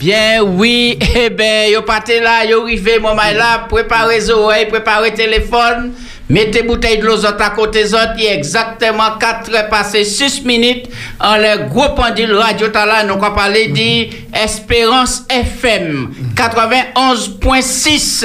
Bien, oui, eh ben, yo pâté là, yo rivé, mon maï là, préparez oreilles, préparez téléphone, mettez bouteille de l'eau autres à côté il y exactement 4 heures passées 6 minutes, en le gros pendule radio là, nous allons parler Espérance FM 91.6.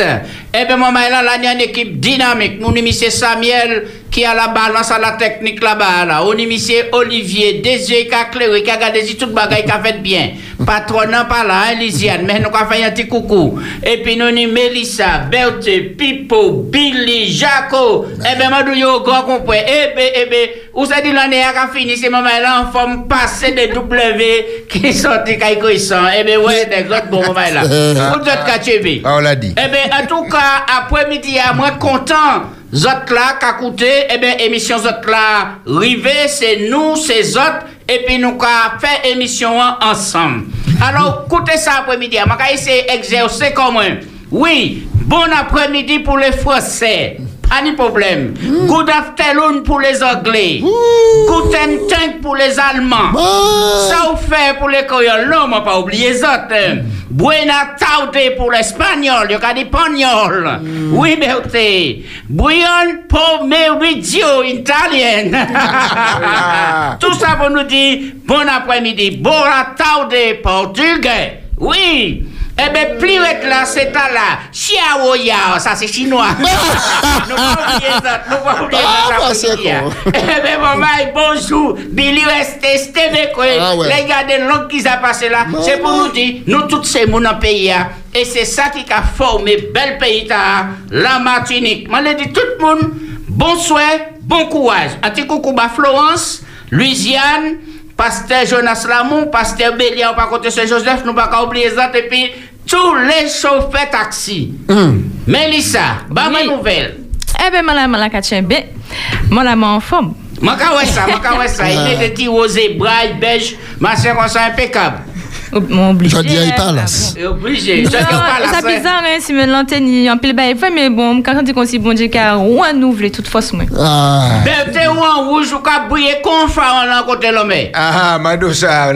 Eh bien, mon maï là, là, a une équipe dynamique. Nous, monsieur Samuel, qui a la balance à la technique là-bas, là. On monsieur Olivier, Désiré, qui a clairé, qui a gardé tout le bagage, qui a fait bien. Patron non pas là, hein, Lisiane, mais nous avons fait un petit coucou. Et puis nous avons Mélissa, Berthe, Pipo, Billy, Jaco. Eh bien, moi, nous grand compris. Eh bien, eh bien, où ça dit l'année a fini, c'est moment là, en forme passée des W qui sont des caïcoissants. Eh bien, ouais, des gros bons moments là. Pour d'autres cas, On l'a dit. Eh bien, en tout cas, après-midi, à moi content. Zot là, qu'a coûté, eh bien, émission Zot là, rivé, c'est nous, c'est Zot, et puis nous qu'a fait émission ensemble. Alors, écoutez ça après-midi, je vais essayer d'exercer comme Oui, bon après-midi pour les Français. Pas de problème. Good afternoon pour les Anglais. Guten Tag pour les Allemands. Ça vous fait pour les Créoles. Non, moi pas oublier les autres. Buena tarde pour l'espagnol, il y a des pagnol. Oui, berté. Buon pomeriggio italien. Tout ça pour nous dire bon après-midi. Buona tarde portugais. Oui. Eh bien, plus là, c'est à là. Xiaoya, ça c'est chinois. nous pas oublier ça, nous pas oublier ça. Eh bien, maman, bonjour. Billy quoi. Les gars de langue qui a passé là, c'est pour nous dire, nous tous ces gens dans pays Et c'est ça qui a formé bel pays, la Martinique. Je dis tout le monde, bon souhait, bon courage. À Florence, Louisiane, Pasteur Jonas Lamou, Pasteur Bélian, par contre Saint-Joseph, nous pas oublier ça, et puis tous les chauffeurs taxi. Mm. Mélissa, bah ma nouvelle. Eh bien, madame la Kachembe, la en forme. Ouais ça, ça. Il est des petits rosés, braille, beige, ma sœur, impeccable. Obligé. Je dis à Palace. Obligé. C'est hein. bizarre, hein, si me l'antenne, en pile bail, mais bon, quand on dit qu'on s'y bon Dieu, car renouvelé toute façon. Ah. Ben, t'es en rouge, ou qu'à briller confort en côté l'homme? Ah, madou ça,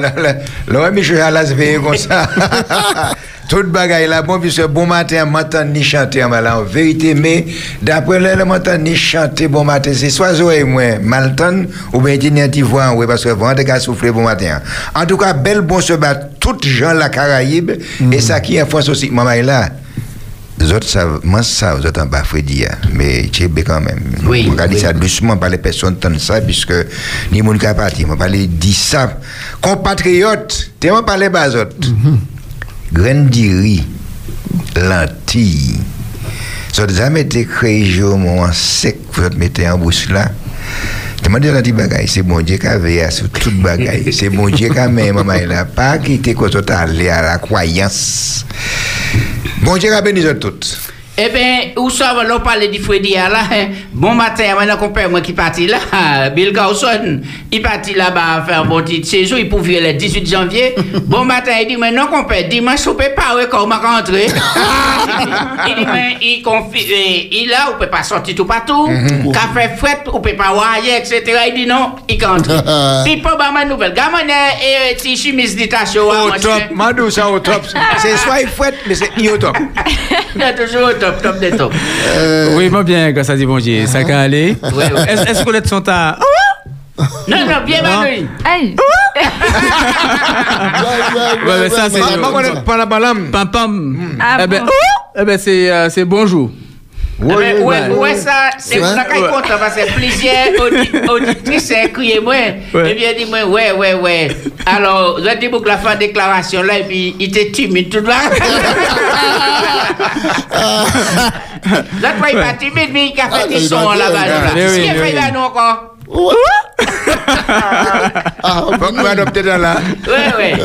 l'homme, je suis à la comme ça. Tout bagaille là, bon, puisque bon matin, matin, ni chanter en en vérité, mais d'après le matin, ni chanter bon matin, c'est soit et moi, malton, ou bien tu voix, oui, parce que vent de souffler bon matin. En tout cas, belle bon se battre, toutes gens la Caraïbe, mm. et ça qui est France aussi, maman là. Les autres savent, moi ça, vous êtes en bas dire, mais es quand même. Oui. On oui. ça doucement, par les personnes entendent ça, puisque ni mon on va dire ça. Compatriotes, tu vas parler bas autres. Mm-hmm grandiri, lentilles. Ça a jamais été créé au moment sec, vous mettez en bouche là. Demandez la bagaille, c'est bon Dieu qui a veillé sur toute bagaille. C'est bon Dieu qui a mis maman là, pas quitter quoi soit aller à la croyance. Bon Dieu qui a béni toutes. Eh bien, où ça va, l'on parle du Freddy là. Bon matin, mon compère moi qui parti là, Bill Gawson, il parti là-bas faire un bon petit séjour, il pouvait le 18 janvier. bon matin, il dit, mais non, compère, dimanche, on peut pas quand on va rentrer. il dit, mais il confie, eh, il là, on peut pas sortir tout partout. Mhm. Café fret, on peut pas voir, etc. Il dit non, il rentre. Puis pas ma nouvelle. Gamin, et si chemise détachée, au top, madou ça au top. C'est soit il mais c'est au top. toujours au top top, top des top. Euh... Oui, moi bien, quand ça dit bon Dieu, ça peut aller. Oui, oui. Est-ce qu'on est son ta. Non, non, bien Manu. Aïe. ouais, mais ça, c'est. Pas la balam. Pam pam. Ah, eh ben, eh ben c'est euh, bonjour. Oui, oui, oui, ça, c'est pour ça qu'il compte, parce que plusieurs auditrices crié moi. Et bien, dit moi, ouais, ouais, ouais. Alors, j'ai dit pour la fin de déclaration là, et puis il était timide tout là. L'autre fois, il pas timide, mais il a fait des sons là-bas. Qu'est-ce qu'il a fait là, nous encore? ah, on peut adopter dans là. Oui, oui.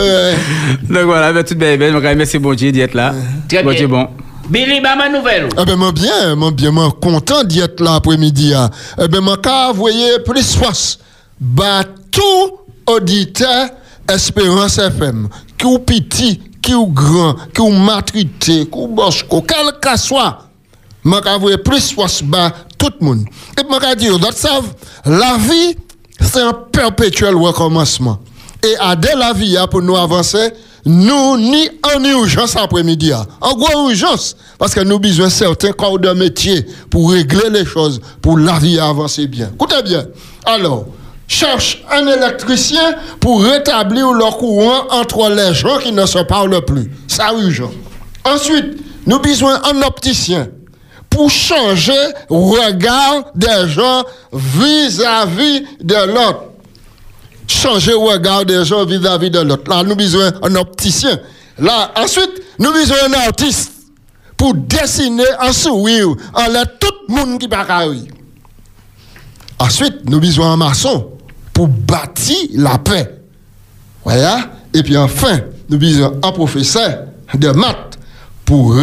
Donc voilà, ben, tout bien, ben, merci bon Dieu d'être là. Très bien. bon. Billy, bah ma nouvelle. Eh ben, moi bien, moi bien, moi content d'être là après-midi. Hein. Eh ben, moi, quand voyez plus force, bah, tout auditeur Espérance FM, qui ou petit, qui ou grand, qui ou matrité, qui ou bosco, quel que soit, moi, quand voyez plus force, bah, tout le monde. Et moi, quand dire, d'autres savent, la vie, c'est un perpétuel recommencement. Et à dès la vie, hein, pour nous avancer, nous ni en urgence après-midi, hein. en gros urgence, parce que nous besoin certains corps de métier pour régler les choses, pour la vie avancer bien. Écoutez bien. Alors, cherche un électricien pour rétablir le courant entre les gens qui ne se parlent plus. Ça urgent. Ensuite, nous besoin d'un opticien pour changer le regard des gens vis-à-vis de l'autre. Changer le regard des gens vis-à-vis de l'autre. Là, nous avons besoin d'un opticien. Là, ensuite, nous besoin d'un artiste pour dessiner un sourire en l'air tout le monde qui va Ensuite, nous besoin d'un maçon pour bâtir la paix. Voilà. Et puis enfin, nous besoin d'un professeur de maths pour,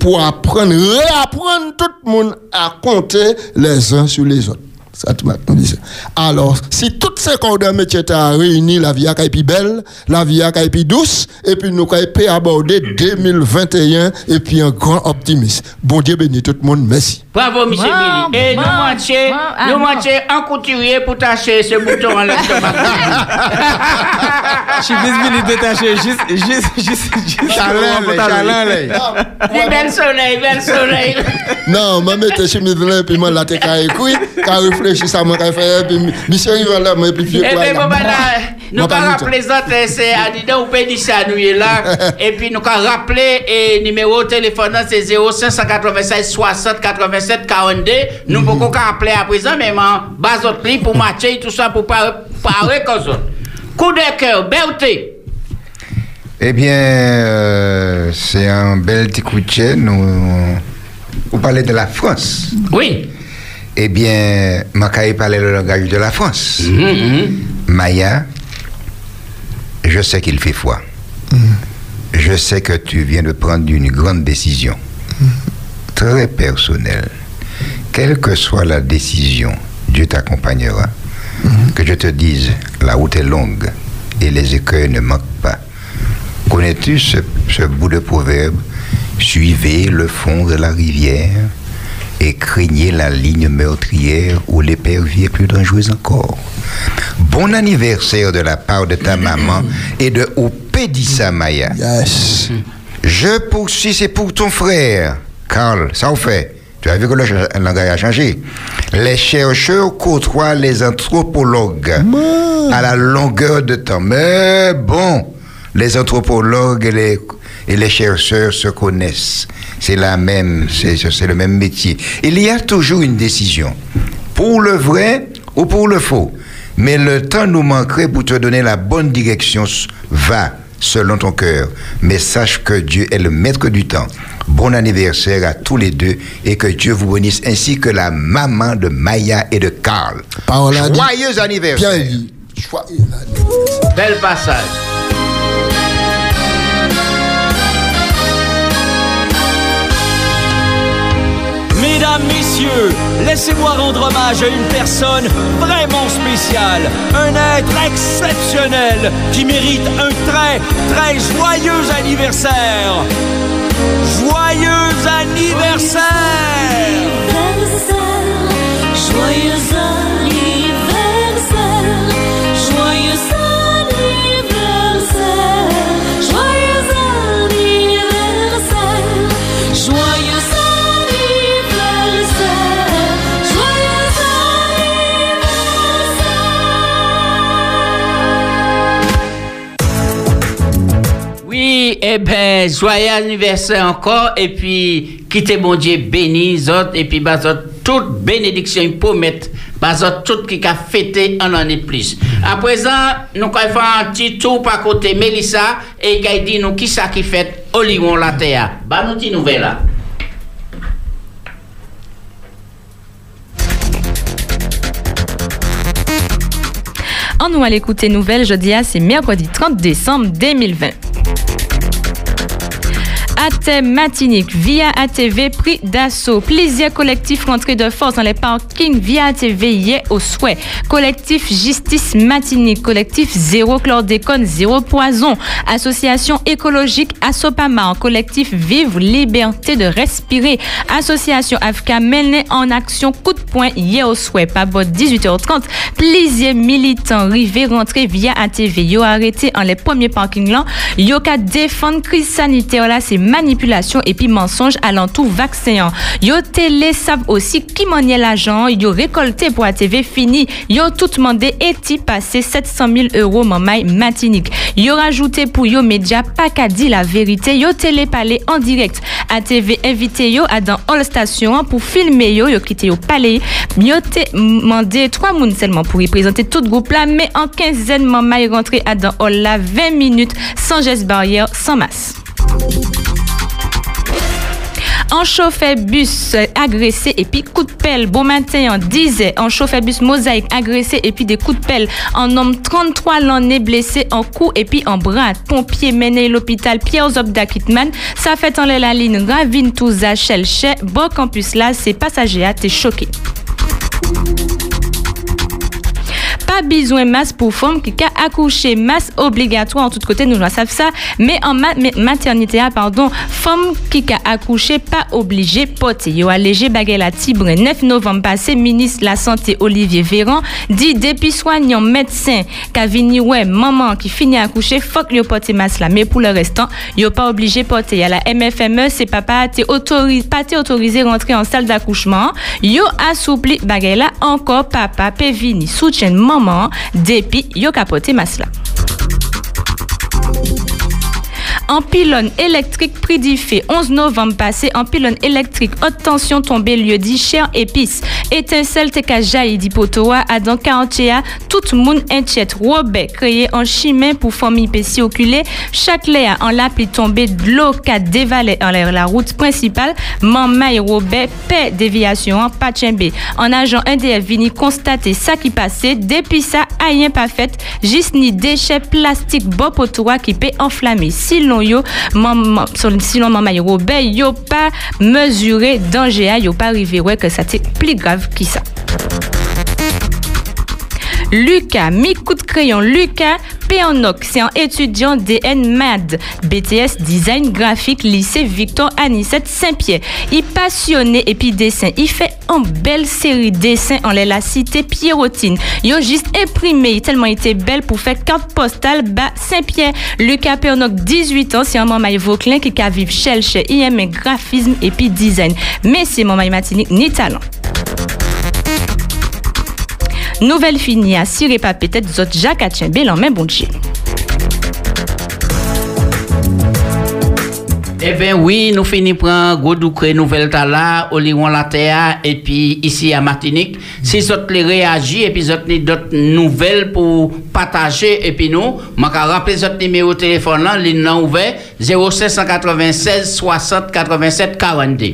pour apprendre, réapprendre tout le monde à compter les uns sur les autres. Ça, tu m'as dit ça. Alors, si toutes ces corps de métier étaient réunis, la vie a été belle, la vie a été douce, et puis nous avons aborder 2021, et puis un grand optimisme. Bon Dieu bénit tout le monde, merci. Bravo, monsieur Bon, Billy. Et bon, nous manchons, bon, ah, nous un couturier pour tâcher ce bouton en Je suis Billy détaché, juste, juste, juste, juste. Chalin, chalin, belles soleil, belles soleil. Non, moi, mettez chemise là, puis moi, là, t'es qu'à écouter, qu'à réfléchir, ça m'a fait, puis monsieur arrive là, moi, puis vieux Eh quoi, bien, là. bon, ben nous Moi, pas allons eh, c'est Adida ou Pédissa, nous est là. Et puis, nous allons rappeler, et numéro de téléphone, c'est 0596 60 87 42. Nous Mhm. pouvons pas rappeler à présent, mais en bas pli pour matcher tout ça, pour pas parler comme ça. Coup de cœur, Berthe. Eh bien, euh, c'est un bel petit coup de chaîne. Nous, vous parlez de la France. Oui. Eh bien, Macaï parlait le langage de la France. Maya, je sais qu'il fait foi. Je sais que tu viens de prendre une grande décision, très personnelle. Quelle que soit la décision, Dieu t'accompagnera. Que je te dise, la route est longue et les écueils ne manquent pas. Connais-tu ce, ce bout de proverbe? Suivez le fond de la rivière et craignez la ligne meurtrière où l'épervier est plus dangereuse encore. Bon anniversaire de la part de ta maman et de Opédissa Maya. Yes. Je poursuis, c'est pour ton frère. Carl, ça au fait. Tu as vu que le langage a changé. Les chercheurs côtoient les anthropologues à la longueur de temps. Mais bon, les anthropologues et les, et les chercheurs se connaissent. C'est la même, c'est c'est le même métier. Il y a toujours une décision. Pour le vrai ou pour le faux. Mais le temps nous manquerait pour te donner la bonne direction. Va selon ton cœur. Mais sache que Dieu est le maître du temps. Bon anniversaire à tous les deux et que Dieu vous bénisse ainsi que la maman de Maya et de dit. Joyeux anniversaire. Bien dit. Joyeux anniversaire. Bel passage. Mesdames, Messieurs, laissez-moi rendre hommage à une personne vraiment spéciale, un être exceptionnel qui mérite un très, très joyeux anniversaire. Joyeux anniversaire Joyeux anniversaire, eh ben, joyeux anniversaire encore, et puis, quittez mon Dieu béni, autres, et puis, bah, toute bénédiction, il peut mettre, bah, tout qui a fêté un an et plus. À présent, nous allons faire un petit tour par côté Mélissa, et qui dit nous qui ça qui fait Oligon la terre? Bah, nous, petite nouvelle là. En nous à l'écouter nouvelle jeudi, à, c'est mercredi 30 décembre 2020. AT Matinique via ATV prix d'assaut. Plaisir collectif rentré de force dans les parkings via ATV hier au souhait. Collectif Justice Matinique, collectif Zéro Chlordécone, Zéro Poison. Association écologique Assopamar, collectif Vive Liberté de respirer. Association Afka menée en action coup de poing hier au souhait. Pas bon 18h30. Plaisir militant rivé rentré via ATV. Yo arrêté en les premiers parkings là. Yo ka défendre crise sanitaire là, c'est manipulation et puis mensonge alentour vaccin. Yo télé savent aussi qui maniait l'argent. Yo récolté pour ATV fini. Yo tout demandé et ti passé 700 000 euros mamay matinique. Yo rajouté pour yo média pas qu'à dire la vérité. Yo télé parler en direct. ATV invité yo à dans All Station pour filmer yo. Yo quitté yo palais. Yo te demandé trois moun seulement pour y présenter tout groupe là. Mais en quinzaine mamay rentré à dans All là 20 minutes sans geste barrière, sans masse. En chauffeur bus agressé et puis coup de pelle. Bon matin, on disait en chauffeur bus mosaïque agressé et puis des coups de pelle. En homme 33 l'année blessé en cou et puis en bras. Pompier mené l'hôpital Pierre Zobda Kitman. Ça fait en la ligne Ravine Touza Chelche. Bon campus là, c'est passager à t'es choqué. Pas besoin masse pour femme qui a accouché, masse obligatoire en tout côté, nous savons ça, mais en ma- mais maternité, ah, pardon, femme qui a accouché, pas obligé porter. Yo allégé bagay la tibre 9 novembre passé, ministre de la Santé Olivier Véran dit depuis soignant médecin qu'a vini ouais maman qui finit accoucher, faut que yo porter masse là, mais pour le restant, yo pas obligé porter. À la MFME, c'est papa t'es autorisé, pas t'es autorisé rentrer en salle d'accouchement. Yo assoupli bagay là encore papa peut vini soutien maman maman depi yo kapote mas la. Pylône électrique prix d'Ifé, 11 novembre passé, en pylône électrique, haute tension tombée lieu dit cher épice. Étincelle te ka jailli di potoa, à dans quartier, tout le monde inquiète. Robert créé en chemin pour famille pessi oculé. Châtelet en l'appli tombé de l'eau qu'a dévalé en l'air la route principale. Mamay Robert, paix déviation en Pachembe. En agent NDF vini constater ça qui passait. Depuis ça, rien pas fait. Juste ni déchets plastiques bon potoa qui peut enflammer. Sinon yo, maman, sinon maman Robert, yo pas mesuré danger, yo pas arrivé ouais que ça c'est plus grave que ça. Lucas, mi coup de crayon. Lucas Péanoc, c'est un étudiant DN MAD, BTS Design Graphique, lycée Victor Anicette Saint-Pierre. Il passionné et puis dessin. Il fait une belle série de dessins en la cité Pierrotine. Il a juste imprimé tellement il était belle pour faire carte postale bas Saint-Pierre. Lucas Péanoc, 18 ans, c'est un maman Vauclin qui a vivre chez chez IM graphisme et puis design. Mais c'est maman matinique ni talent. Nouvelle finie à cirer pas peut-être zot Jacques main bon. Eh bien oui, nous finissons un gros nouvelle tala, Liron la et puis ici à Martinique. Si vous les réagir, et puis vous d'autres nouvelles pour partager, et puis nous, je vais rappeler votre numéro de téléphone là, ligne ouvert, 0596 60 87 42.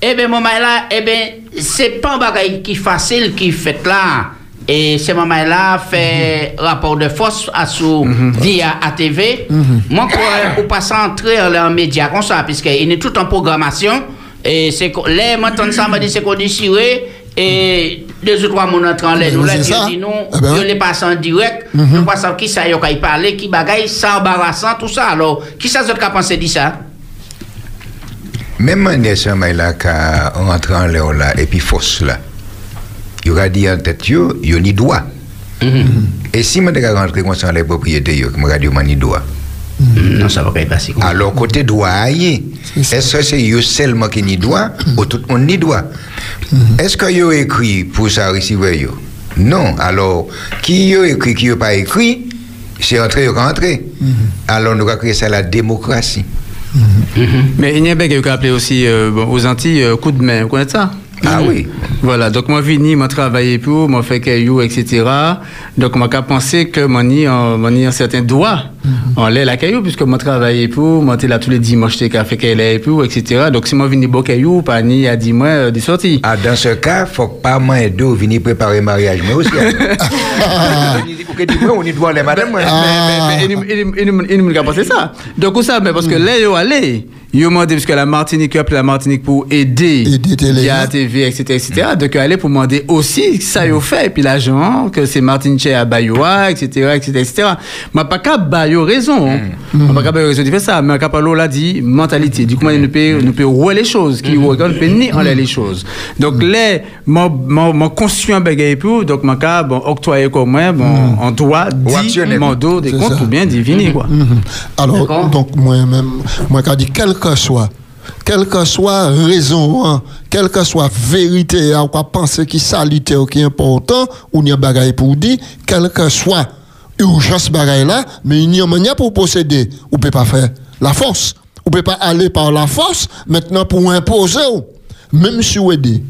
Eh bien, maman là, eh bien, c'est pas un bagage qui facile qui fait là. Et ce moment-là fait rapport de force à sous via ATV. Moi, pour, pour pas entrer en média comme ça, puisqu'il est tout en programmation. Et c'est les m'entendent ça, me dit c'est qu'on déchiré. Et deux ou trois mon entrent en l'air. Nous, là, dit nous, Eh ben je oui. les passe en direct. Nous pas savoir qui ça y a parler, qui bagaille, ça embarrassant, tout ça. Alors, qui ça, vous pensé de ça? Même manière, ce là qu'à rentrer en l'air là, et puis force là. Il aura dit en tête, yo, yo ni droit. Et si je suis rentré comme ça dans les propriétés, yo, je me dit, yo ni droit. Non, ça va pas être passé. comme ça. Alors, côté droit, est-ce que c'est yo seulement qui ni droit ou tout le monde ni droit Est-ce que yo écrit pour ça receiver yo? Non. Alors, qui yo écrit, qui yo pas écrit, c'est entré, yo rentré. Alors, nous avons créé ça la démocratie. Mais il y a un qui a appelé aussi euh, aux Antilles euh, coup de main, vous connaissez ça? Ah oui. Voilà, donc moi vini, moi travaillé pour, moi fait caillou, etc. Donc moi qu'à penser que moi ni en moi ni en certains droits On l'a la caillou, puisque moi travaille pour, moi t'es là tous les dimanches, t'es café qu'elle est pour, etc. Donc si moi viens beau caillou, pas ni à 10 mois euh, des sorties. Ah, dans ce cas, faut pas moins d'eau venir préparer le mariage. Mais aussi, hein. On y doit aller, madame. Mais, mais, mais, il- il- il- il- il nous a pensé ça. Donc, ça, mais parce que là, ils allé. Ont demandé, parce que la Martinique, la Martinique pour aider, via hein. TV, etc., etc. Donc, ils aller pour demander aussi ça, ont fait. Et puis, l'argent, que c'est Martinique à Bayoua, etc., etc., etc. Mais pas qu'à Bayo raison. hein. Mais Pas qu'à Bayo raison, il fait ça. Mais Palo l'a dit, mentalité. Du coup, nous peut, nous peut rouer les choses, qui regarde, nous peut ni enlever les choses. Donc, là, mon, mon, conscient bagaille pour, donc, mon cas, bon, octroyer comme moi, bon, en droit, Ou dit, actionnaire. mon dos, des comptes, ça. ou bien diviner, quoi. Mhm. Alors, D'accord. donc, moi-même, moi, quand dit, quel que soit, quelle que soit raison, hein, quelle que soit vérité, à quoi penser qui salutaire, qui est important, ou n'y a bagaille pour dire, quelle que soit urgence bagaille là, mais il y a manière pour posséder, ou peut pas faire la force, ou peut pas aller par la force, maintenant pour imposer, même si vous aidez.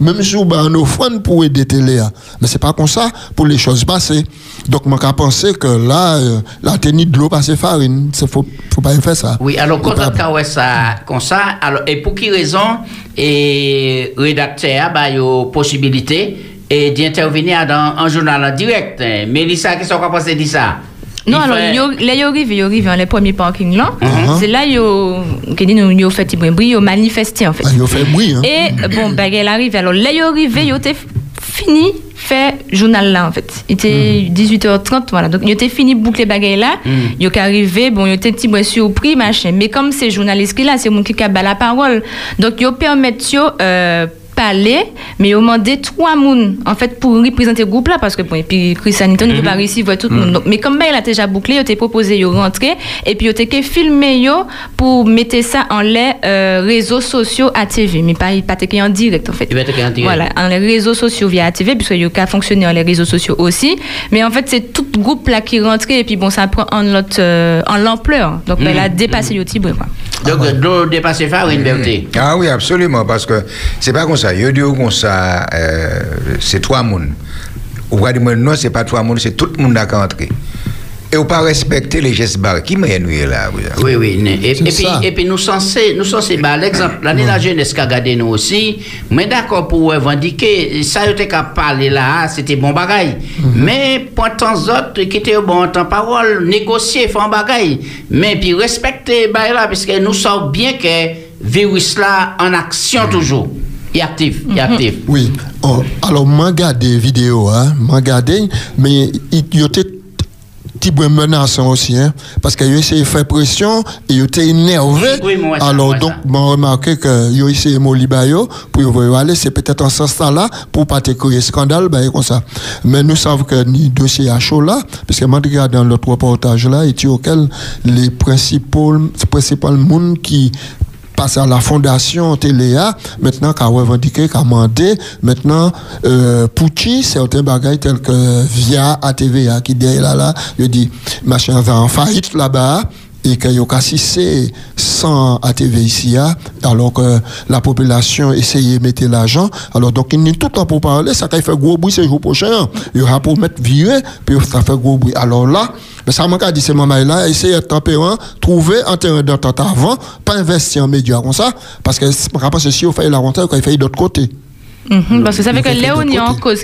Même si vous avez une offrande pour aider télé, hein. mais c'est pas comme ça pour les choses passer. Donc, moi, je penser que là, euh, la tenue de l'eau passer farine, il faut, faut pas faire ça. Oui, alors quand on a ça comme ça, alors, et pour qui raison, et rédacteur a yo possibilité et d'intervenir dans un journal en direct. Mélissa, qu'est-ce qu'on pense de ça? Non, Il alors, fait- yo, là, yo arrive, yo arrive dans les premiers parkings là. Mhm. C'est là, yo, que dit, nous, yo fait, bruit, yo manifesté, en fait. Ah, il fait bruit. Hein. Et bon, bah, elle arrive. Alors là, il arrive, il était fini fait journal là en fait. Il était 18h30 voilà. Donc il était fini boucler bagaille là. Il est arrivé, bon, il était un petit peu surpris machin. Mais comme c'est journaliste qui là, c'est mon qui a la parole. Donc il permet yo euh, parler, mais il a demandé trois moun en fait pour représenter le groupe là parce que bon et puis Chris Sanito ne peut pas réussir voir tout le monde. Donc, mais comme ben, il a déjà bouclé, il a proposé de rentrer et puis il a été filmé yo pour mettre ça en les euh, réseaux sociaux à TV, mais pas pas été en direct en fait. Il va être en direct. Voilà, en les réseaux sociaux via la TV, puisque il a qu'à fonctionner en les réseaux sociaux aussi. Mais en fait, c'est tout le groupe là qui rentrait et puis bon, ça prend en, l'autre, euh, en l'ampleur. Donc, ben, il a dépassé le tibre. Quoi. Donc, de l'eau dépasser farine, Berthe. Ah oui, absolument, parce que c'est pas comme ça. Comme ça, euh, c'est trois mounes. Ou va dire, non, c'est pas trois mounes, c'est tout le monde qui a entré. Et ou pas respecter les gestes barres. Qui nous là? Oui, oui. Et, et puis, et puis nous censés, nous censés, bah, l'exemple, l'année la jeunesse qui a gardé nous aussi, mais d'accord pour revendiquer, ça, yo te qu'à parler là, c'était bon bagaille. Mais, pour tant autres, qui étaient bon en parole, négocier, faire un bagaille. Mais, puis respecter, bah, là, parce que nous savons bien que virus là, en action toujours. Il est actif, il est actif. Oui. Oh, alors, moi, regardé vidéo, hein, moi, regardé, mais il y a été petit peu menaçant aussi, hein, parce qu'il a essayé de faire pression et il était énervé. Oui, moi, ça, alors, donc, j'ai remarqué qu'il a essayé de Molibayo pour voir aller, c'est peut-être en ce sens-là pour pas te créer scandale, ben, comme ça. Mais nous savons que ni dossier à chaud là, parce que moi, je regarde dans l'autre reportage là, et tu auquel les principaux, principaux monde qui à la fondation Téléa, maintenant qu'a revendiqué, qu'a demandé, maintenant, euh, Pouchi, certains bagages tels que via ATVA qui dit là, là, il dit, machin va en faillite là-bas, et qu'il y a cassé sans ATV ici, alors que la population essayait de mettre l'argent. Alors, donc, il y a tout le temps pour parler, ça fait gros bruit ce jour prochain. Il y aura pour mettre virer, puis ça fait gros bruit. Alors là, mais ça m'a dit, c'est maman là, essayer d'être tempérant, trouver un terrain d'entente avant, pas investir en médias comme ça, parce que je pense que si on fait la rentrée, il fait d'autre côté. Mhm, parce que ça fait que Il faut là, faire on cause,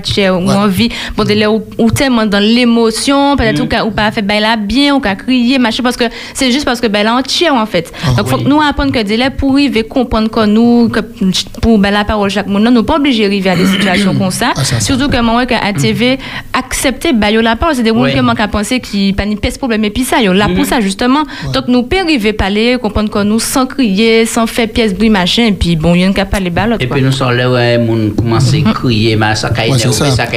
qui a ou envie, bon, de là, ou, ou tellement dans l'émotion, peut-être, ou, qu'a- ou pas fait, ben là, bien, ou qu'à crier, machin, parce que c'est juste parce que, ben là, on tient, en fait. Ah, Donc, faut oui. que nous apprendre que, là, pour arriver, comprendre que nous, que, pour, ben la parole chaque monde, nous pas obligés d'arriver à des situations comme ça. Ah, ça. Surtout que, moi, qu'à TV, accepter, ben, la parole, c'est des gens qui manquent à penser qui, pas ni pèse problème, et puis ça, là pour ça, justement. Donc, nous, peut arriver parler, comprendre que nous, sans crier, sans faire pièce, bruit, machin, et puis, bon, il y a un capable les ballots, Sommes là, ouais, moun commence à crier, mais ça c'est a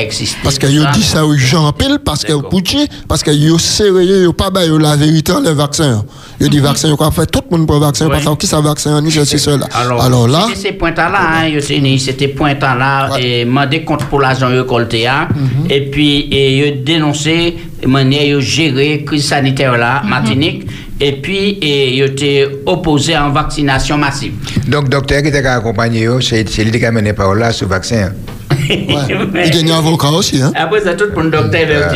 existé. Parce que yo dit ça aux gens en pile, parce que. Pouchi, parce que yo sérieux, yo pas yo la vérité les vaccins. Yo dit vaccin, yo quoi fait tout le monde pour vaccin, parce que qui ça vaccin, ni ceci, cela. Alors, là, c'était ces points-là, hein, yo c'était points-là, Ouais. et demandé compte pour l'argent récolté, hein, Mhm. et puis, et yo dénoncé, manière yo gérer crise sanitaire là, Mhm. Martinique, et puis, et yo été opposé en vaccination massive. Donc, docteur qui t'a accompagné, yo, c'est c'est lui qui a mené par là ce vaccin. Ouais. Il gagne avocat aussi, hein. Après ça, tout pour le docteur.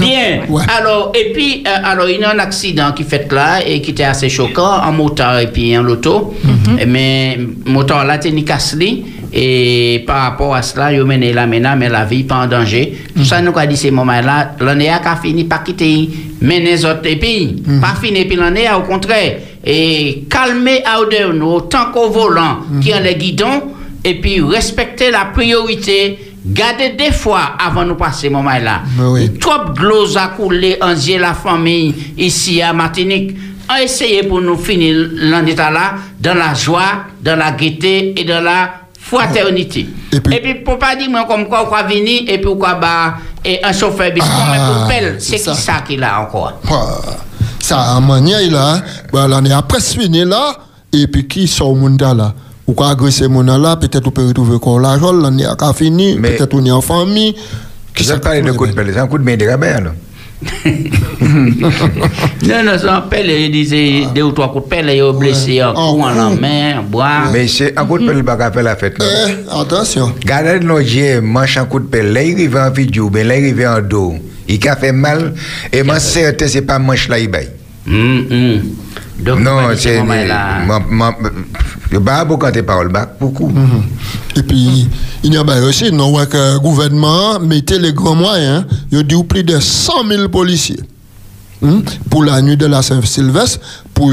Bien. Ouais. Alors, et puis, euh, alors, il y a un accident qui fait là et qui était assez choquant en moteur et puis en loto. Mhm. Eh, Mais moteur là, t'es ni cassé. Et par rapport à cela, a mené la mena, mais la vie pas en danger. Tout ça, nous a dit ces moments-là, l'année a fini par quitter, mener les autres pays. Mhm. Pas fini, puis l'année au contraire. Et calmer à de nous, autant qu'au volant, Mhm. qui a les guidons, et puis respecter la priorité. Garder des fois avant de passer ce moment-là. Oui. Trop de a coulé en la famille ici à Martinique. A essayé pour nous finir l'année là dans la joie, dans la gaieté et dans la fraternité. Et puis- Et puis, pour pas dire moi comme quoi on va venir et va bah, et un chauffeur bis Ah, c'est ça. ça qu'il a encore? Ah, Ça, en manière, là. Bah, l'année après fini là, et puis qui sort au monde là? Ou quoi agresser monde là, peut-être on peut retrouver encore l'argent, l'année a fini, peut-être on est en famille. Qui ça parle de coup de pelle C'est un coup de main de rabais, là. Non, non, c'est un pelle, il disait deux ou trois coups de pelle, il est blessé en En cou, en main, en bois. Mais c'est un coup de pelle qui va faire la fête. là. Eh, attention. Gardez nos yeux, manche un coup de pelle. Là, il arrive en vidéo, mais là, il arrive en dos. Il a fait mal, et moi, certain, c'est pas manche là, il baille. Hum, hum. Donc, Non, c'est. Je pas beaucoup quand tes paroles, bah, beaucoup. Et puis, il y a aussi, non, le gouvernement mettait les grands moyens, il a dit plus de 100 000 policiers hein, pour la nuit de la Saint-Sylvestre, pour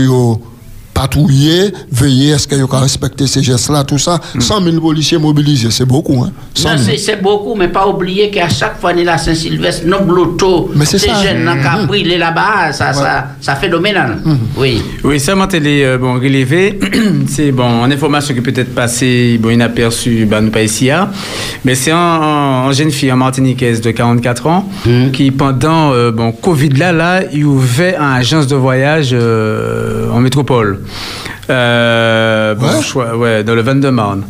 patrouiller, veiller, est-ce qu'ils ont respecté ces gestes-là, tout ça. 100 000 policiers mobilisés, c'est beaucoup, hein. 100 Non, 000. c'est- beaucoup, mais pas oublier qu'à chaque fois, la Saint-Sylvestre, nos blotos, ces ça. jeunes qui ont brûlé là-bas, ça, ça, ça phénoménal. Oui. Oui, ça m'a télé euh, bon, relevé. c'est bon, en information qui peut être passée bon, inaperçue, ben, nous pas ici, hein. mais c'est un jeune fille, en Martiniquaise de 44 ans, qui pendant euh, bon, Covid là, là, il ouvrait une agence de voyage euh, en métropole. Uh, Euh, bon, Ouais. choix- ouais, dans le 22 Marne.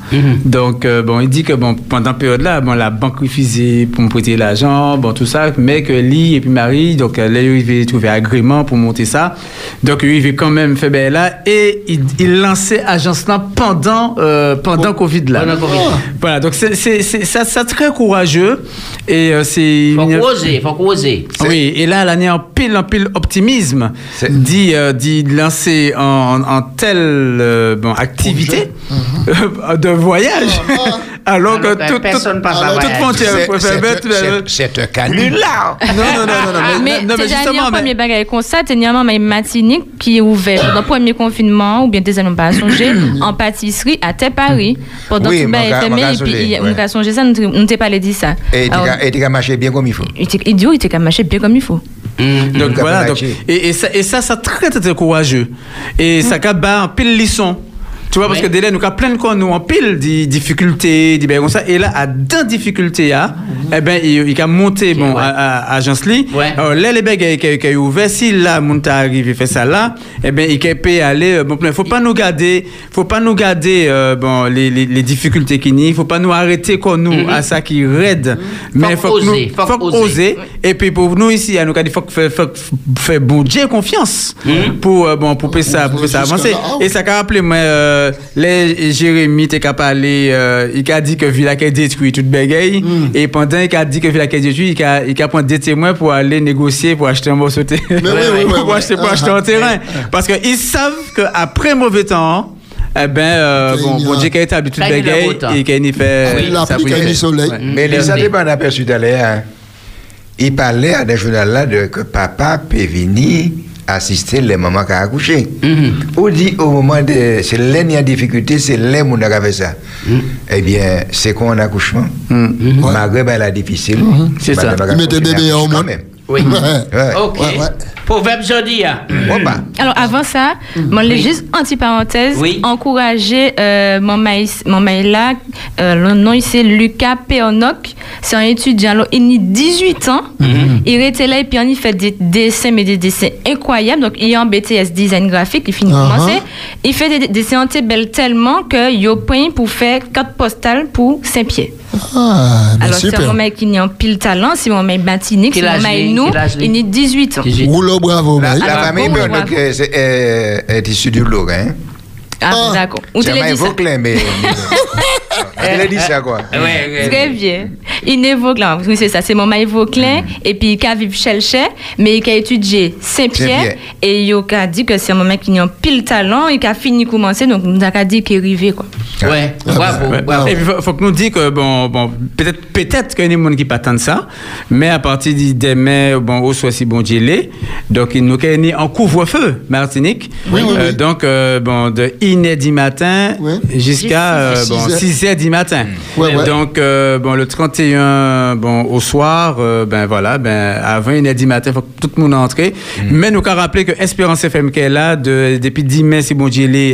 Donc, euh, bon, il dit que bon, pendant cette période-là, bon, la banque refusait pour me prêter l'argent, bon, tout ça, mais que lui et puis Marie, donc euh, là, il avait trouvé agrément pour monter ça. Donc, lui, il avait quand même fait ben là et il, il lançait agence là pendant, euh, pendant Covid là. Pendant Covid. Voilà, donc c'est, c'est, c'est- ça, ça très courageux et euh, c'est. Faut une- oser, faut oser. oui, et là, l'année en pile, en pile optimisme, C'est- dit, euh, dit lancer en, en euh, bon, activité euh, de voyage, alors que Alors que toute, personne toute, passe à peut faire c'est- mettre. euh, c'est- un canular. Non, non, non, non, non, mais, Mais, non, mais justement, mais- premier bagage comme ça, c'est mais Martinique qui est ouvert pendant le premier confinement ou bien deuxième on pas songer en pâtisserie à Terre Paris pendant tout le fermé moi, et puis il- on a songé ça nous ne t'ai pas dit ça. Et tu as marché bien comme il faut. il il dit, oh, il même marché bien comme il faut. Donc Donc, voilà, donc, matché. et, et ça, et ça, ça très, très, très courageux. Et ça a bat en pile leçon. Tu vois, parce Oui. que délai, nous avons plein de quoi, nous, en pile des difficultés, des comme ça. Et là, à dans difficultés, hein, eh ben, il, a monté, bon, ouais. à, Agence Lee. Ouais. Alors, là, les bails qui ont ouvert, si là, mon arrivé, fait ça là, eh ben, il peut aller, euh, bon, plein. faut pas nous garder, faut pas nous garder, euh, bon, les, les, les difficultés qui n'y, faut pas nous arrêter comme nous, à ça qui raide. Mais Faut faut que nous, oser, faut faut oser. oser. Et puis pour nous ici, à nous, il faut que faire- bon Dieu confiance pour euh, bon pour faire ça, pour faire ça avancer. Et ça a rappelé moi euh, les Jérémy t'es capable euh, il a dit que Villa qui détruit toute bagaille et pendant il a dit que Villa qui détruit, il a il a prendre des témoins pour aller négocier pour acheter un morceau de terrain. oui, oui, pour acheter pour acheter un terrain parce que ils savent que après mauvais temps eh ben, euh, bon, a- bon Dieu qui a établi toute a temps. et fait. Il a ça pris pour y qu'il y a faire. du soleil. Mais les Regardez. années pas aperçu d'aller, hein. il parlait à des journalistes là de que papa peut venir assister les mamans qui ont accouché. Ou dit au moment de. C'est y a difficulté, c'est là où on a fait ça. Eh bien, c'est quoi un accouchement? Malgré ben, la difficile. C'est ben, ça. on a Il mettait accouché, bébé monde. même. Oui. Ouais. Ok. Ouais, ouais. Proverbe jeudi. hein. Oh, bah. Alors avant ça, moi Oui. juste anti parenthèse, Oui. encourager euh, mon maïs, mon là, euh, le nom c'est Lucas Peonok, c'est un étudiant, alors, il a 18 ans, il était là et puis il fait des dessins mais des dessins incroyables, donc il est en BTS design graphique, il finit de Uh-huh. commencer, il fait des des dessins belles tellement que il a point pour faire carte postale pour Saint-Pierre. Ah, Alors c'est un mec qui a un pile talent, c'est mon mec Batinique, c'est mon mec nous, il a 18 ans. Rouleau bravo, La, la Alors, famille Bernard, euh, est issue du Lorrain. Ah, Ah. d'accord. Où tu C'est Vauclin, mais. Elle a dit ça, quoi. Ouais, ouais. Très bien. Il évoque là, oui, c'est ça, c'est maman Vauclin, et puis il a vécu Chelche, mais il a étudié Saint-Pierre, et il a dit que c'est un moment qui a un pile talent, il a fini de commencer, donc il a dit qu'il est arrivé, quoi. Ouais, bravo, Ouais. bravo. Et puis, faut, faut que nous disions que, bon, bon peut-être peut-être qu'il y a des gens qui pas tant de ça, mais à partir du demain, bon, au soit si bon Dieu l'est, donc il nous est en couvre-feu, Martinique. Oui, oui, Euh, oui. Donc, euh, bon, de 1h du matin Oui. jusqu'à euh, bon, 6 6h du matin. Ouais, ouais. Donc, euh, bon, le 31, bon, au soir, euh, ben voilà, ben, à 20h du matin, il faut que tout le monde entre. Mais nous avons rappelé que Espérance FM qui est là, de, depuis 10 mai, si bon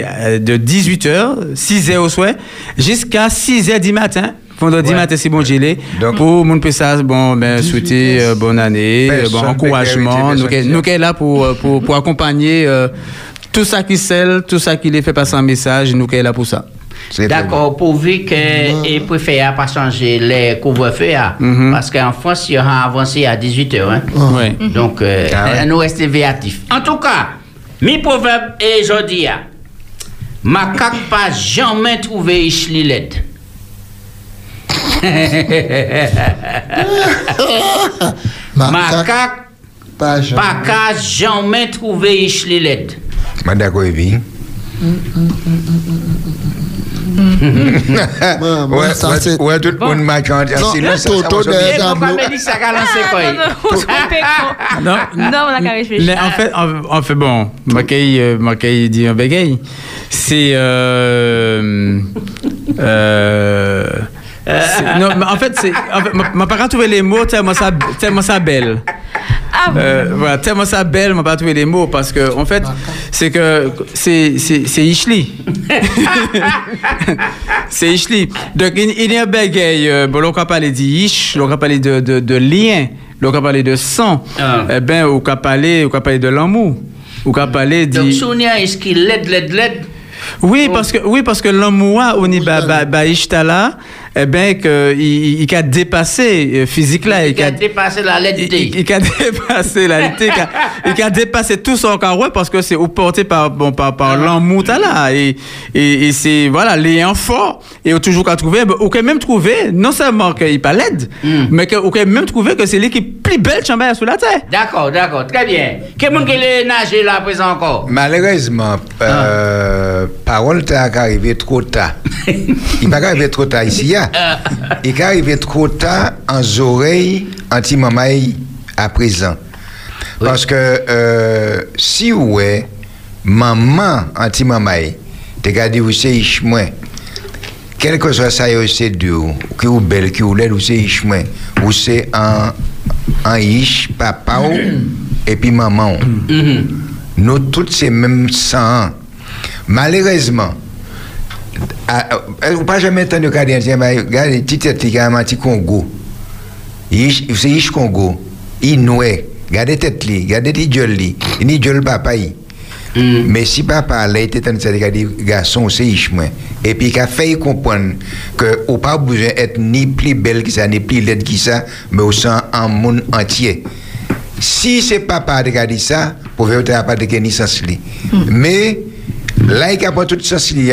euh, de 18h, 6h au soir, jusqu'à 6h du matin. Vendredi Ouais. matin, si bon l'est, Donc- pour mon ça, bon, ben, 18 souhaiter euh, bonne année, euh, bon, encouragement. Nous, est là pour, euh, pour, pour accompagner euh, tout ça qui scelle, tout ça qui les fait passer un message, nous est là pour ça. D'accord, pourvu que et préfère pas changer les couvre-feux, hein, Mhm. parce qu'en France, il y aura avancé à 18h. Hein. Ouais. Donc, euh, Ah ouais. nous restons véatifs. En tout cas, mi proverbe et je dis, ah, macaque pas jamais trouvé Ishli LED. Macaque Pas jamais. pas qu'à jamais trouvé Ishli LED. C'est- ouais, tout le monde m'a chanté. Non, Sinon, ça- ça Toto de- se réfléchir. Mais en fait, en, en fait bon, Mackay, euh, Mackay dit un bégaye. Non, mais en fait, c'est. En fait, m'a- m'a pas trouvé les mots tellement ça, tellement ça belle. Ah bon? Euh, voilà, tellement ça belle, m'a pas trouvé les mots parce que, en fait, c'est que c'est c'est c'est Ishli. c'est Ishli. Donc, il, y a un bégaye. euh, Bon, on va parler d'Ish, on va parler de, de, de lien, on va parler de sang. Ah. Eh ben, on va parler, on va parler de l'amour. On va parler Donc, du. Sonia, est-ce qu'il LED, LED, LED Oui, parce que oui, parce que l'amour au niveau ba ba ba Ishtala, eh ben que il, il a dépassé euh, physique là, Il il a dépassé la LED il, a dépassé la réalité, il a, dépassé tout son carreau parce que c'est porté par bon par, par l'amour là et et, et c'est voilà les enfants et on toujours qu'à trouver on peut même trouver non seulement qu'il pas l'aide Mm. mais qu'on peut même trouver que c'est l'équipe plus belle chambère sur la terre. D'accord, d'accord, très bien. Quel monde qui est nagé là à présent encore? Malheureusement, euh, parole t'a arrivé trop tard. Il n'est pas arrivé trop tard ici. Il est arrivé trop tard en oreilles anti-mamaï à présent. Parce que euh, si ouais, maman anti-mamaï, t'es dire, vous c'est ichmoin. Quel que soit ça, c'est dur. Qui ou belle, qui ou laide, ou c'est ichmoin. Ou c'est un, un ish, papa ou, et puis maman. ou. Nous tous c'est même sang. Malheureusement, vous pas jamais entendu mais regardez, petit un petit Congo. C'est Ish Congo. Il nouait. Regardez tête li, regardez ti gueule li. Ni gueule papa yi. Mais si papa là était en train de garçon c'est Ish moi. Et puis qu'a fait comprendre que ou pas besoin être ni plus belle que ça ni plus laide que ça, mais au sein un monde entier. Si c'est papa qui a dit ça, pour faire pas de sens li. Mais là il a pas tout sens li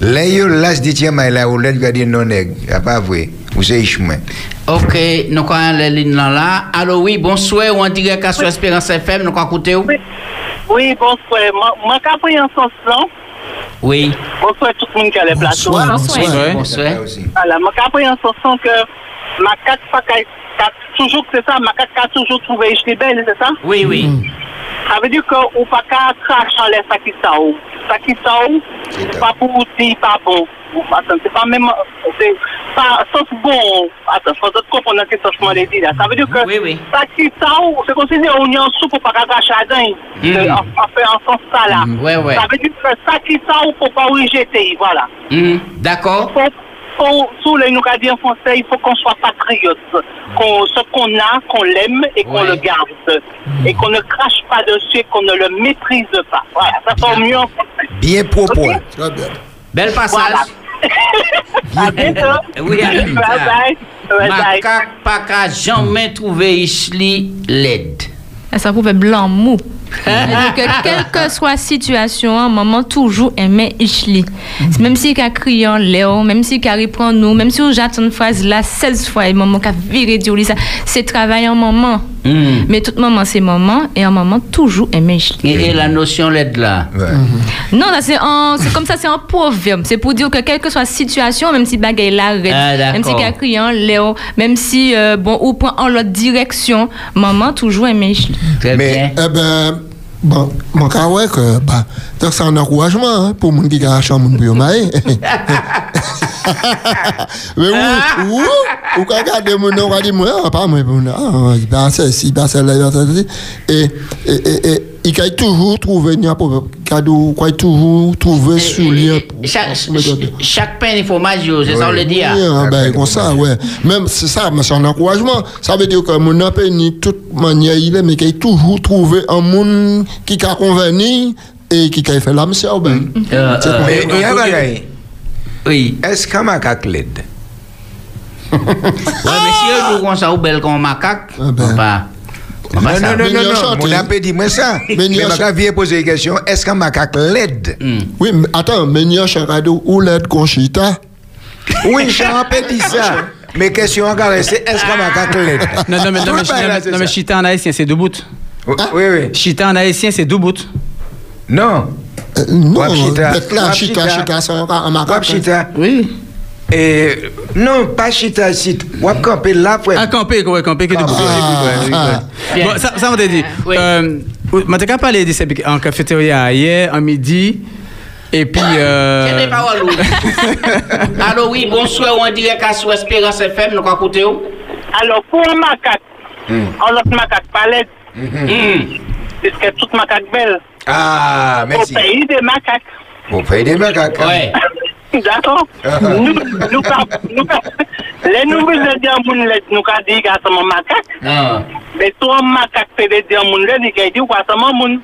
a. Se dit tiens mais là ou a non nèg, y a pas vrai. Ou Ish moi. Ok, nous avons les lignes là. là. Allô, oui, bonsoir, ou en direct à sur Espérance FM, nous avons écouté où? Oui, oui bonsoir. Moi, moi, quand pris en sens là, Oui, bonsoir tout le monde qui a les plateaux. Bonsoir, Bonsoir. bonsoir. Ouais. bonsoir. Ça aussi. Voilà, moi, quand pris en sens que ma carte, pas qu'à- qu'à toujours, c'est ça, ma carte a toujours trouvé Ishli belle, c'est ça? Oui, oui. Ça veut dire qu'on pas qu'à cracher en l'air ça qui pas pour dire pas bon. Attends, c'est pas même, c'est pas, sauf bon. Attends, faut d'autres comprendre ce que je m'en dit là. Ça veut dire que, Oui, oui. ça qui c'est comme si on y soupe pour pas qu'à cracher. En fait, en sens ça là. Ouais, ouais. Ça veut dire que ça qui ça ou, faut pas rejeter, voilà. D'accord. Faut, sous les nous en français, il faut qu'on soit patriote. Qu'on, ce qu'on a, qu'on l'aime et qu'on Ouais. le garde. Et qu'on ne crache pas dessus et qu'on ne le méprise pas. Voilà, ça sent mieux en français. Bien propre. Ok? Très bien. Bel passage. Voilà. À bientôt. Oui, à bientôt. bye. Bye bye. Macaque pas qu'à jamais trouvé Ishli LED. Ça prouve blanc mou. Donc, euh, quelle que soit la situation, maman toujours aimait Ishli. Même si elle crie en Léo, même si elle reprend nous, même si j'attends une phrase là 16 fois, et maman qui a viré Dieu, ça, c'est travail en maman. Hmm. Mais toute maman, c'est maman, et un maman toujours aimait Ishli. Et, et la notion l'aide là? Ouais. Non, là, c'est comme ça, c'est un proverbe. C'est pour dire que quelle que soit la situation, même si bagaille là, arrête, Ah, même si qu'elle crie en Léo, même si, euh, bon, ou prend en l'autre direction, maman toujours aimait Ishli. Très Mais- bien. Eh ben, bon, mon cas, ouais, que, bah, c'est un encouragement hein, pour les gens qui gardent eux marier. Mais où, où, où, quand mon nom, on va dire, moi, ah, pas moi, pour ah, il passe il passe il passe et, il a toujours trouvé un cadeau, il a toujours trouvé eh, sous eh, lien. Eh, chaque, chaque pain et fromage, c'est ça on le dit. Ah. Oui, ah, ben, comme ça, ouais. Même c'est ça, mais c'est un encouragement. Ça veut dire que mon appel, de toute manière, il est, mais qu'il a toujours trouvé un monde qui a convenu et qui a fait l'âme, mm. euh, c'est bien. Mais il y a ben. Oui. Est-ce qu'un macaque l'aide? Oui, mais si un comme ça, ou belle comme un macaque, ah, pas. Non, non, non, non, il y a non. chanté. Mon appel dit moi ça. Mais macaque vient poser une question. Est-ce qu'un macaque l'aide? Hmm. Oui, mais attends, mais il y a un cadeau où l'aide Conchita. Oui, Jean peut dire ça. Mais question encore, c'est est-ce qu'un macaque l'aide? Non, non, mais, non, mais, non, mais. Chita en haïtien, c'est deux bouts. Oui, oui. Chita en haïtien, c'est deux bouts. Non. Euh, non, Chita, Wapchita. Chita, c'est un un macaque. Oui. Et non, pas chita ici. Wap camper là, frère. Ah, camper, quoi, camper, Ah, ah, ah. ouais. Bon, ça, ça, on t'a dit. Oui. Euh, on t'a parlé de ça en cafétéria hier, en midi. Et puis. Euh, Tiens des paroles, oui. Allô, oui, bonsoir, on dirait qu'à sous Espérance FM, nous avons écouté où? Alors, pour un macaque, un autre macaque palette, Hmm. puisque toute macaque belle, Ah, au merci. pays des macaques. Au pays des macaques. Ouais. D'accord? Nou, nou ka, nou ka, le nou vè de diyan moun lè, nou ka di ka seman makak, be tou an makak pe de diyan moun lè, di ka di kwa seman moun.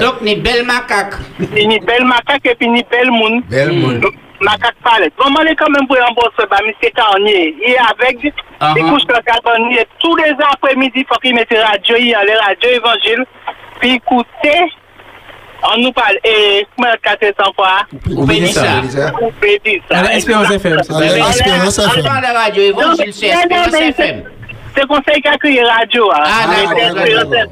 Dok ni bel makak. Ni bel makak epi ni bel moun. Bel moun. Makak palet. Bon man lè kamen pou yon borswe ba, miske ka onye, yè avek, di kouch kwa kalban onye, tou les apre midi fok yon mette radyo yon, le radyo evanjil, pi koute, puis écoutez, on nous parle, et comment est-ce que 400 fois? Vous pouvez dire ça. Vous pouvez dire ça. à la Espérance FM. Espérance FM. Se konsey ka kriye radyo a. A, nan, nan, nan.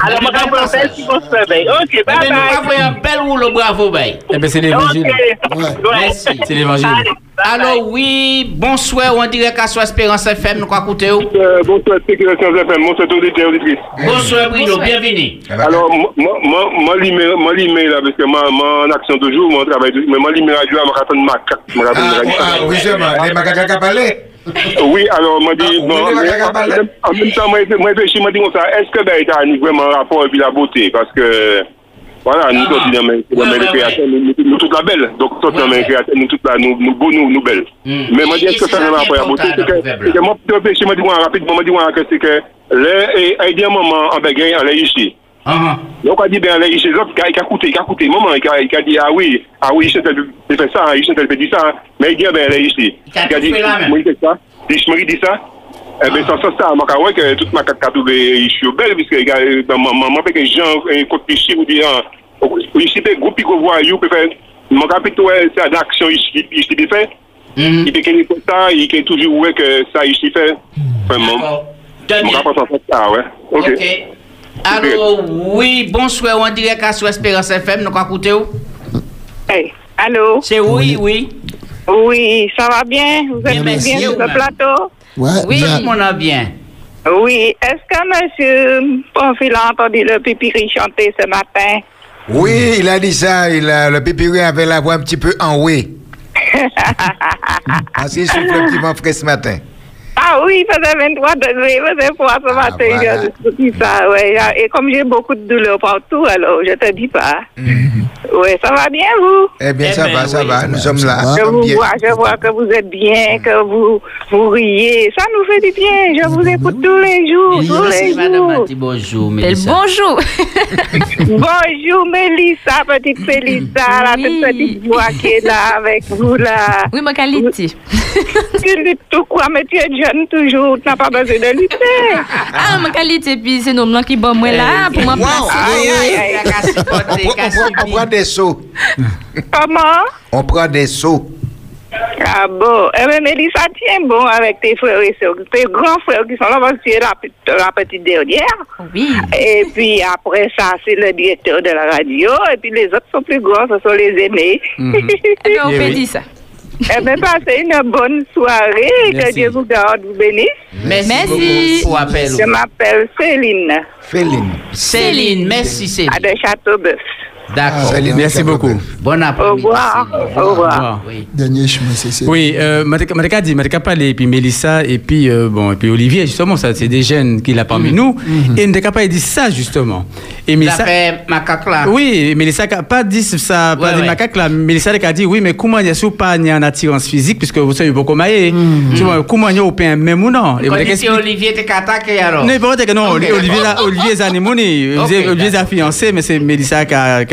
A, nan, nan, nan. Si kon se bay. Ok, eh bye bye. Ebe nou pa fwe an bel ou lo bravo bay. Ebe se l'Evangile. Ok. Mersi. Se l'Evangile. Alo, oui, bonsoir, ou an direk a sou Espérance FM, nou kwa koute ou? Euh, bonsoir, Espérance FM, bonsoir, tout dit, tout dit. Bonsoir, Brido, bienveni. Alors, man li me la, parce que man aksyon toujou, man travay toujou, man li me radyo a, man katon mak. Ah, oui, seman, man katon mak a pale? Oui, alors, mwen di, an ah, mèm tan mwen peche, mwen di mwen sa, eske da ita anik vèman rapor epi la bote, paske, wala, nou tout nan men kreatèl, nou tout la bel, donc tout nan men kreatèl, nou tout la, nou bon, nou bel. Mè mwen di, eske sa nan rapor la bote, seke, mwen peche, mwen di mwen rapid, mwen di mwen akè, seke, lè, ay di an mèman, an bè gen, an lè yishi. Yon ka di, ben, le Yishe Zop, ka koute, ka koute, maman, ka di, ah oui, ah oui, Yishe tel pe fè sa, Yishe tel pe di sa, men yon, ben, le Yishe, ka di, mwen fè sa, Yishe mwen di sa, eh Ebe, san san sa, maka wè ke tout maka katou be yishyo bel, biske maman peke jan e, kote yishyo ou di an, ou yishyo pe goupi kou vwa yu pe fe, maka pe tou wè sa d'aksyon yishyo pe fe, yi pe kene kon sa, yi ke toujou wè ke sa yishyo fe, fèmman, maka pa san san sa, wè. Ok. Allô, oui, bonsoir, on dirait qu'à sous Espérance FM, nous écouté où Hey, allô? C'est oui, oui. Oui, ça va bien? Vous êtes Bien, sur le plateau? Ouais, Oui, bien. mon a bien. Oui. Est-ce que monsieur Bonfil a entendu le pipiri chanter ce matin? Oui, il a dit ça. Il a, le pépéré avait la voix un petit peu en oui. Parce qu'il souffle un petit peu frais ce matin. Ah oui, il faisait 23 degrés, il faisait froid ce matin. Ah, voilà. Je dis ça, ouais. Et comme j'ai beaucoup de douleurs partout, alors je te dis pas. Oui, ça va bien, vous? Eh bien, Eh ça ben, va, ça oui. va. Nous sommes là. Je vous bien. vois, je vois que vous êtes bien, que vous, vous riez. Ça nous fait du bien. Je vous écoute tous les jours, tous les Merci, madame jours. Mati, bonjour, Mélissa. bonjour. Bonjour Mélissa, petite Félissa, la toute petite voix qui est là avec vous là. oui, ma qualité. Tu tout quoi, mais tu es jeune toujours, tu n'as pas besoin de lutter. Ah, ma qualité, puis c'est nos blancs qui bon moi là, pour moi Wow. Aïe, aïe, aïe. On prend des seaux. Comment? On prend des seaux. Ah bon, eh bien, Mélissa, tiens bon avec tes frères et sœurs, tes grands frères qui sont là parce que tu es la, petite- la petite dernière. Oui. Et puis après ça, c'est le directeur de la radio. Et puis les autres sont plus grands, ce sont les aînés. Eh bien, on Eh peut oui. dire ça. Eh bien, passez une bonne soirée. Que. Dieu vous garde, vous bénisse. Merci, pour. Je m'appelle Céline, Féline. Céline, merci Céline. à de Châteauboeuf. D'accord. Merci beaucoup. Bon Au après-midi. revoir. Au revoir. Oui. Dernier chemin, c'est ça. Oui, euh, Mateka dit, Mateka parle, et puis Mélissa, et puis, euh, bon, et puis Olivier, justement, ça, c'est des jeunes qu'il a parmi nous. Et Mateka pas dit ça, justement. Et Ça Mélissa. fait macaque là. Oui, Mélissa n'a pas dit ça, pas Ouais, dit ouais. macaque là. Mélissa a dit, oui, mais comment il y a sous pas il y a une attirance physique, puisque vous savez beaucoup maillé. Tu vois, comment il y a au même ou non? Et explique- Olivier t'es attaqué alors. non, il pas dire que non, Olivier, Olivier. Olivier Olivier, Olivier fiancé, mais c'est Mélissa qui a,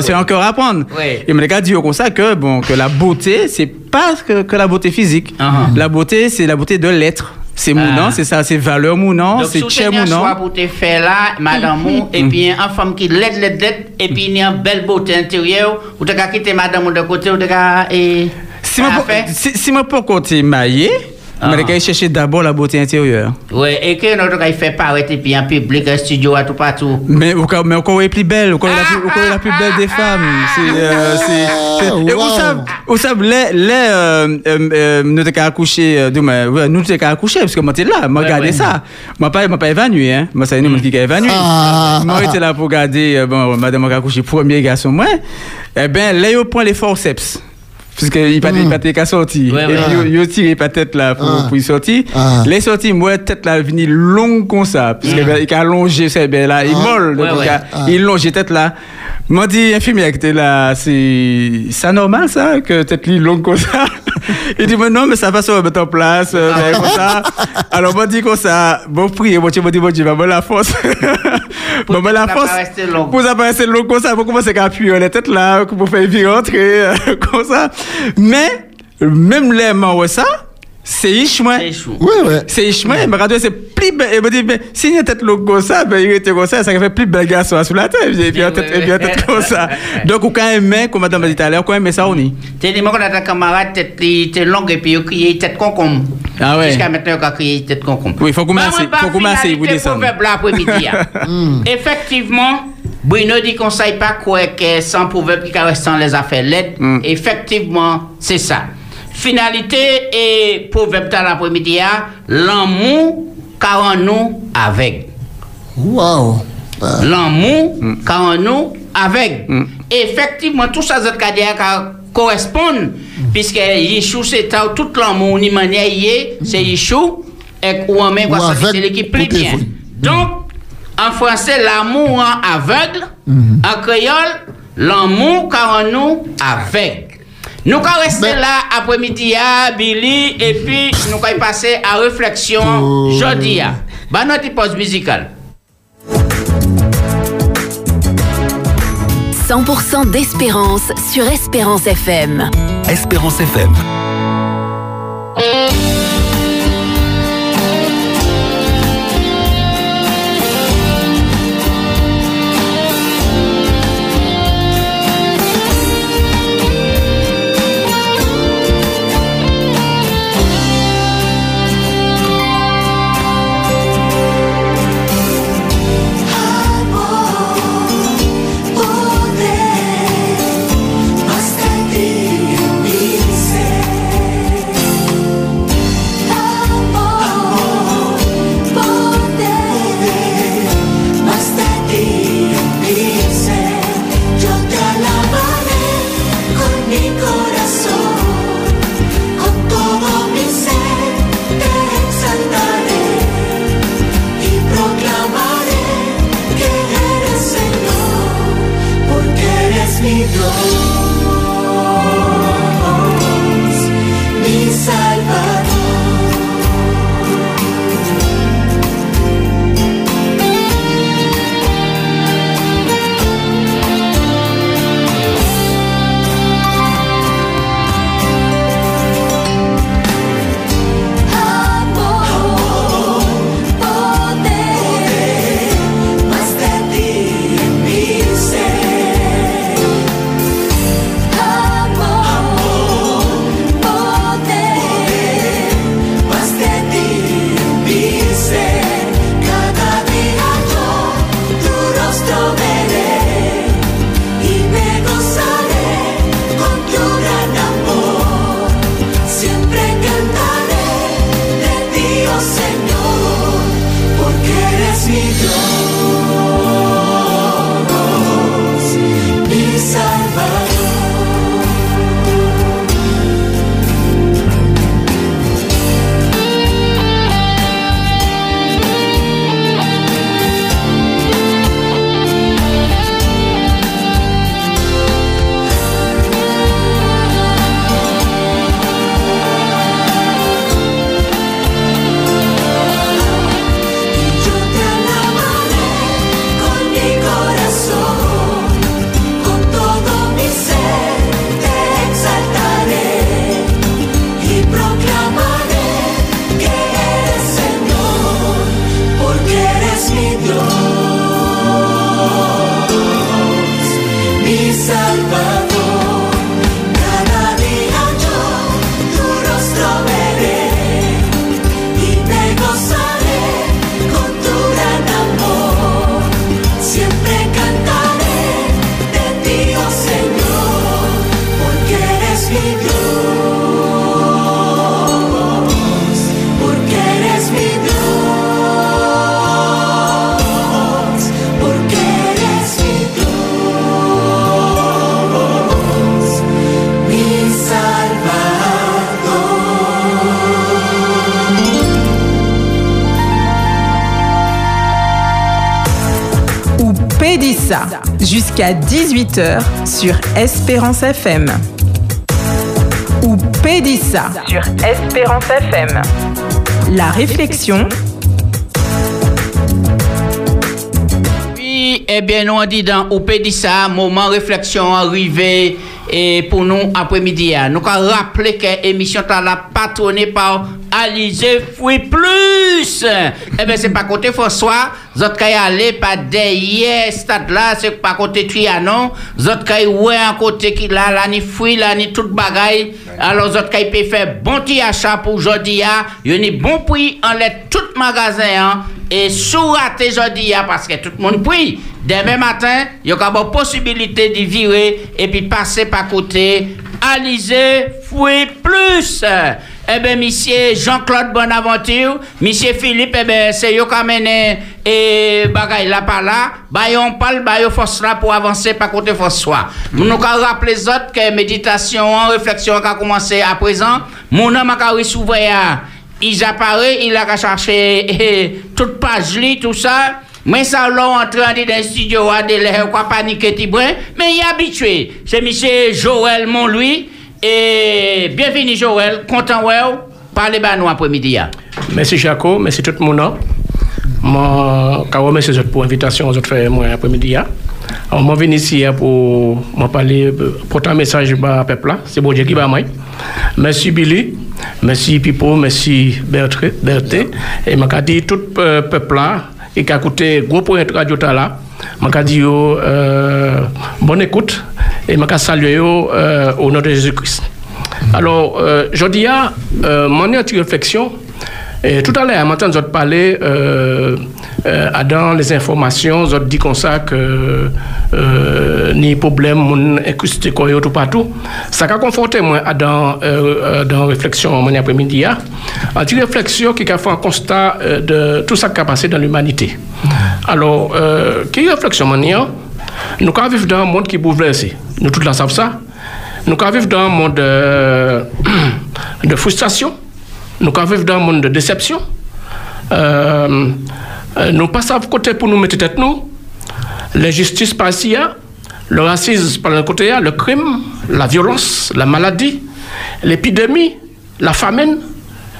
c'est encore à apprendre. Oui. Et Mélissa dit comme ça que, bon, que la beauté, c'est pas que, que la beauté physique. Uh-huh. La beauté, c'est la beauté de l'être. C'est mounant, Ah. c'est ça, c'est valeur mounant, Donc, c'est un mounant. choix pour te faire là, madame, ou, et puis une femme qui l'aide, l'aide, l'aide, et puis il y a une belle beauté intérieure, ou tu as quitté madame ou de côté, ou tu as. Et. Si moi, si, si moi pas côté maillé, Ah. mais je chercher d'abord la beauté intérieure. Oui, et que notre gars, il fait paraître, et puis en public, un studio, à tout partout. Mais mais encore est plus belle, au cas la plus, belle des femmes. C'est euh, c'est c'est- et où ça où ça les les euh, euh, euh, nous t'es qu'à accoucher euh, nous t'es qu'à accoucher parce que moi t'es là, moi ouais. ça. Moi pas moi pas évanoui hein. Moi c'est une qui est évanoui. Ah. Moi j'étais là pour regarder euh, bon madame m'a accouché premier garçon moi. Eh ben là il prend les forceps. Puisque il pas il pas qu'à sortir. Ouais, Et ouais. puis il- il tiré pas tête là pour Ah. pour y sortir. Ah. Les sorties moi tête là venue longue comme ça puisque ben, il a allongé c'est ben là il molle Ouais, donc, ouais. il a- Ah. il longe tête là. M'a dit infirmière qui était là, c'est ça normal ça que tête lui longue comme ça. Il dit mais non mais ça va se remettre en place euh, ben, comme ça. Alors m'a dit comme ça, bon prier, bon Dieu, bon Dieu, bon Dieu, va me la force. Bon me la force. Pour rester long comme ça, pour commencer à appuyer la tête là, pour faire vite rentrer comme ça. Mais même les mains ouais ça, c'est ichouin. C'est chou. Oui, oui. C'est Ishmael, mais radio c'est plus belle. Il me dit, mais si il y a tête logo comme ça, ben il était comme ça, ça fait plus belle garçon sous la tête. Et puis, il y a tête, et puis, il tête comme ça. Donc, ou quand même, comme madame a dit tout à l'heure, quand même, ça, on y. T'es dit, moi, quand ta camarade, tête longue, et puis il crié tête concombre. Ah ouais. Jusqu'à maintenant, il a crié tête concombre. Oui, faut commencer, moi, faut commencer, vous finalité descendre. proverbe là après-midi. hein. Effectivement, Bruno dit qu'on sait pas quoi que sans proverbe qui caresse sans les affaires laides. Mm. Effectivement, c'est ça. Finalité et proverbe dans l'après-midi, hein, l'amour car en nous avec. Wow. L'amour Mm. car en nous avec. Effectivement, tout ça, ça correspond, puisque Yeshua, c'est tout l'amour, ni manière, c'est Yeshua, et ou en même, c'est l'équipe plus bien. fou. Donc, en français, l'amour en aveugle, en créole, l'amour car en nous avec. Nous allons rester Ben- là après-midi à Billy et puis nous allons passer à réflexion Oh. jeudi. à. Bah, notre pause musicale. 100% d'espérance sur Espérance FM. Espérance FM. Jusqu'à 18h sur Espérance FM. Ou Pédissa sur Espérance FM. La réflexion, Puis, eh bien, nous on dit dans ou ça, moment réflexion arrivé et pour nous après-midi. hein. Nous avons rappelé que l'émission est patronnée par Alizé Fouille Plus. Eh bien, c'est pas côté François. Vous êtes aller pas derrière stade là, c'est pas côté Trianon. Vous êtes ouais un côté qui là, là, ni fruit, là, ni toute bagaille. Alors, vous êtes peut faire bon petit achat pour y a un bon prix en l'air tout magasin. hein. Et sous raté hein, parce que tout le monde prie. Demain matin, il y a une possibilité de virer et puis passer par côté. Alizé Fouille Plus. Eh bien, monsieur Jean-Claude Bonaventure, monsieur Philippe, eh bien, c'est eux qui et bagaille là par là. Bah, on parle, bah, yo force là pour avancer par côté François. Nous nous rappeler les autres que méditation, réflexion a commencé à présent. Mon nom a souverain. Il apparaît, il a qu'à chercher eh, toute page li, tout ça. Mais ça, là, de dans le studio, à de l'air, quoi, paniquer. Mais il est habitué. C'est monsieur Joël Montlouis. Et bienvenue, Joël. Content, ouais. Parlez bah nous après-midi. hein. Merci Jaco, merci tout le monde. Moi, je remercie pour l'invitation autres faire moi après-midi. hein. Alors, moi, je viens ici hein, pour parler, euh, porter un message à peuple là. C'est bon Dieu qui va moi. Merci Billy, merci Pipo, merci Berté. Et je dire tout le peuple là, et qui a écouté gros point de radio là. Je vais dire euh, bonne écoute et saluer yo, euh, au nom de Jésus-Christ. Alors, euh, je dis, euh, mon réflexion, tout à l'heure, matin, nous parlé euh, euh, dans les informations, nous dit comme ça que euh, ni problème, mon acoustique tout partout. Ça a conforté moi dans euh, euh, dans réflexion mon après-midi. hein. En petite réflexion qui a fait un constat euh, de tout ça qui a passé dans l'humanité. Alors, qui réflexion mon Nous vivre dans un monde qui est bouleversé. Nous tous savons ça. Nous vivre dans un monde de frustration. Nous vivre dans un monde de déception. Euh, euh, nous passons à côté pour nous mettre tête nous. L'injustice par ici, hein. le racisme par un côté, hein, le crime, la violence, la maladie, l'épidémie, la famine,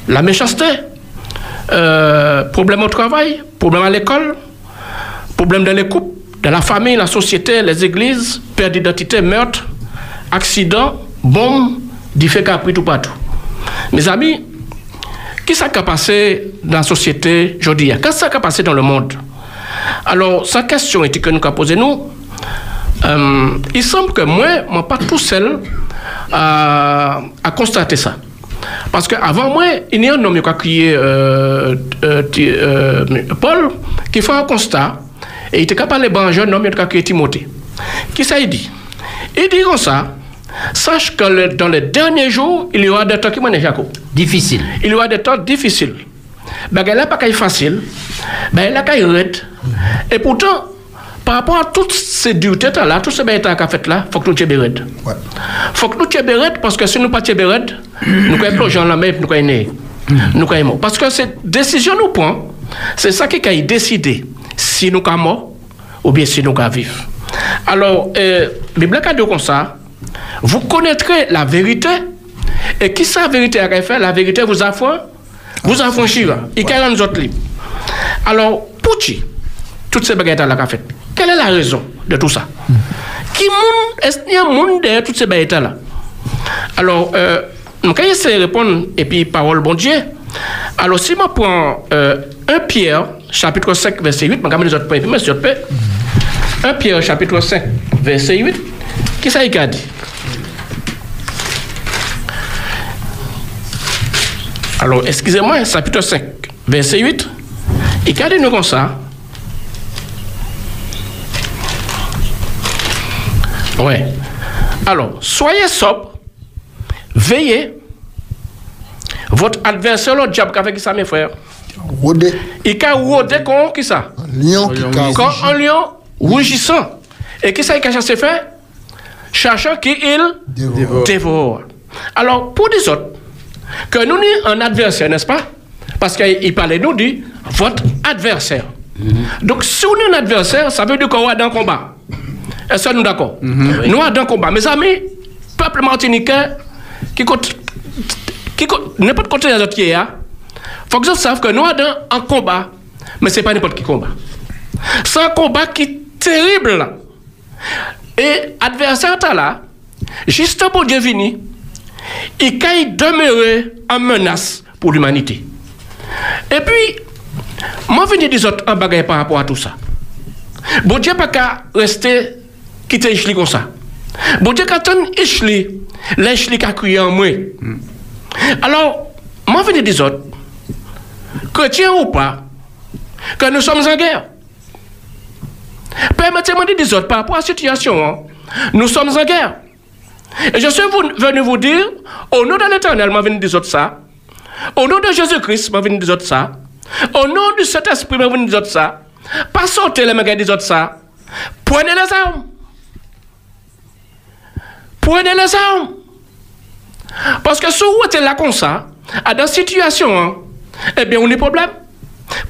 la méchanceté, euh, problème au travail, problème à l'école, problème dans les couples, dans la famille, la société, les églises, perte d'identité, meurtre, accident, bombe, diffé capri tout partout. Mes amis, qui ça qui a passé dans la société aujourd'hui? Qu'est-ce qui a passé dans le monde? Alors, sa question était que nous avons posée nous. euh, il semble que moi, moi pas tout seul à, constater ça. Parce qu'avant moi, il y a un homme qui a crié euh, euh, Paul, qui fait un constat, et il était capable de un jeune homme qui a crié Timothée. Qui ça il dit? Il dit comme ça, sache que le- dans les derniers jours, il y aura des temps qui m'en Jacob. Difficile. Il y aura des temps difficiles. Ben, il n'y a pas facile, ben, il a raide. Et pourtant, par rapport à toutes ces duretés là, tout ce tu as fait là, il faut que nous soyons Il faut que nous raides parce que si nous ne sommes pas raides, nous allons plonger dans la mer, nous allons né. Nous allons mort. Parce que cette décision nous prend, c'est ça qui a décidé si nous sommes morts ou bien si nous sommes vivre. Alors, euh, la Bible a dit comme ça, vous connaîtrez la vérité, et qui sa vérité a fait La vérité vous affranchira, vous affranchira, et qu'elle nous autres. Alors, pour qui toutes ces bagages là qu'a fait Quelle est la raison de tout ça? Qui est-ce qu'il y a un monde derrière toutes ces bagages là Alors, euh, vais essayer de répondre, et puis parole bon Dieu. Alors, si je prends euh, 1 Pierre, chapitre 5, verset 8, je vais les autres points, je vais 1 Pierre, chapitre 5, verset 8, Qu'est-ce qu'il a dit? Alors, excusez-moi, chapitre 5, verset 8. Il a dit nous comme ça. Ouais. Alors, soyez sobre, veillez. Votre adversaire, le diable, avec ça, mes frères? Il a rodé comme qui ça? Lion qui un lion rougissant. Et qui ça qu'il a chassé fait Cherchant qui il Dévore. dévore. Alors, pour les autres, que nous sommes un adversaire, n'est-ce pas? Parce qu'il parlait nous dit votre adversaire. Donc, si on est un adversaire, ça veut dire qu'on est dans un combat. Est-ce que nous sommes d'accord Nous sommes dans un combat. Mes amis, peuple martiniquais, qui compte, qui compte, n'importe côté qui est là, faut que vous sachiez que nous sommes dans un combat, mais ce n'est pas n'importe qui combat. C'est un combat qui est terrible. Et adversaire là, juste pour Dieu vini, il a demeurer en menace pour l'humanité. Et puis, moi, je des autres en bagaille par rapport à tout ça. Bon Dieu pas qu'à rester quitter Ishli comme ça. Bon Dieu qu'à attendre Ishli, l'Ishli qu'a crié en moi. Alors, moi, je des autres, chrétiens ou pas, que nous sommes en guerre. Permettez-moi de dire des autres par rapport à la situation. hein. Nous sommes en guerre. Et je suis venu vous dire, au nom de l'éternel, je venu des autres ça. Au nom de Jésus-Christ, je venu des autres ça. Au nom du Saint-Esprit, je venu des autres ça. Pas sauter les mains des ça. Prenez les armes. Prenez les armes. Parce que si vous êtes là comme ça, à dans situation, hein, eh bien, on a problème.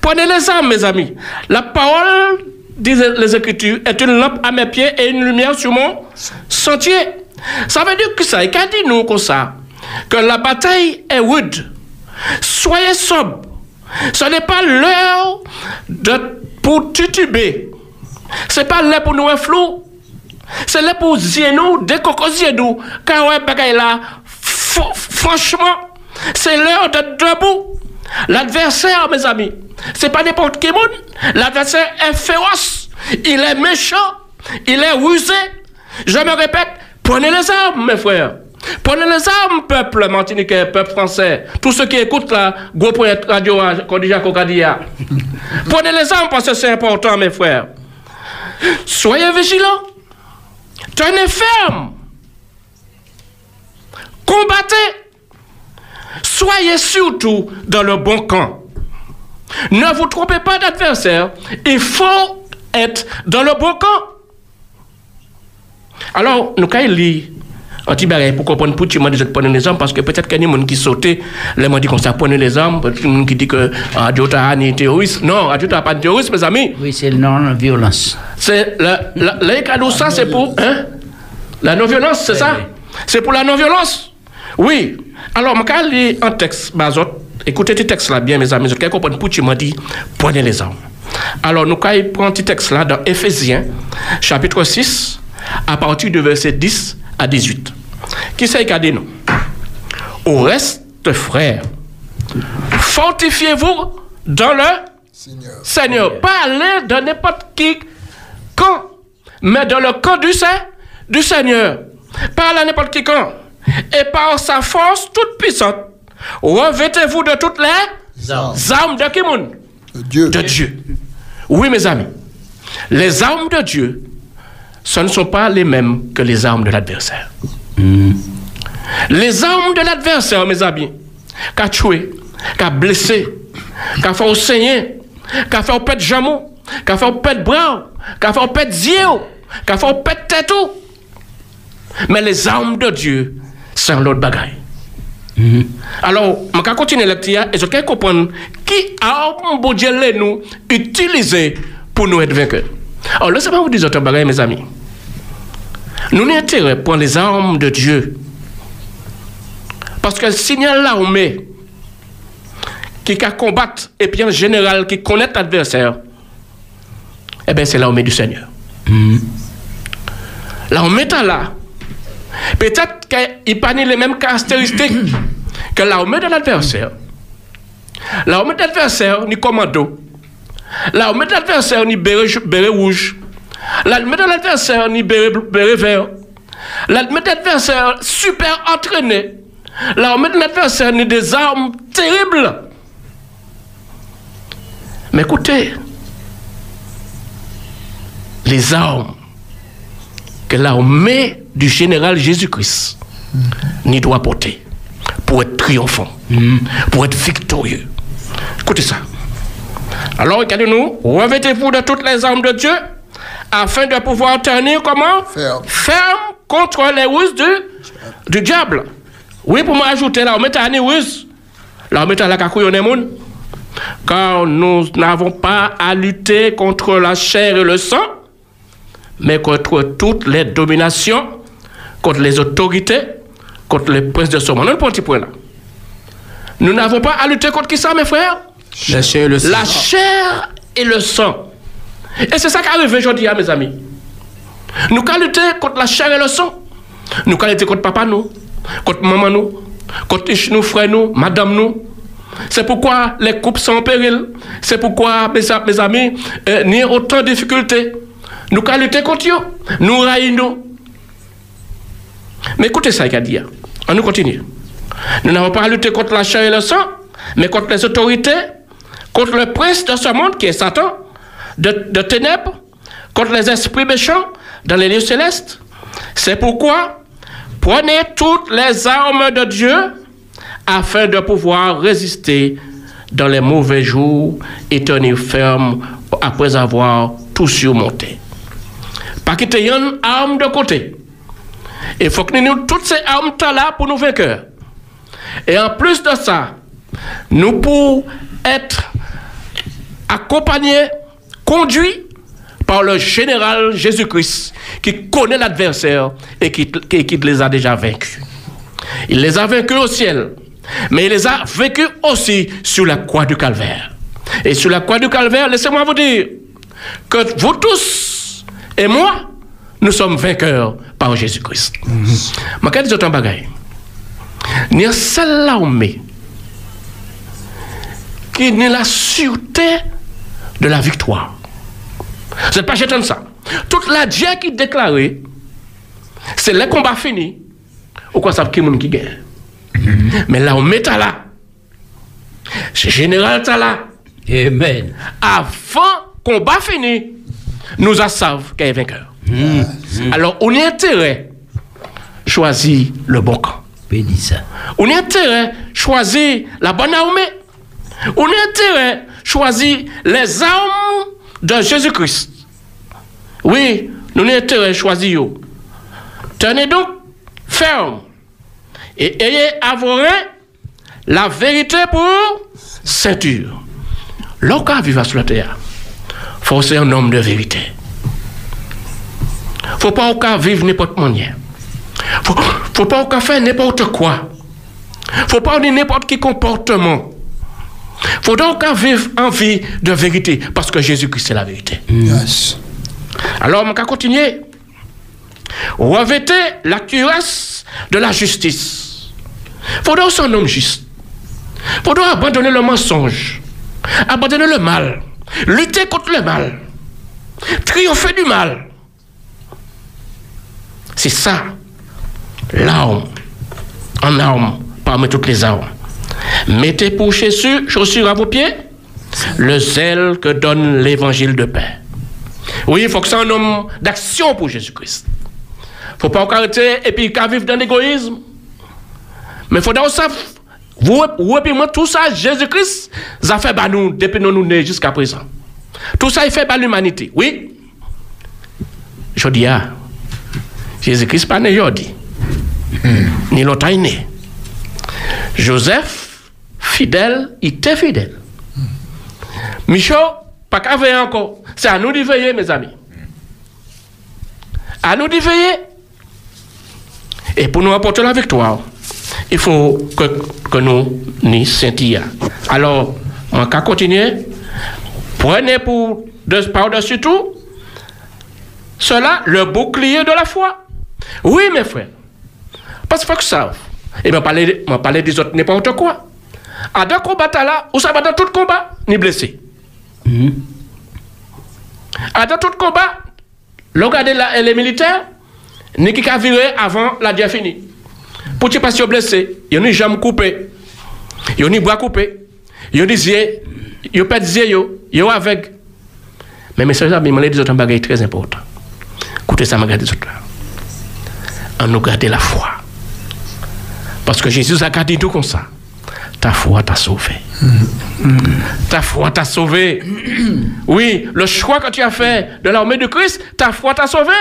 Prenez les armes, mes amis. La parole, disent les Écritures, est une lampe à mes pieds et une lumière sur mon sentier. Ça veut dire que ça, il a dit nous comme ça, que la bataille est rude. Soyez sobre. Ce n'est pas l'heure de, pour tituber. Ce n'est pas l'heure pour nous flou. C'est l'heure pour dire nous, décocoser nous, car ouais, bagaille là, fr- franchement, c'est l'heure d'être debout. L'adversaire, mes amis, c'est pas n'importe qui monde. L'adversaire est féroce, il est méchant, il est rusé. Je me répète, prenez les armes, mes frères. Prenez les armes, peuple martiniquais, peuple français. Tous ceux qui écoutent la point radio, qu'on dit Kokadia. Prenez les armes parce que c'est important, mes frères. Soyez vigilants. Tenez ferme. Combattez. Soyez surtout dans le bon camp. Ne vous trompez pas d'adversaire. Il faut être dans le bon camp. Alors, nous un petit bagage pour comprendre pour tu m'as dit de prendre les armes parce que peut-être qu'il y a des gens qui sautent, les m'ont dit qu'on s'est prendre les armes, des gens qui disent que Radio Taha n'est terroriste. Non, Radio Taha pas terroriste, mes amis. Oui, c'est non-violence. C'est la, la, la ça, c'est pour hein? la non-violence, c'est ça? C'est pour la non-violence? Oui. Alors, je vais un texte, Bazot. Écoutez ce texte là bien, mes amis. Quelqu'un comprend pour tu m'as dit, prenez les armes. Alors, nous allons prendre ce texte là dans Éphésiens, chapitre 6, à partir du verset 10 à 18. Qui c'est qui a dit nous Au reste, frères, fortifiez-vous dans le Seigneur. Pas aller dans n'importe qui camp, mais dans le camp du, Saint- du Seigneur. Pas aller n'importe qui camp. Et par sa force toute puissante, revêtez-vous de toutes les armes de qui monde Dieu. De Dieu. Oui, mes amis. Les armes de Dieu, ce ne sont pas les mêmes que les armes de l'adversaire. Les armes de l'adversaire, mes amis, qu'a tué, qu'a blessé, qu'a fait saigner, qu'a fait perdre jamon, qu'a fait perdre bras, qu'a fait perdre yeux, qu'a fait perdre tête. Mais les armes de Dieu, c'est un autre bagaille. Alors, je vais continuer la lecture et je vais comprendre qui arme bon Dieu nous utiliser pour nous être vainqueurs. Alors, laissez-moi vous dire autre bagaille, mes amis. Nous avons intérêt pour les armes de Dieu. Parce que le signal l'armée qui a combattre et puis en général qui connaît l'adversaire, eh bien c'est l'armée du Seigneur. L'armée est là. Peut-être qu'il pas les mêmes caractéristiques que l'armée de l'adversaire. L'armée de l'adversaire ni commando. L'armée de l'adversaire ni béret, béret rouge. L'armée de l'adversaire ni béret, béret vert. Là, on met l'adversaire super entraîné. On met l'adversaire ni des armes terribles. Mais écoutez, les armes que l'armée du général Jésus-Christ n'y doit porter pour être triomphant, pour être victorieux. Écoutez ça. Alors, regardez-nous, revêtez-vous de toutes les armes de Dieu afin de pouvoir tenir comment? Ferme contre les ruses du, du diable. Oui, pour m'ajouter là, on met à ruse. Là, on met à la cacouille monde. Car nous n'avons pas à lutter contre la chair et le sang, mais contre toutes les dominations, contre les autorités, contre les princes de ce monde. On a un petit point là. Nous n'avons pas à lutter contre qui ça, mes frères? La chair et le sang. La chair et le sang. Et c'est ça qui arrive aujourd'hui, hein, mes amis. Nous allons lutter contre la chair et le sang. Nous allons lutter contre papa nous, contre maman nous, contre nos frères nous, madame nous. C'est pourquoi les couples sont en péril. C'est pourquoi, mes, amis, euh, il y a autant de difficultés. Nous allons lutter contre eux. Nous raillons. Mais écoutez ça, il a dit. hein. On nous continue. Nous n'avons pas lutter contre la chair et le sang, mais contre les autorités, contre le prince de ce monde qui est Satan, de, ténèbres, contre les esprits méchants dans les lieux célestes. C'est pourquoi prenez toutes les armes de Dieu afin de pouvoir résister dans les mauvais jours et tenir ferme après avoir tout surmonté. Pas quitter une arme de côté. Il faut que nous toutes ces armes là pour nous vaincre. Et en plus de ça, nous pour être accompagnés, conduits par le général Jésus-Christ qui connaît l'adversaire et qui, qui- qui les a déjà vaincus. Il les a vaincus au ciel, mais il les a vaincus aussi sur la croix du calvaire. Et sur la croix du calvaire, laissez-moi vous dire que vous tous et moi, nous sommes vainqueurs par Jésus-Christ. Je vais dire un bagage. Il y a seule l'armée qui n'est la sûreté de la victoire. Vous n'êtes pas jeté de ça. Toute la Dieu qui déclaré, c'est le combat fini. Ou quoi ça qui monde qui gagne. Mais là, on met là. C'est général là. Amen. Avant combat fini, nous en savons qu'il est vainqueur. Alors, on a intérêt choisir le bon camp. On a intérêt choisir la bonne armée. On a intérêt choisir les armes de Jésus-Christ. Oui, nous choisir. yo. Tenez donc ferme et ayez reins la vérité pour ceinture. Lorsqu'on vivre sur la terre, faut ser un homme de vérité. Faut pas vivre n'importe manière. Faut, faut pas faire n'importe quoi. Faut pas avoir n'importe quel comportement. Faut donc qu'on vive en vie de vérité parce que Jésus-Christ est la vérité. Alors, on va continuer. Revêtez la cuirasse de la justice. Faut donc un homme juste. Faut donc abandonner le mensonge. Abandonner le mal. Lutter contre le mal. Triompher du mal. C'est ça, l'arme, en arme, parmi toutes les armes. Mettez pour Jésus, chaussures à vos pieds, le zèle que donne l'évangile de paix. Oui, il faut que c'est un homme d'action pour Jésus-Christ. Il ne faut pas arrêter et puis qu'à vivre dans l'égoïsme. Mais il faut d'abord ça, vous, vous et moi, tout ça, Jésus-Christ, ça fait bah nous, depuis nous nous nés jusqu'à présent. Tout ça, il fait bah l'humanité. Oui. Je dis, ah, Jésus-Christ pas né aujourd'hui. Ni l'autre est né. Joseph, fidèle, il était fidèle. Michaud, pas qu'à veiller encore. C'est à nous de veiller, mes amis. À nous de veiller. Et pour nous apporter la victoire, il faut que, que nous n'y scintillions. Alors, on va continuer. Prenez pour de, par-dessus tout cela le bouclier de la foi. Oui, mes frères. Parce qu'il faut que ça. Et on parler des autres n'importe quoi. À deux combats là, ou ça va dans tout combat, ni blessé. À dans tout combat, regardez là, les militaires, ni qui a viré avant la dia fini. Pour tu passes blessé, il y a une jambe coupée, il y a une bras coupé, il y a des yeux, il y a pas des yeux, y a avec. Mais mes soeurs, il m'a dit des autres bagages très importants. Écoutez ça, m'a regardé des autres. On nous garder la foi. Parce que Jésus a dit tout comme ça. Ta foi t'a sauvé. Ta foi t'a sauvé. Oui, le choix que tu as fait de l'armée de Christ, ta foi t'a sauvé.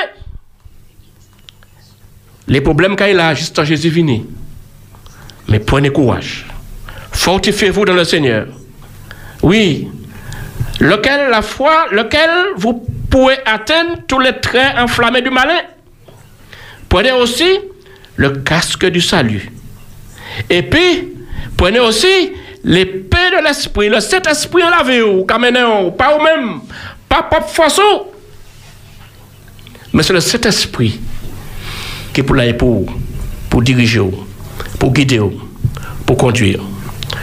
Les problèmes qu'il a, juste en Jésus venu. Mais prenez courage. Fortifiez-vous dans le Seigneur. Oui. Lequel, la foi, lequel vous pouvez atteindre tous les traits enflammés du malin? Prenez aussi le casque du salut. Et puis, prenez aussi l'épée de l'esprit, le Saint-Esprit en lavé ou kamené ou pas ou même, pas propre ou. Mais c'est le Saint-Esprit qui est pour là pour, pour diriger, ou, pour guider, ou, pour conduire.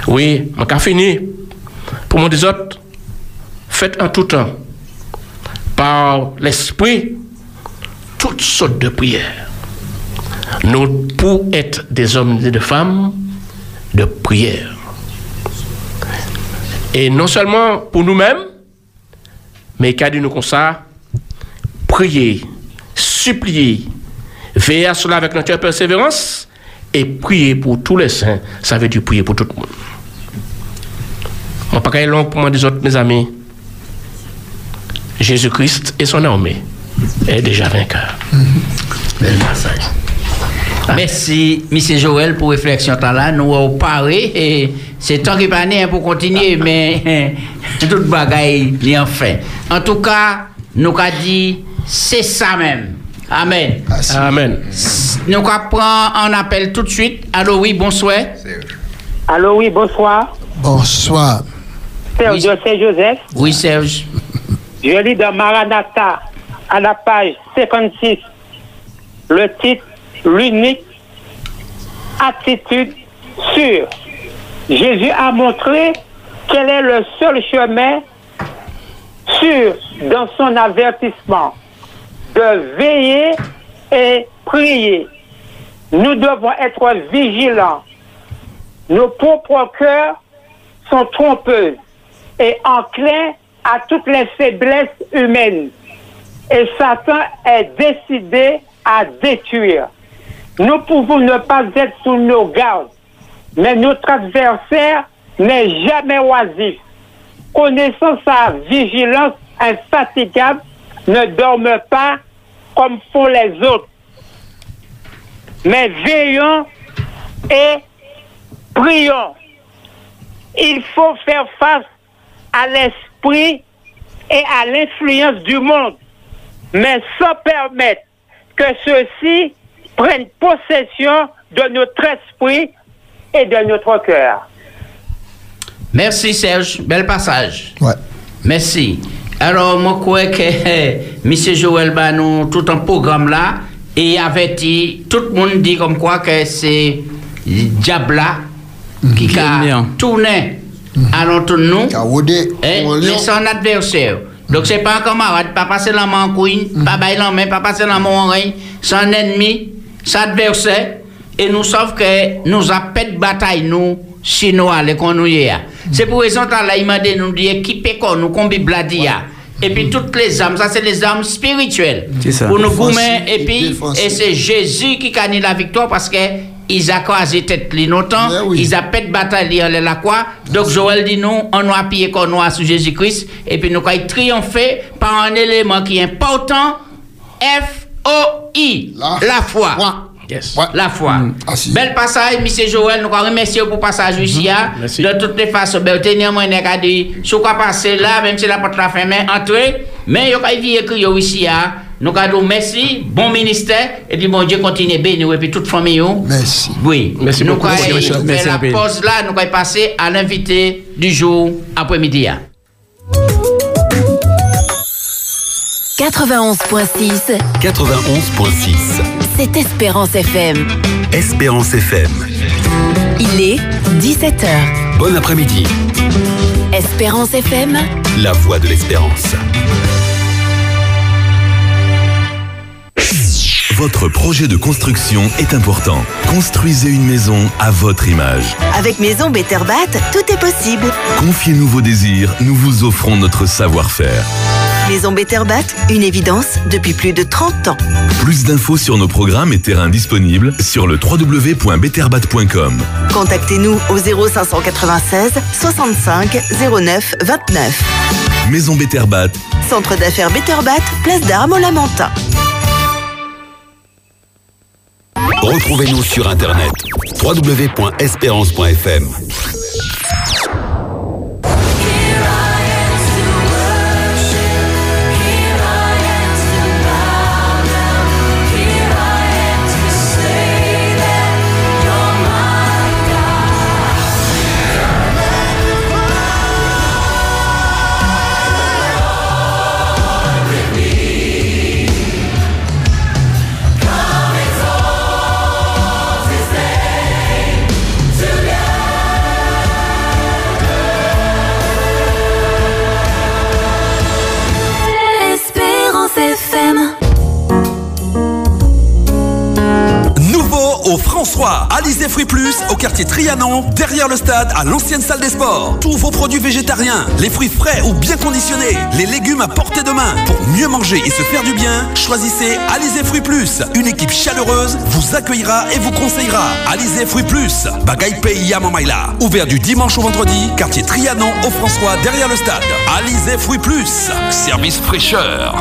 Oui, on a fini. Pour mon des autres, faites en tout temps, par l'Esprit, toutes sortes de prières. Nous, pour être des hommes et des femmes de prière. Et non seulement pour nous-mêmes, mais qu'à dit nous comme ça, prier, supplier, veiller à cela avec notre persévérance et prier pour tous les saints. Ça veut dire prier pour tout le monde. Mon pas long pour moi des autres, mes amis. Jésus-Christ et son armée est déjà vainqueur. Bel passage. Merci, M. Joël, pour réflexion là. Nous avons parlé et c'est temps qui pas né pour continuer, mais toute bagaille est en fait. En tout cas, nous avons dit, c'est ça même. Amen. Amen. Nous allons prendre un appel tout de suite. Allô, oui, bonsoir. Allô, oui, bonsoir. Bonsoir. Serge Saint-Joseph. Oui, Serge. Je lis dans Maranatha, à la page 56, le titre L'unique attitude sûre. Jésus a montré quel est le seul chemin sûr dans son avertissement de veiller et prier. Nous devons être vigilants. Nos propres cœurs sont trompeux et enclins à toutes les faiblesses humaines. Et Satan est décidé à détruire. Nous pouvons ne pas être sous nos gardes, mais notre adversaire n'est jamais oisif. Connaissant sa vigilance infatigable, ne dorme pas comme font les autres. Mais veillons et prions. Il faut faire face à l'esprit et à l'influence du monde, mais sans permettre que ceux-ci prennent possession de notre esprit et de notre cœur. Merci, Serge. Bel passage. Ouais. Merci. Alors, moi, je crois que M. Joël ba nous tout un programme là et averti, tout le monde dit comme quoi que c'est Diabla qui a tourné à l'entour de nous. Mais son adversaire. Donc, c'est pas un camarade, pas passer la main en couine, pas bailler la main, pas passer la main en c'est un ennemi, c'est un adversaire. Et nous savons que nous avons fait de bataille, nous, chinois, les qu'on nous y a. C'est pour raison que là, il m'a dit, nous dit, équiper quoi, nous, a dit, ya. Et puis toutes les âmes, ça c'est les âmes spirituelles. Pour nous goumer, et puis, et c'est Jésus qui gagne la victoire parce que ils a croisé tête li longtemps, ils a fait bataille en la quoi. Donc Joël dit nous, on a appuyé qu'on nous sur Jésus-Christ et puis nous avons triomphé par un élément qui est important, F-O-I, la, foi. Yes. La foi. Bel passage, M. Joël, nous allons remercier pour le passage ici. hein. De toutes les façons, ben, si quoi passer là, même si la porte la fermée, entrez, mais il y a écrit ici, hein. nous allons dire merci, bon ministère, et puis bon Dieu continue bénir, et puis toute famille. Merci. Oui. Merci nous beaucoup, allons monsieur. faire Merci la pause là, nous allons passer à l'invité du jour après-midi. 91.6, 91.6. c'est Espérance FM. Espérance FM. Il est 17h. Bon après-midi. Espérance FM, La voix de l'espérance. Votre projet de construction est important. Construisez une maison à votre image. Avec Maison Betterbat, tout est possible. Confiez-nous vos désirs, nous vous offrons notre savoir-faire. Maison Betterbat, une évidence depuis plus de 30 ans. Plus d'infos sur nos programmes et terrains disponibles sur le www.betterbat.com. Contactez-nous au 0596 65 09 29. Maison Betterbat, Centre d'affaires Betterbat, place d'Armes au Lamentin. Retrouvez-nous sur Internet www.espérance.fm. François, Alizé Fruits Plus, au quartier Trianon, derrière le stade, à l'ancienne salle des sports. Tous vos produits végétariens, les fruits frais ou bien conditionnés, les légumes à portée de main. Pour mieux manger et se faire du bien, choisissez Alizé Fruits Plus. Une équipe chaleureuse vous accueillera et vous conseillera. Alizé Fruits Plus, Bagaille Pays Yamamaïla. Ouvert du dimanche au vendredi, quartier Trianon, au François, derrière le stade. Alizé Fruits Plus, service fraîcheur.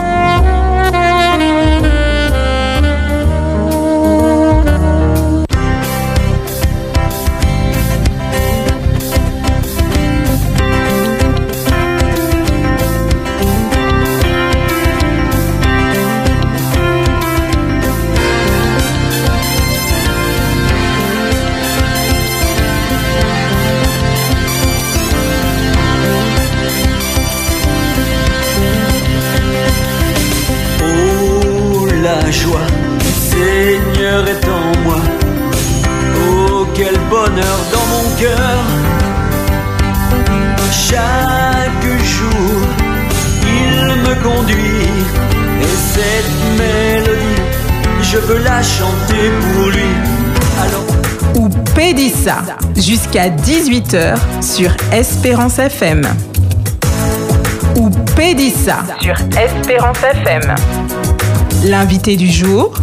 Jusqu'à 18h sur Espérance FM. Ou Pédissa sur Espérance FM. L'invité du jour,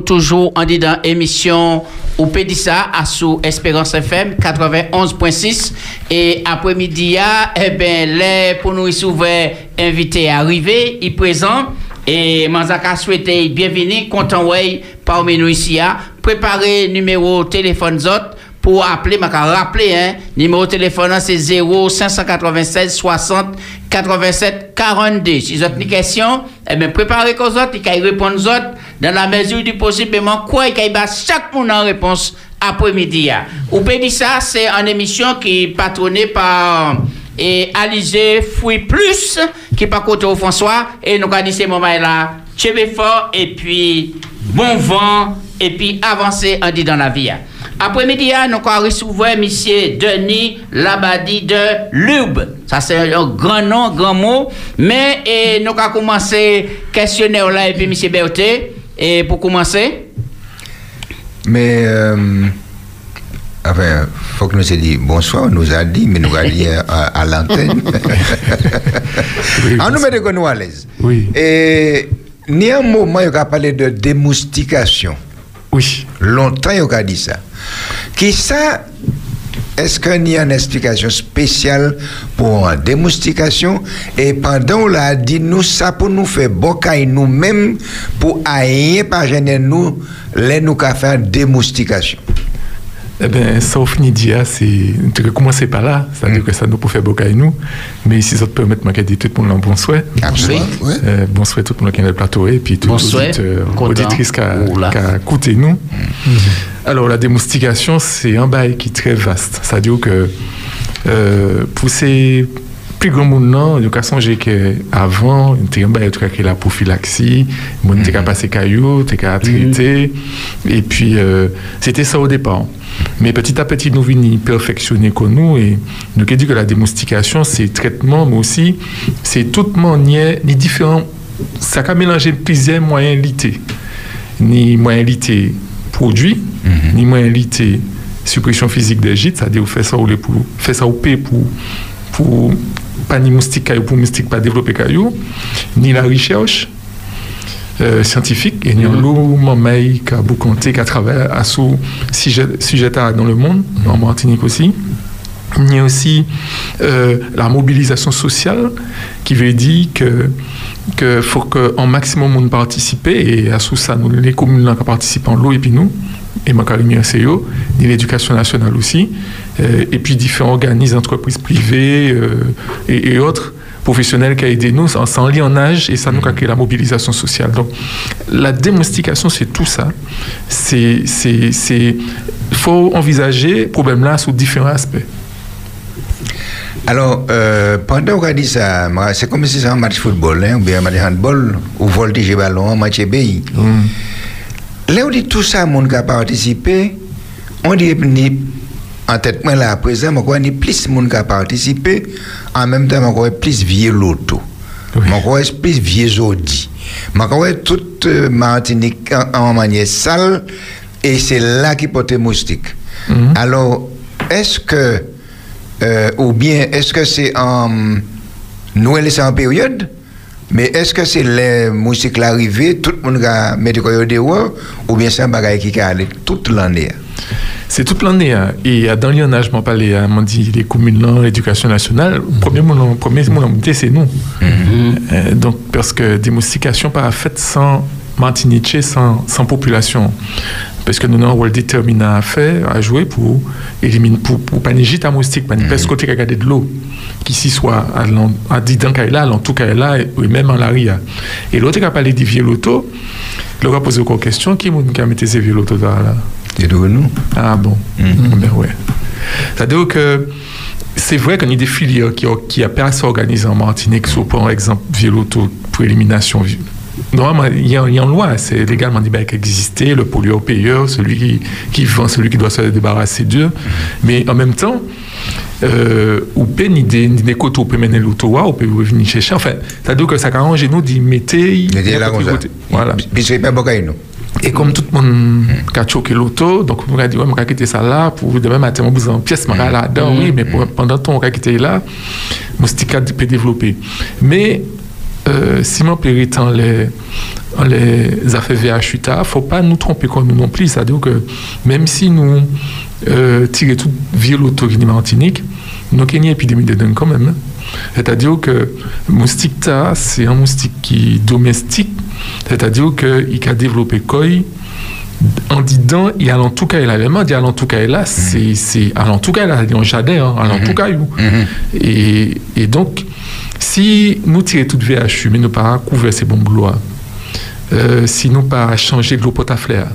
toujours en dedans émission ou Pédissa à sous Espérance FM 91.6 et après-midi eh ben les pour nous ouvert invité à arriver, il présent et Manzaka souhaité bienvenue content ouais parmi nous ici à préparer numéro téléphone zot pour appeler, m'a rappeler, hein, numéro de téléphone, hein, c'est 0 596 60 87 42. Si vous avez une question, eh bien, préparez qu'aux autres, ils répondre aux autres dans la mesure du possible, mais quoi, ils chaque monde en réponse après-midi. hein. Ou ça, c'est une émission qui est patronnée par et Alizé Plus, qui est pas côté au François, et nous avons ces moments-là, cheveux fort, et puis bon vent, et puis avancer en dit dans la vie. Après-midi, hein, nous avons recevoir M. Denis Labadi de Lube. Ça, c'est un grand nom, grand mot. Mais et, nous avons commencé questionnaire là, et puis M. Berthe. Et pour commencer, Mais, euh, enfin, faut que nous ait dit bonsoir, on nous a dit, mais nous a dit euh, à, à l'antenne. on nous met de nous à l'aise. Oui. Et, ni un moment, il a parlé de démoustication. Oui. Longtemps, il a dit ça. Qui ça, est-ce qu'il y a une explication spéciale pour la démoustication? Et pendant l'a dit, nous, ça pour nous faire bocaille nous-mêmes, pour rien pas gêner nous, les nous faire démoustication. Eh bien, ça au fini c'est. Tu peux commencer par là, c'est-à-dire que ça nous peut faire beaucoup à nous. Mais si ça te permet de manquer de tout le monde en bon souhait. Absolument. Euh, bon souhait tout le monde qui est dans le plateau et puis tout Bon souhait, auditrice qui a, Oula. qui a écouté nous. Alors, la démoustication, c'est un bail qui est très vaste. C'est-à-dire que euh, pour ces plus grands monde, non, il a songer qu'avant, il y a la prophylaxie, il y a passer caillou, il y a qu'à traiter. Et puis, euh, c'était ça au départ. Mais petit à petit, nous venons perfectionner comme nous. Et nous avons dit que la démoustication, c'est traitement, mais aussi, c'est toute manière, ni différents, ça a mélanger plusieurs moyens lités. Ni moyens lités produits, ni moyens lités suppression physique des gîtes, c'est-à-dire vous faites ça ou les pour, fait ça au P pour, pour pas ni moustique caillou, pour moustique pas développer caillou, ni la recherche, euh, scientifique et nous avons Mamay qui a beaucoup compté, qui a travaillé à ce sujet, sujet dans le monde, en Martinique aussi. Il y a aussi euh, la mobilisation sociale qui veut dire que que faut qu'un maximum de monde participe et à sous ça nous les communes qui participent en l'eau et puis nous et ma carrière c'est ni l'éducation nationale aussi et puis différents organismes entreprises privées euh, et, et autres professionnels qui ont aidé nous sans, sans lien en âge et ça nous a créé la mobilisation sociale. Donc la démonstration c'est tout ça. C'est c'est c'est faut envisager le problème là sous différents aspects. Alors, euh, pendant qu'on a dit ça, c'est comme si c'est un match football, hein, ou bien un match handball, ou voltige ballon, un match pays. Là, on dit tout ça, monde qui a participé, on dit en tête, moi là, à présent, moi, dit plus de monde qui a participé, en même temps, moi, plus vieux loto. Moi, plus vieux audi. Moi, toute euh, Martinique en, en manière sale, et c'est là qui porte moustique. Alors, est-ce que euh, ou bien est-ce que c'est en nous c'est en période? Mais est-ce que c'est les musiques l'arrivée tout le monde mettre quoi dehors ou bien c'est un bagage qui va aller toute l'année? C'est toute l'année. hein. Et dans je m'en parlais, hein, m'ont dit les communes, l'éducation nationale, le premier le montée, c'est nous. Euh, donc, parce que démoustication pas faite sans Martinique, sans, sans population. Parce que nous avons un rôle déterminant à faire, à jouer pour éliminer, pour, pour pas gîte à moustique, pas parce côté regarder de l'eau, qui s'y soit à, à Didan Kaila, tout cas là, et même en l'aria. Et l'autre qui a parlé des vieux loto, le gars a posé encore question, qui m'a mis ces vieux loto là? C'est de nous. Ah bon. Ben ouais. C'est-à-dire que c'est vrai qu'on a des filières qui, qui a pas s'organiser en Martinique, sur par exemple, Vieloto pour élimination. Normalement, il y, a, y une loi, c'est légalement dit bah, qu'il existait, le pollueur-payeur, celui qui, qui vend, celui qui doit se débarrasser d'eux. Mais en même temps, euh, ou peut ni des, côtés, on peut mener l'auto, on peut venir chercher. Enfin, c'est-à-dire que ça arrange nous d'y mettre. Voilà. puis c'est pas nous Et comme tout le monde a choqué l'auto, donc on a dit, ouais, on va quitter ça là, pour demain matin, on vous en pièce, on va là-dedans, oui, mais pour- pendant temps, on va quitter là, moustique peut développer. Mais, euh, si mon étant les, en les affaires ne faut pas nous tromper comme nous non plus. C'est-à-dire que même si nous euh, tirons toute vie l'auto est Martinique, nous avons une épidémie de dingue quand même. hein. C'est-à-dire que moustique ta, c'est un moustique qui est domestique, c'est-à-dire qu'il a développé quoi en disant, il a en tout cas, il a vraiment dit, en tout cas, là, c'est, c'est, en tout cas, là, il un jardin, hein, en tout cas, et, et donc, si nous tirons toute VHU, mais nous pas couvrir ces bombes lois, euh, si nous pas changer de l'eau potaflaire,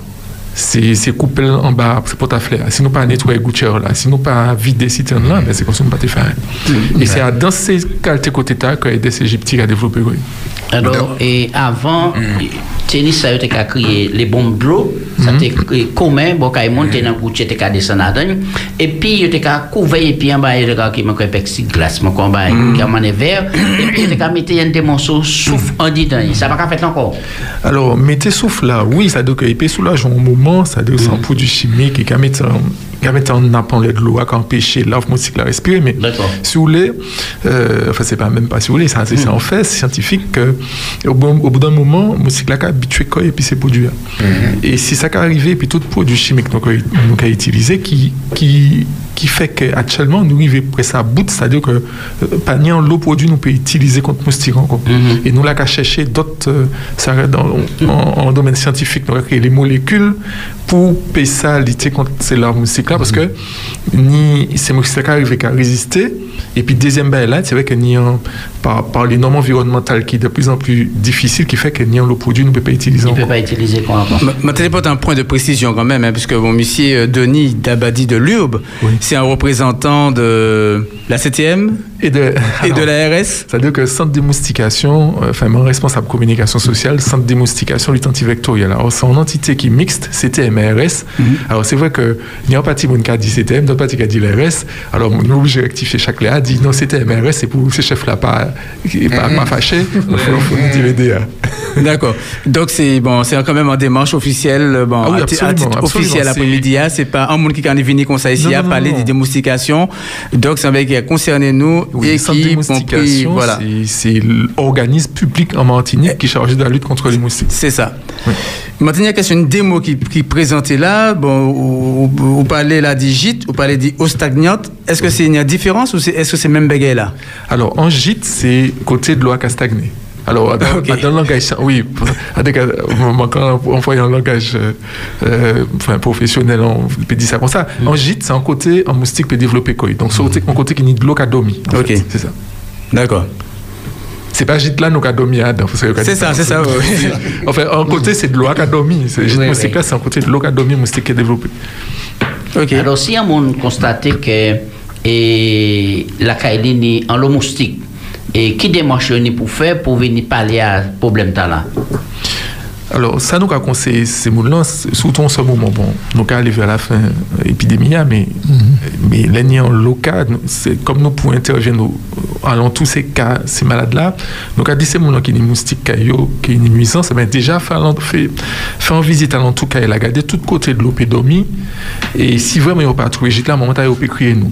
se koupel an ba, se pot a fler se nou pa netwe goutcher la, se nou pa vide siten lan, se kon se nou pa te fare e se a dans se kalte kote ta kwa ede se jipti ka devlope goy Alors, avan tenis sa yo te ka kriye le bomb blo sa te koumen, bo ka e monte nan goutcher te ka desen adan epi yo te ka kouvey, epi an ba yo te ka ki man kon pek si glas, man kon ba yon man e ver, epi yo te ka mette yon de monso souf an di dan, sa pa ka fet lankon Alors, mette souf la, oui, sa do ke epi sou la joun mou ça veut dire sans produit chimique, et qu'à mettre mettre en nappant de l'eau, à empêcher l'ave moustique à respirer, mais si vous voulez, euh, enfin, c'est pas même pas si vous voulez, c'est c'est en fait scientifique que, au, bon- au bout d'un moment, moustique là, habitué et puis c'est produit. Et si ça qui arrive, et puis tout produit chimique donc, euh, nous qu'a utilisé qui, qui, qui fait qu'actuellement, nous arrivons presque à bout, c'est-à-dire que euh, l'eau produit, nous peut utiliser contre moustique encore. Et nous, là, qu'à chercher d'autres, ça dans, en, domaine scientifique, nous avons créé les molécules pour payer ça, lutter contre ces larves moustiques moustiques-là parce que ni ces moustiques-là arrivent à résister. Et puis, deuxième bail là, c'est vrai que ni en- par, par les normes environnementales qui est de plus en plus difficiles, qui fait que ni en le produit ne peut pas utiliser Il ne peut pas utiliser quoi encore. Ma- Ma téléporte un point de précision quand même, hein, puisque mon monsieur euh, Denis Dabadi de l'URB, c'est un représentant de la 7e et de, et de l'ARS. C'est-à-dire que centre démoustication, euh, enfin, mon responsable communication sociale, centre démoustication lutte antivectorielle. Alors, c'est une entité qui est mixte, CTM et RS. Alors, c'est vrai que, il y a un parti qui a dit CTM, d'autres parti qui a dit l'RS. Alors, est obligé rectifier chaque là, a dit non, CTM RS, c'est pour ces chefs-là pas, pas, pas fâchés. Il faut, nous dire DA. D'accord. Donc c'est bon, c'est quand même en démarche officielle, bon, Ah oui, à, ti- à absolument, titre absolument, officiel après-midi. hein, C'est pas un monde qui est venu comme ça ici à parler des démoustications. Donc c'est un mec qui a concerné nous Oui, et qui voilà. c'est- l'organisme public en Martinique qui est chargé de la lutte contre les moustiques. C'est ça. Maintenant, il y a question une démo qui, qui est présentée là. Bon, vous, parlez là des gîtes, vous parlez des eaux stagnantes. Est-ce que c'est une différence ou c'est- est-ce que c'est même bégay là? Alors, en gîte, c'est côté de l'eau à stagné. Alors, dans, dans le langage, oui, on emploie un langage euh, euh, enfin, professionnel, on peut dire ça comme ça. En gîte, c'est un côté, en moustique peut développer quoi. Donc, c'est un côté qui nie de l'eau qui a dormi. fait. C'est ça. D'accord. C'est pas gîte là, nous qui a dormi. hein, C'est ça, c'est ça, oui. Enfin, un côté, c'est de l'eau qui a dormi. C'est gîte Oui, oui. c'est un côté de l'eau qui a dormi, moustique qui est développé. Alors, si on constate que et, la Kaili ni en l'eau moustique, et qui démarche pour faire pour venir parler à ce problème là Alors, ça nous a conseillé ces mots-là, surtout en ce moment. Bon, nous avons arrivé à la fin de l'épidémie, mais, mais l'année en local, comme nous pouvons intervenir nous, allant tous ces cas, ces malades-là, nous avons dit ces mots-là qui sont moustiques qui sont nuisances, eh bien, déjà, faire, faire une visite à tout cas, et la garder tout côté de l'opédomie. Et si vraiment il n'y a pas trouvé, j'étais là, moment, il peut crier nous.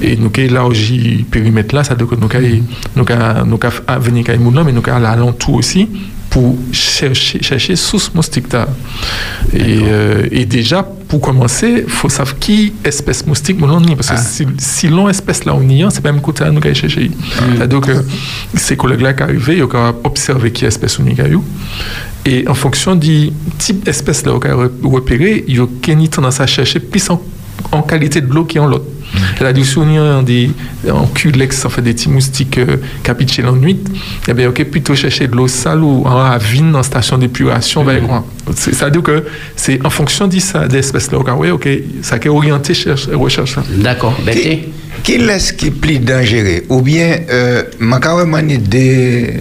Et nous avons élargi le périmètre là, ça veut dire que nous avons venir à mais nous avons aller alentour aussi pour chercher, chercher source moustique. là. Et, euh, et déjà, pour commencer, il faut savoir qui espèce moustique nous l'on y. Parce que si, si l'on espèce là on y est, c'est même côté nous allons chercher. C'est-à-dire que ces collègues-là qui arrivent, ils ont observé qui espèce on y a eu. Et en fonction du type d'espèce là qu'on a repéré, il y a une tendance à chercher plus en, en qualité de l'eau qui en l'autre. La du souvenir des en culex, en fait des petits moustiques euh, capitulés en nuit, eh bien, ok, plutôt chercher de l'eau sale ou en ravine, en station d'épuration, ben, quoi. C'est- C'est-à-dire que c'est en fonction de ça, des espèces là, ok, ouais, ok, ça qui est orienté cherche, recherche là. D'accord, Qui, qui laisse qui est plus dangereux? Ou bien, euh, ma carrément des,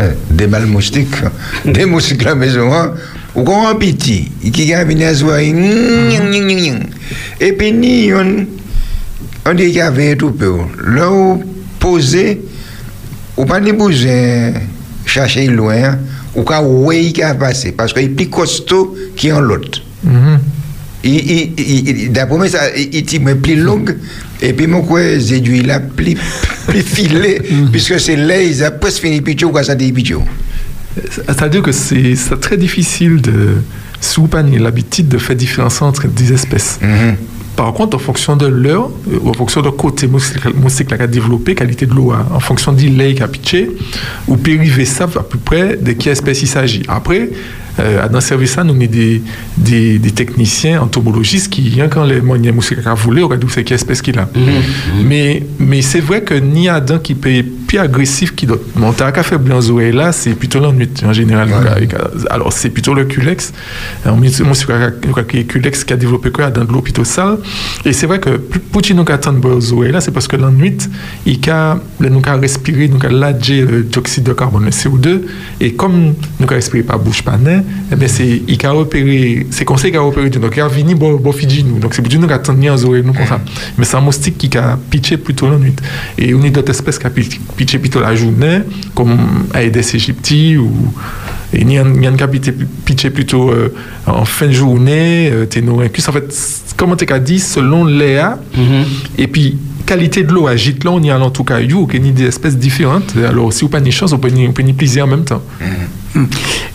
euh, des balles moustiques, des moustiques à la maison, hein, ou qu'on a petit, qui a venu à se voir, et puis ni on, on dit qu'il y avait tout peu. Là où poser, ou ni chercher loin, ou qu'à ouais qui a passé, parce qu'il est plus costaud qu'en l'autre. Il- il- il- il- D'après moi, ça, il il dit mais plus longue, et puis mon quoi, les aiguilles là, plus, plus filées, puisque c'est là, ils ont presque fini pichou, quand ça dit pichou. C'est-à-dire que c'est très difficile de, si vous n'avez l'habitude de faire différencier entre des espèces. Par contre, en fonction de l'heure, euh, en fonction de côté moustique qu'il a développé, qualité de l'eau, hein, en fonction du lait qu'il a pitché, ou périvé savent à peu près de quelle espèce il s'agit. Après, euh, dans le service, là, nous avons des, des, des techniciens entomologistes qui, rien quand les moyens moustiques a voulu, on c'est quelle espèce qu'il a. Mais, mais c'est vrai que ni Adam qui peut plus agressif qui d'autre. Mon tac à faire blanc oreilles là, c'est plutôt l'ennui en général. Alors c'est plutôt le culex. Euh, Moi, c'est culex qui a développé quoi dans l'eau plutôt sale. Et c'est vrai que petit nous attendre aux oreilles là, c'est parce que l'ennui, il a, nous a respiré, nous a ladgé le dioxyde de carbone, le CO2, et comme nous a respiré par bouche par nez, eh c'est, il a repéré, c'est ça qu'il a repéré, donc il a venu bon, bon Fidji nous. Donc c'est pour nous attendre aux oreilles nous comme ça. Mais c'est un moustique qui a pitché plutôt l'ennui. Et on a d'autres espèces qui a pitché pitché plutôt la journée, comme Aedes aegypti ou et il y a un a pitché- plutôt euh, en fin de journée, euh, Ténoricus. En fait, comment tu as dit, selon Léa, et puis qualité de l'eau à Gitlan, on y a en tout cas, you, qui des espèces différentes. Alors, si vous n'avez pas de chance, vous pouvez y plaisir en même temps.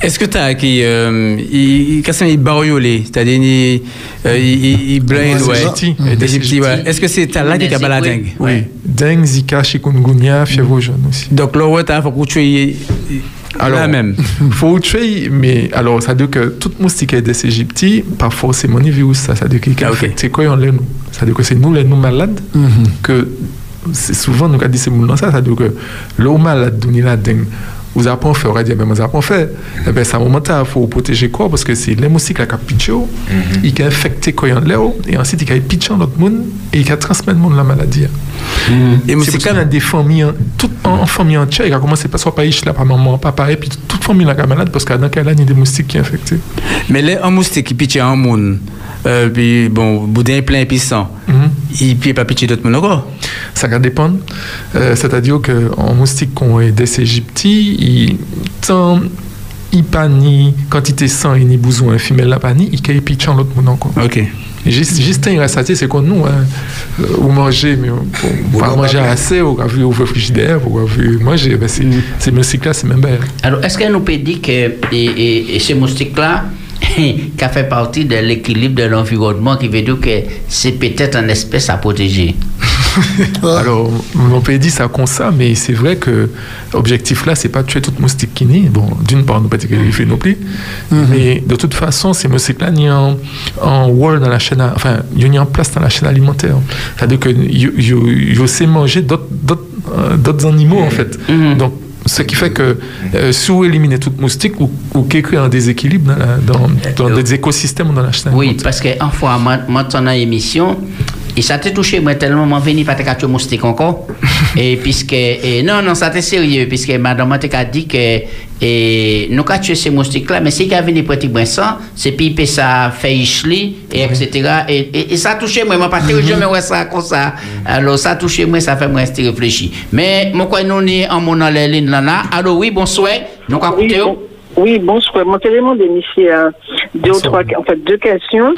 Est-ce que tu as qui euh, il qu'est-ce qu'il bariolé, c'est-à-dire il euh, il blanc Ouais, Égypti, ouais. Est-ce que c'est là qui a la dengue Oui, dengue, Zika, chikungunya, fièvre jaune aussi. Donc là ouais, t'as faut que tu Alors, La même. faut tuer, mais alors, ça veut dire que toute moustique des Égyptiens, pas forcément ni virus, ça, ça veut dire qu'il Ah, c'est quoi on l'est nous Ça veut dire que c'est nous les nous malades, que c'est souvent nous qui dit c'est nous ça, ça veut dire que l'eau malade, nous la dengue. Vous avez pas fait, on va dire, mais vous avez pas fait. Eh ben, ça moment il faut protéger quoi? Parce que c'est les moustiques là qui pitché, il qui infecté quoi en l'air, et ensuite il qui pitché dans l'autre monde et il qui transmet le monde la maladie. Et Et moustique c'est quand même des familles, toute en, en famille entière, il a commencé par soit par là, par maman, papa, et puis toute famille là qui est malade parce que dans il y a des moustiques qui sont infectés. Mais les un moustique qui pitche en monde, euh, puis bon, boudin plein puissant, il peut pas pitcher d'autres monde encore. Ça va dépendre. Euh, C'est-à-dire qu'en moustique qu'on est des Égyptiens, il tant il pas ni quantité sang et ni besoin femelle la pas ni, il peut pitcher en l'autre monde encore. Ok. Juste, juste un rassasié, c'est comme nous, hein. Euh, vous mangez, mais on va manger assez, on va vu au frigidaire, on va vu manger. Ben, c'est ces moustiques-là, c'est même bien. Alors, est-ce qu'elle nous peut dire que et, et- et ces moustiques-là, qui a fait partie de l'équilibre de l'environnement, qui veut dire que c'est peut-être une espèce à Alors, on peut dire ça comme ça, mais c'est vrai que l'objectif là, c'est pas de tuer toute moustique qui naît. Bon, d'une part, nous pas qu'il fait non plus, mais de toute façon, ces moustiques-là, sont en, en rôle dans la chaîne, a- enfin, ils sont en place dans la chaîne alimentaire. C'est-à-dire que ils savent manger d'autres euh, d'autres animaux, en fait. Donc, ce qui fait que euh, si vous éliminez toute moustique, ou, ou qu'il crée un déséquilibre dans, la- dans, dans des écosystèmes ou dans la chaîne Oui, parce qu'une fois, moi, dans l'émission, et ça t'a touché, moi, tellement, moi, venu pas te moustique encore. et puisque, et non, non, ça t'est sérieux, puisque madame m'a t'a dit que, et nous avons tué ces moustiques-là, mais si elle venu pratiquement ça, c'est puis ça fait ichli, et etc. Et, et, et ça a touché moi, moi, pas me vois ça comme ça. Alors, ça a touché moi, ça fait moi rester réfléchi. Mais, moi, quoi, nous, ni en mon les lignes là, là. Alors, oui, bonsoir. Nous avons Oui, bon- oui, bonsoir. Mon téléphone de monsieur, euh, deux ou trois, en fait, deux questions.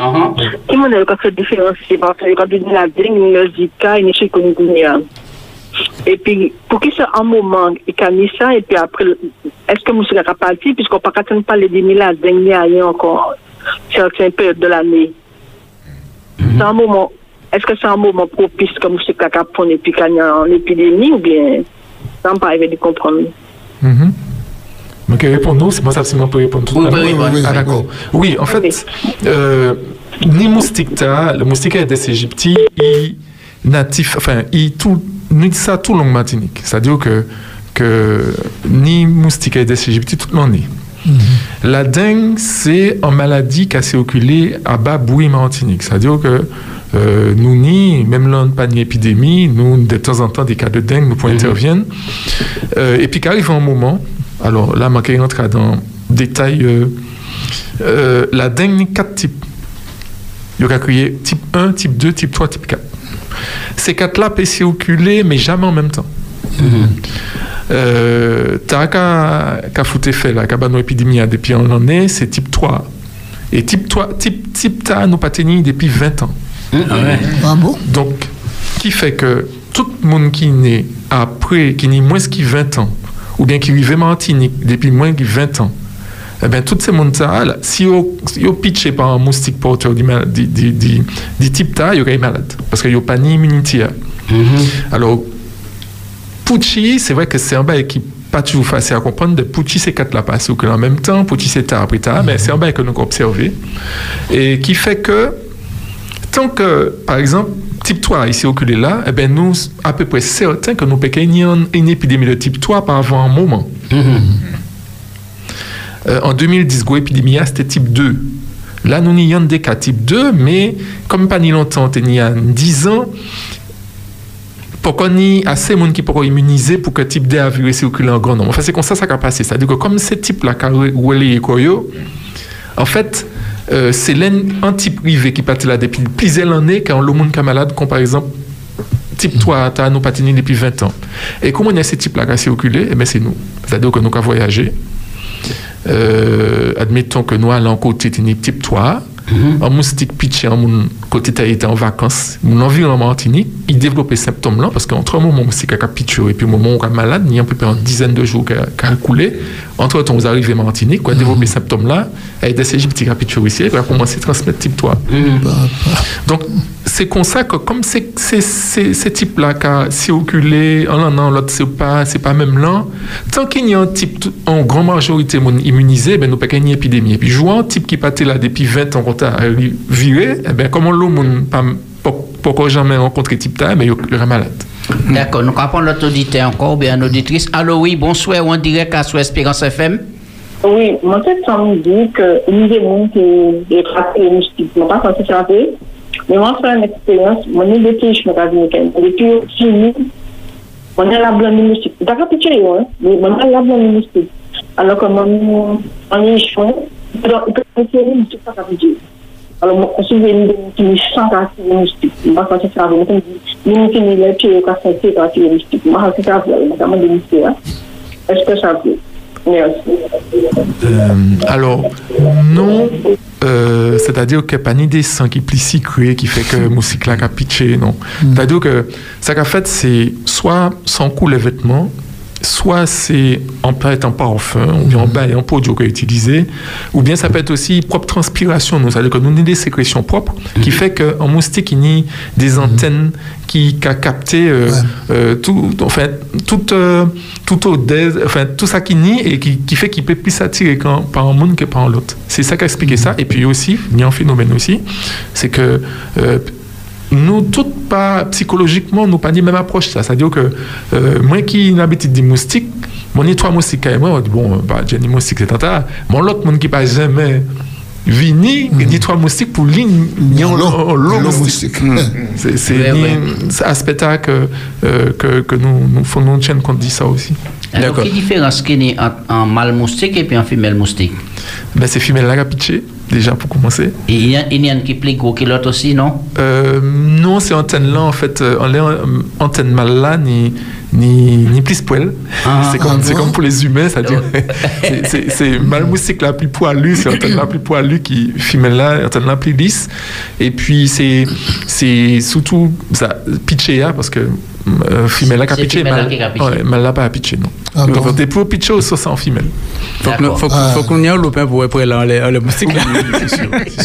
Qui m'en a fait différencier parce que quand on dit la dengue, le zika et le chikungunya. Et puis, pour qui c'est un moment, il a mis ça, et puis après, est-ce que monsieur est parti, puisqu'on ne peut pas parler de la dengue, ni rien encore, certaines périodes de l'année. C'est un moment, est-ce que c'est un moment propice que monsieur est prendre et puis qu'il y a une épidémie, ou bien, ça me paraît de comprendre. Mhm. Donc, répondre nous, c'est moi ça, c'est moi pour répondre tout Oui, à oui, l'heure. oui, oui, Ah, d'accord. Oui, en fait, euh, ni moustique, ta, le moustique des Égyptiens, il natif, enfin, il tout, nous dit ça tout long Martinique. C'est-à-dire que, que ni moustique des Égyptiens, tout le monde est. La dengue, c'est une maladie qui a circulé à bas bouille Martinique. C'est-à-dire que euh, nous, ni, même là, pas une épidémie, nous, de temps en temps, des cas de dengue, nous pouvons intervenir. Euh, et puis qu'arrive un moment, alors là, je vais rentrer dans le détail. euh, euh, la dengue, il y a quatre types. Il y a crié type 1, type 2, type 3, type 4. Ces quatre-là peuvent circuler, mais jamais en même temps. Euh, T'as qu'à foutre fait là, qu'à une épidémie depuis un an, c'est type 3. Et type 3, type, type ta, nous pas tenu depuis 20 ans. Ah bon? Donc, qui fait que tout le monde qui naît après, qui naît moins que 20 ans, ou bien qui en Martinique depuis moins que 20 ans, eh bien, tout ce monde-là, si vous vous pitchez par un moustique porteur du, du, du, du, du type ta, il y malade. Parce qu'il n'y a pas ni immunité. Alors, Pucci, c'est vrai que c'est un bail qui pas toujours facile à comprendre. De Pucci, c'est quatre là passent que en même temps. Pucci, c'est tard après tard, mais c'est un bail que nous avons observé. Et qui fait que, tant que, par exemple, type 3 ici oculé là, eh ben nous, à peu près certains que nous pouvons une, une épidémie de type 3 par avant un moment. Euh, en 2010, go épidémie, c'était type 2. Là, nous n'y des cas type 2, mais comme pas ni longtemps, il y a 10 ans, pour qu'on ait assez de monde qui pourra immuniser pour que le type D a virus en grand nombre? Enfin, c'est comme ça ça a passé. C'est-à-dire que comme ce type-là, qui a en fait, euh, c'est l'un un type privé qui partit là depuis plusieurs années, quand le monde est malade, comme par exemple, type 3, tu as nous patiné depuis 20 ans. Et comment on a ce type-là qui circulé? Eh bien, c'est nous. C'est-à-dire que nous avons voyagé. Euh, admettons que nous allons côté type 3, un moustique pitché en mon côté été en vacances, mon environnement Martinique, il développe ces symptômes-là parce qu'entre un moment où moustique a pitché et puis le moment où on est malade, il y a à peu une dizaine de jours qui a coulé. Entre temps, vous arrivez en Martinique, quoi, développer ces symptômes-là, et des qui a pitché ici, et puis a commencé à transmettre type 3. Donc, c'est comme ça que comme c'est c'est- c'est- ces types-là qui circulé en l'un en l'autre, c'est pas c'est pas même là. Tant qu'il y a un type en grande majorité immunisé, ben nous pas gagner épidémie. Et puis jouant un type qui partait là depuis 20 ans quand t'as viré, eh ben comment l'homme mon pas pas- pas jamais rencontré type là, mais il est malade. D'accord, nous allons prendre l'autre auditeur encore, ou bien auditrice. Allô, oui, bonsoir, on direct à Espérance FM. Oui, moi, femme me dit que une des gens qui je ne pas censé traiter, Mais moi, c'est une expérience. Mon nez de je me rase mécanique. Et puis, aussi, mon nez la blonde musique. T'as capturé, hein? Mais mon nez la blonde musique. Alors que mon nez, je suis. Donc, il peut être tout ça capturé. Alors, mon souvenir de mon chant à la mystique. Je ne sais pas si ça va. Je ne sais pas si ça va. Je ne sais pas si ça va. Je ne sais pas si ça va. Je ne sais pas si ça va. Est-ce que ça va? Euh, alors, non, euh, c'est-à-dire qu'il n'y a pas ni des sangs qui plient si crués qui fait que musique là a pitché, non. C'est-à-dire que ça qu'a fait, c'est soit sans coup les vêtements, soit c'est en être en parfum, ou bien en bain et en produit qu'on a utilisé, ou bien ça peut être aussi propre transpiration, nous, c'est-à-dire que nous avons des sécrétions propres, qui fait qu'en moustique, il y a des antennes qui, qui a capté euh, euh, tout, enfin, toute, euh, odeur, enfin, tout ça qui nie et qui, qui fait qu'il peut plus s'attirer par un monde que par l'autre. C'est ça qui a expliqué ça. Et puis aussi, il y a un phénomène aussi, c'est que euh, nous, toutes pas psychologiquement, nous pas dit même approche ça. C'est-à-dire que euh, moi qui une habitude des moustiques, mon nez trois moustiques et moi, on dit bon, bah, j'ai des moustiques, c'est tata. Mon l'autre monde qui pas jamais vini, il dit trois moustiques pour ligne, lot moustique. Mm. C'est c'est ni- c'est aspect là que, euh, que, que nous, nous faut nous tienne compte de ça aussi. Alors, quelle différence qu'il y a entre un mâle moustique et puis un femelle moustique? Ben, c'est femelle là qui a pitché, déjà pour commencer. Et il y, en a qui est plus gros que l'autre aussi, non? Euh, non, c'est antenne là en fait, on euh, antenne mal là ni ni ni plus poil. Ah, c'est comme ah bon comme pour les humains, ça dit. c'est- c'est mal moustique la plus poilue, c'est antenne la plus poilue qui femelle là, antenne la plus lisse. Et puis c'est c'est surtout ça pitché là parce que femelle là qui a C'est pitché, femelle là mal qui a pitché. ouais, mal là pas à pitcher non. Ah Donc bon t'es pour pitcher ou ça en femelle. Faut nous- faut que- faut qu'on y ait un lopin pour pour aller en les- en les moustiques là. c'est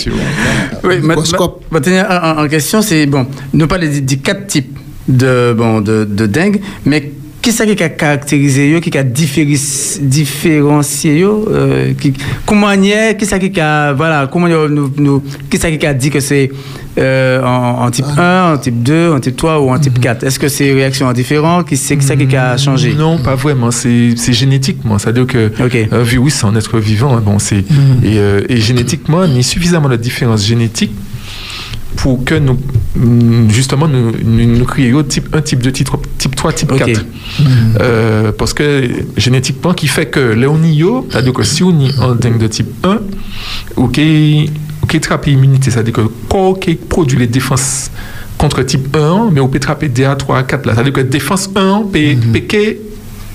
sûr. Oui, ma- ma- maintenant, en, question, c'est bon, nous parler des, des quatre types de, bon, de, de dengue, mais qui c'est qui a caractérisé, eux, qui a différencié, eux, euh, qui, comment y est, qui c'est qui a, voilà, comment y est, nous, nous, qui c'est qui a dit que c'est euh, en, en type 1, en type 2, en type 3 ou en type 4 Est-ce que c'est réaction différente Qui c'est qui, a changé? Non, pas vraiment. C'est génétiquement. C'est-à-dire que un virus, c'est un être vivant. hein. Bon, c'est et, euh, et génétiquement, il y a suffisamment de différences génétiques pour que nous, mm, justement, nous, nous, nous créions type 1, type 2, type 3, type 3, type 4. Euh, parce que génétiquement, qui fait que Léonio, c'est-à-dire que si on est en dingue de type 1, ou qui qui trappe l'immunité, c'est-à-dire que le corps qui produit les défenses contre type 1, mais on peut trapper DA 3 4 là. C'est-à-dire que défense 1 peut peut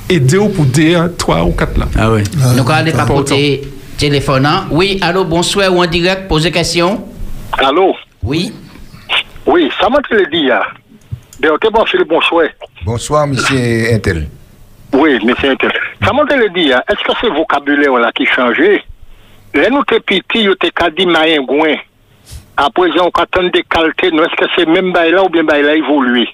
aider pour DA 3 ou 4 là. Ah oui. Donc, allez par côté téléphonant. Oui, allô, bonsoir, ou en direct, posez question. Allô? Oui. Oui, ça m'a te le dit, bon, Philippe, bonsoir. Bonsoir, monsieur Intel. Oui, monsieur Intel. Ça m'a te le dit, là. Est-ce que c'est le vocabulaire là qui changé Là, nous t'es petit, nous t'es qu'à dire maïen gouin. À présent, on attend des qualités, nous, est-ce que c'est même bail là ou bien bail là évolué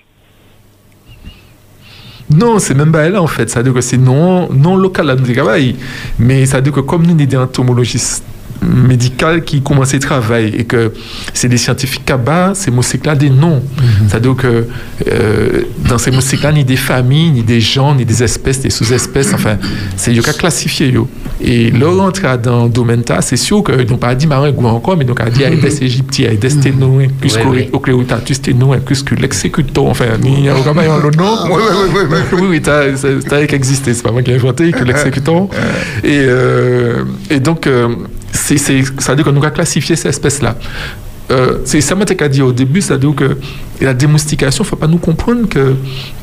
Non, c'est même pas là en fait. C'est-à-dire que c'est non, non local à nous travail. Mais c'est-à-dire que comme nous, sommes des entomologistes médicaux qui commencent à travailler et que c'est des scientifiques à bas, ces mots-là des noms. C'est-à-dire que euh, dans ces mots-là, ni des familles, ni des gens, ni des espèces, des sous-espèces, enfin, c'est il y a qu'à classifier. Yo. Et leur entrée dans le domaine, c'est sûr qu'ils n'ont pas dit marin ou encore, mais donc a dit Aedes aegypti, Aedes steno, Oui, oui. Ocleotatus steno, l'exécutor, enfin, il y a quand même le nom? Oui, oui, oui, oui, oui, oui, t'as- c'est t'as qu'à exister, c'est pas moi qui ai inventé, que l'exécutant. Et, euh, et donc, euh, c'est, ça veut dire que nous avons classifié ces espèces-là. Euh, c'est ça moi qu'a dit au début, c'est-à-dire que la démoustication, il ne faut pas nous comprendre que,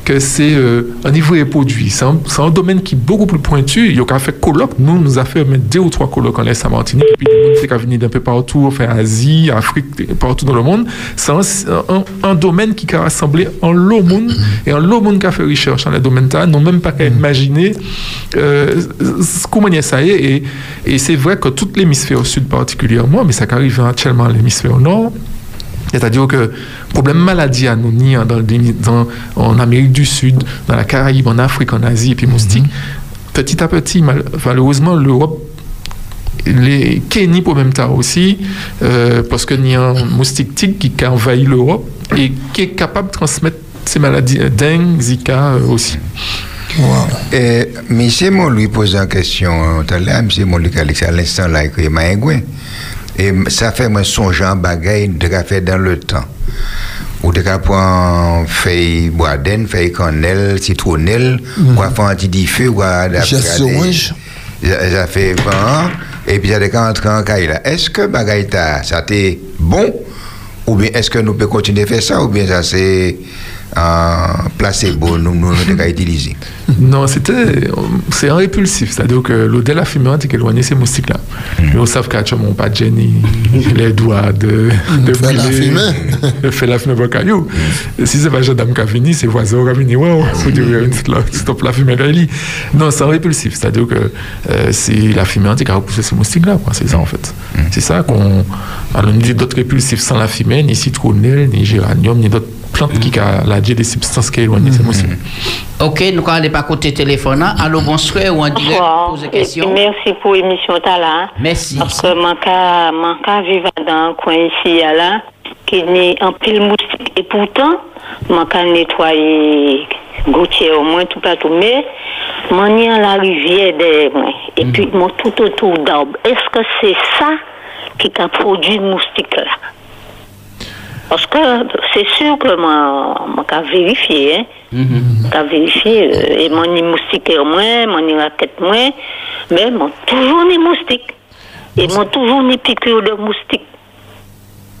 que c'est euh, un niveau et produit. C'est un, domaine qui est beaucoup plus pointu. Il y a qu'à faire colloque. Nous, nous a fait mettre deux ou trois colloques en laisse à Martinique. Et puis, le monde qui venir d'un peu partout, enfin, Asie, Afrique, partout dans le monde. C'est un, un, un domaine qui a rassemblé en lot monde et en lot monde qui a fait recherche dans le domaine là, n'ont même pas qu'à imaginer euh, ce- comment il y a ça est. Et, et c'est vrai que tout l'hémisphère sud particulièrement, mais ça arrive actuellement à l'hémisphère nord, C'est-à-dire que problème maladie à nous, ni en- dans, dans- en Amérique du Sud, dans la Caraïbe, en Afrique, en Asie, et puis moustique, petit à petit, mal- malheureusement, l'Europe les Kenny pour même temps aussi, euh, parce qu'il y a un moustique tigre qui a envahi l'Europe et qui est capable de transmettre ces maladies, euh, dengue, Zika euh, aussi. Et M. Mon lui pose une question tout à l'heure, M. Mon lui a à l'instant là écrit Maïgouin. Et ça fait moi songer en bagaille de fait dans le temps. Ou de prendre feuille boisdaine, feuille cannelle, citronnelle, Mhm. ou à faire un petit diffus, ou à orange. Ça ça fait vent, et puis ça a entrer en caille là. Est-ce que bagaille ta- ça t'est bon, ou bien est-ce que nous pouvons continuer à faire ça, ou bien ça c'est un placebo, nous, nous, nous, devons utiliser? Non, c'était, c'est un répulsif, c'est-à-dire que l'odeur de la fumée est éloigné ces moustiques-là. Mais on sait qu'à mon pas de génie, les doigts de, de Fait la fumée. de faire la fumée pour caillou. Et Si c'est pas gendarme qui a fini, c'est voisin qui a fini, wow, faut dire, là, stop la fumée, là. Non, c'est un répulsif, c'est-à-dire que euh, c'est la fumée qui a repoussé ces moustiques-là, quoi, c'est ça en fait. C'est ça qu'on. Alors, on dit d'autres répulsifs sans la fumée, ni citronnelle, ni géranium, ni d'autres plantes qui ont la des substances qui éloignent ces moustiques. Ok, nous allons aller par côté téléphone. hein. Allô, bonsoir, ou en direct, pose Et question. puis merci pour l'émission là. Merci. Parce que mon cas, vivant dans un coin ici là, qui n'est en pile moustique. Et pourtant, mon cas nettoyer gouttière au moins tout partout. Mais, mon a la rivière derrière moi. Et puis, mon tout autour d'arbre. Est-ce que c'est ça qui a produit le moustique là? Parce que c'est sûr que moi, moi, qu'à vérifier, hein. Qu'à vérifier, euh, et mon moustique au moins, mon raquette moins, mais mon toujours ni moustique. Et mon toujours ni piqûre de moustique.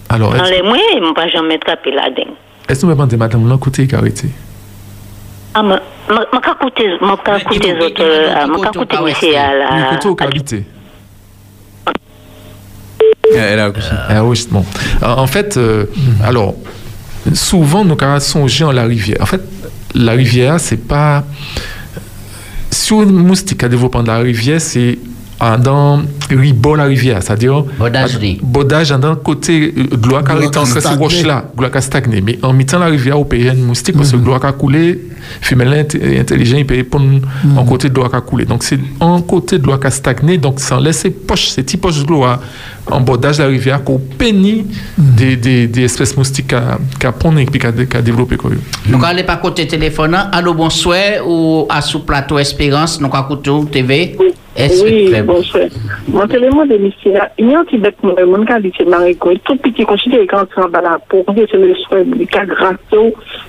Alors, Dans les moyens, ils m'ont pas jamais attrapé la dengue. est-ce que vous me demandez, madame, a arrêté Ah, mais, ma, ma, ma, ah, la, L'encoûté qui a habité Elle a accouché. Ah oui, bon. En en fait, euh, alors, souvent, nous avons songé en la rivière. En fait, la rivière, c'est pas. Sur une moustique à développement de la rivière, c'est dans ribord la rivière, c'est-à-dire Bodage dans le côté euh, de l'eau qui arrête qui entre ces roches-là, de l'eau qui a stagné. Mais en mettant la rivière au pays, il y a une moustique parce que l'eau qui a coulé, femelle int- intelligent, il peut répondre en côté de l'eau qui a coulé. Donc c'est en côté de l'eau qui a stagné, donc sans laisser poche, ces petites poches de l'eau en bordage de la rivière qu'on pénit des, des, des espèces moustiques pondé et quoi. Nous allons aller par côté téléphone. hein. Allô, bonsoir, ou à sous plateau Espérance, nous allons TV. Oui, que- bonsoir. Mon téléphone de il y a un petit bec, mon cas, dit, c'est Marico, tout petit, considéré quand on va c'est le souhait, le cas grâce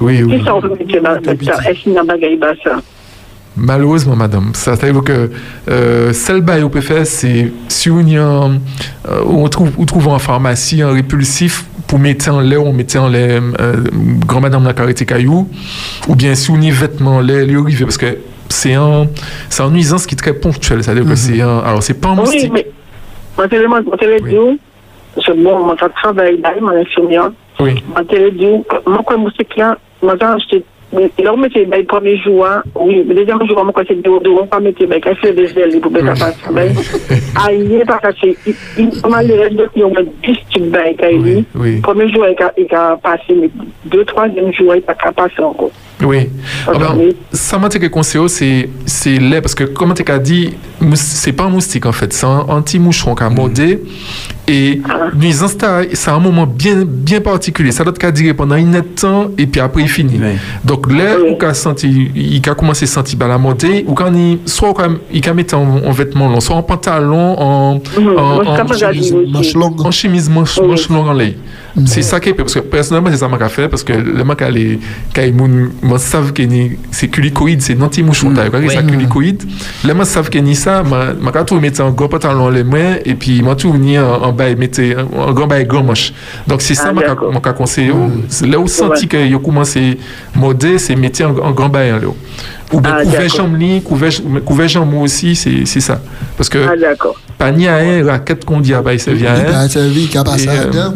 Oui, oui. Qu'est-ce que ça veut dire dans ça? Est-ce qu'il y a un bagage dans ça? Malheureusement, madame. Ça veut dire que euh, celle bail peut faire, c'est si on, y a un- euh, on trouve, on trouve en pharmacie un répulsif pour mettre en lait, on mettait en lait euh, grand-madame la carité caillou, ou bien si on y a vêtements en lait, les rivet, parce que c'est un, c'est une nuisance qui est très ponctuelle. C'est-à-dire que c'est un, alors c'est pas un Oui, moustique. mais moi, télé, moi, dit, parce que bon, moi, je travaille dans mon infirmière. Oui. Moi, dit, moi, mettait le premier jour, hein, oui, le deuxième jour, moi, quand c'était de on pas mettre, quand c'est des ailes, pour mettre à passer, ben, aïe, parce que c'est, il, il, comment les restes de, ils ont 10 types, quand il, oui. premier jour, il a, il a passé, mais deux, troisième jour, il Oui. Ah ben, ça m'a été conseillé, c'est c'est lait parce que comme tu as dit, c'est pas un moustique en fait, c'est un anti-moucheron qui a mordé et nuisance ça- c'est un moment bien bien particulier. Ça doit être durer pendant une temps et puis après il finit. Donc là senti, il a commencé à sentir la montée ou quand il soit il a mis en, en vêtements longs, soit en pantalon, en, en, je en de dire aussi. en chemise manche, longue en C'est ça qui est parce que personnellement c'est ça m'a fait parce que le mec a les quand moi savent que ni c'est culicoïde c'est non mouchon t'as quoi ça culicoïde. Le moi savent que ni ça m'a m'a quand tout mettre un gros pantalon les mains et puis m'a tout mis en, en bas et mettre un grand bas et grand manche donc c'est ça m'a m'a conseillé. C'est là où senti que yo commencé modé c'est mettre en, en grand bas en là. Ou bien Ah, couvert chambre couvert couvert chambre aussi c'est c'est ça. Parce que Ah, d'accord. Panier à raquette qu'on dit à Et, euh,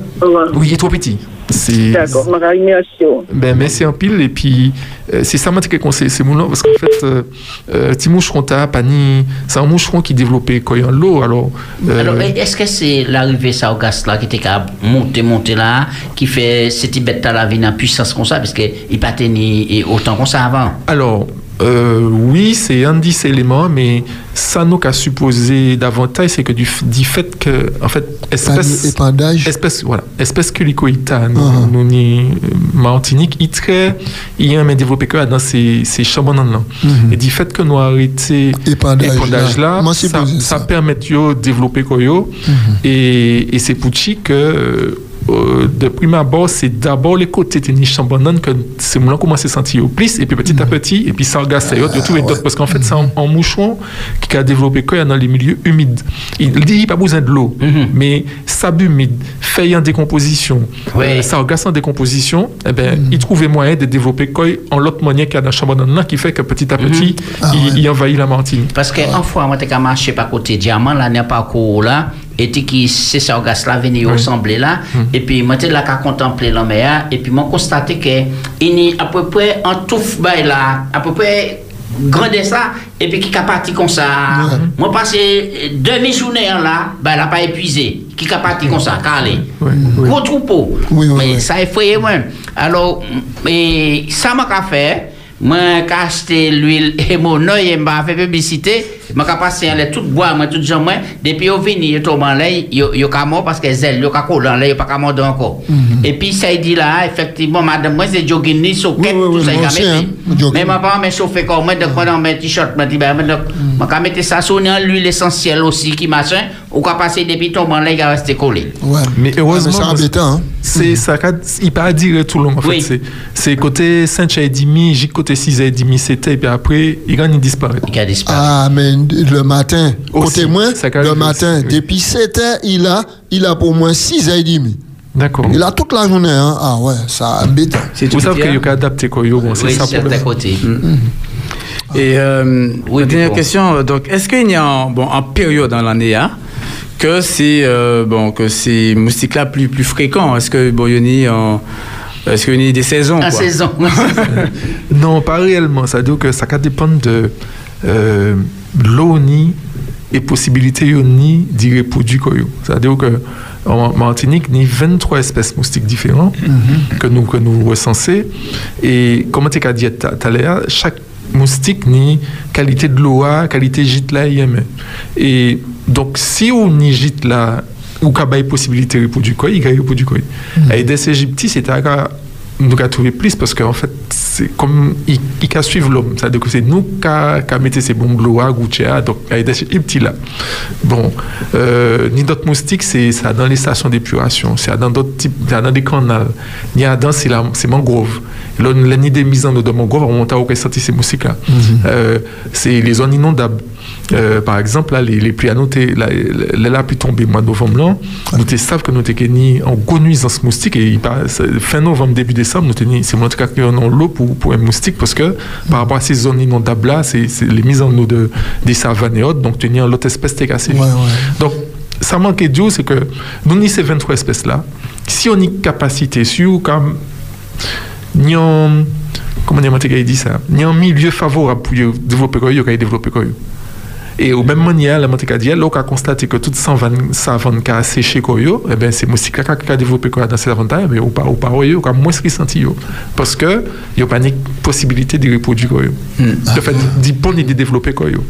oui, il est trop petit. C'est. D'accord, merci. Ben, merci en pile. Et puis, euh, c'est ça, moi, que conseil. C'est mon nom. Parce qu'en fait, euh, euh, petit moucheron, t'as, pani, c'est un moucheron qui développait quand il y a l'eau. Alors, euh, Alors, est-ce que c'est l'arrivée ça au gaz là qui était qu'à monter, monter là, qui fait cette bête là venir en puissance comme ça, parce qu'il pas tenu autant qu'on ça avant? alors euh, oui, c'est un des éléments, mais ça nous qu'a supposé davantage, c'est que du, fait que, en fait, espèce, épandage. espèce, voilà, espèce culicoïta, nous, Ah. nous, ni, euh, Martinique, il très, il y a un développé que dans ces, ces là. Mhm. Et du fait que nous arrêté Épandage épandage là. ça, ça permet de développer koyo. Et, et c'est pour que, euh, euh, de prime abord, c'est d'abord les côtés de niche que c'est moi commence à sentir au plus, et puis petit à petit, et puis ça regarde ça, de tout et d'autres, parce qu'en fait, c'est un, un moucheron qui a développé koyo dans les milieux humides. Il dit, pas besoin de l'eau, mais sable humide, feuilles en décomposition, euh, ça regarde en décomposition, eh ben, il trouvait moyen de développer koyo en l'autre manière qu'il y a dans chambonne là, qui fait que petit à petit, il, il envahit la Martinique. Parce que une fois, moi, j'étais marché par côté diamant, là, n'est pas court là, eti ki se sa ou gas hmm. la veni yo samble la, epi mwen te la ka kontemple lan me ya, epi mwen konstate ke ini apopwe an touf bay la, apopwe grande sa, epi ki ka pati kon sa, hmm. mwen pase demi jounen la, bay la pa epuize ki ka pati kon sa, ka ale. Gwo troupo, sa e fweye mwen, alo sa mwen ka fe, mwen ka achte l'huil e moun noye mba fe publicite, œil, et m'a fait publicité. Moi, j'ai passé en l'air tout bois, moi, tout. Depuis, au vini, yo en l'air, yo, yo ka mort parce que zèle, yo ka coller en l'air, yo pas ka mort encore. Et puis, ça, il dit là, effectivement, madame, moi, c'est jogging ni soquette, tout ça, il moi a aussi, mis. hein, jogging. Mais ma part, mais chauffé comme moi, donc, moi, dans mes t-shirts, moi, dit, ben, mettre ça sur l'huile essentielle aussi, qui machin, ou quand passer depuis tombe en l'air, il va rester collé. Mais heureusement, c'est embêtant, hein. c'est ça, il pas à dire tout le long. En fait, c'est c'est côté 5 et demi, j'ai côté 6 et demi, c'était et puis après il gagne il disparaît. Il a disparu. Le matin, Aussi, côté moi, le matin, aussi, oui. depuis 7 heures, il a, il a pour moins 6 heures et demie. D'accord. Il a toute la journée, hein. Ah ouais, ça embêtant. Vous savez qu'il y a qu'à adapter quoi, yo, bon, c'est Oui, ça pour à côté. Et euh, la dernière bon. question, euh, donc, est-ce qu'il y a en, bon, en période dans l'année hein, que c'est euh, bon, que ces moustiques-là plus, plus fréquents Est-ce que bon, il y a en- est-ce qu'il y a des saisons En quoi? saison. Non, pas réellement. Ça veut dire que ça va dépendre de euh, l'eau ni et possibilité yo ni d'y reproduire quoi yo. Ça veut dire que en Martinique, il y a 23 espèces moustiques différentes que nous que nous recensons et comment tu as dit tout à l'heure, chaque moustique ni qualité de l'eau, qualité gîte là. Et donc si on y gîte là ou qu'il y a possibilité de reproduire il y a reproduire quoi. Et des Égyptiens, c'était à nous avons trouvé plus parce qu'en fait, c'est comme il, il a suivre l'homme. C'est-à-dire que c'est nous qui avons mis ces bombes gloires, Gouchéa, donc il y a des là. Bon, euh, ni d'autres moustiques, c'est ça dans les stations d'épuration, c'est dans d'autres types, c'est dans des canals. Ni à dans, c'est mangrove. Là, nid des mises en eau de mangrove, on monte à sorti ces moustiques-là. Euh, c'est les zones inondables. Euh, par exemple, là, les, les pluies annotées, là, là, là, pu tomber mois de novembre, là, nous te savons que nous gagné en gros nuisance moustique et il fin novembre, début décembre, nous te c'est mon cas qui en l'eau pour, pour un moustique parce que par rapport à ces zones inondables là, c'est les mises en eau de, des savanes et autres, donc as l'autre espèce t'es cassé. Donc, ça manque de c'est que nous, ni ces 23 espèces là, si on a une capacité sur comme ni en comment dire, dit ça, ni en milieu favorable pour développer quoi, yo, qu'il développer quoi. Et au même manière, la Monte dit, là, on a constaté que toute savane, savane qui a séché eh ben, c'est moustique qui a développé dans ces avantages, mais au pas, au pas, on a moins ressenti. Parce que, il n'y a pas de possibilité de reproduire yo. De fait, d'y pondre et de développer yo.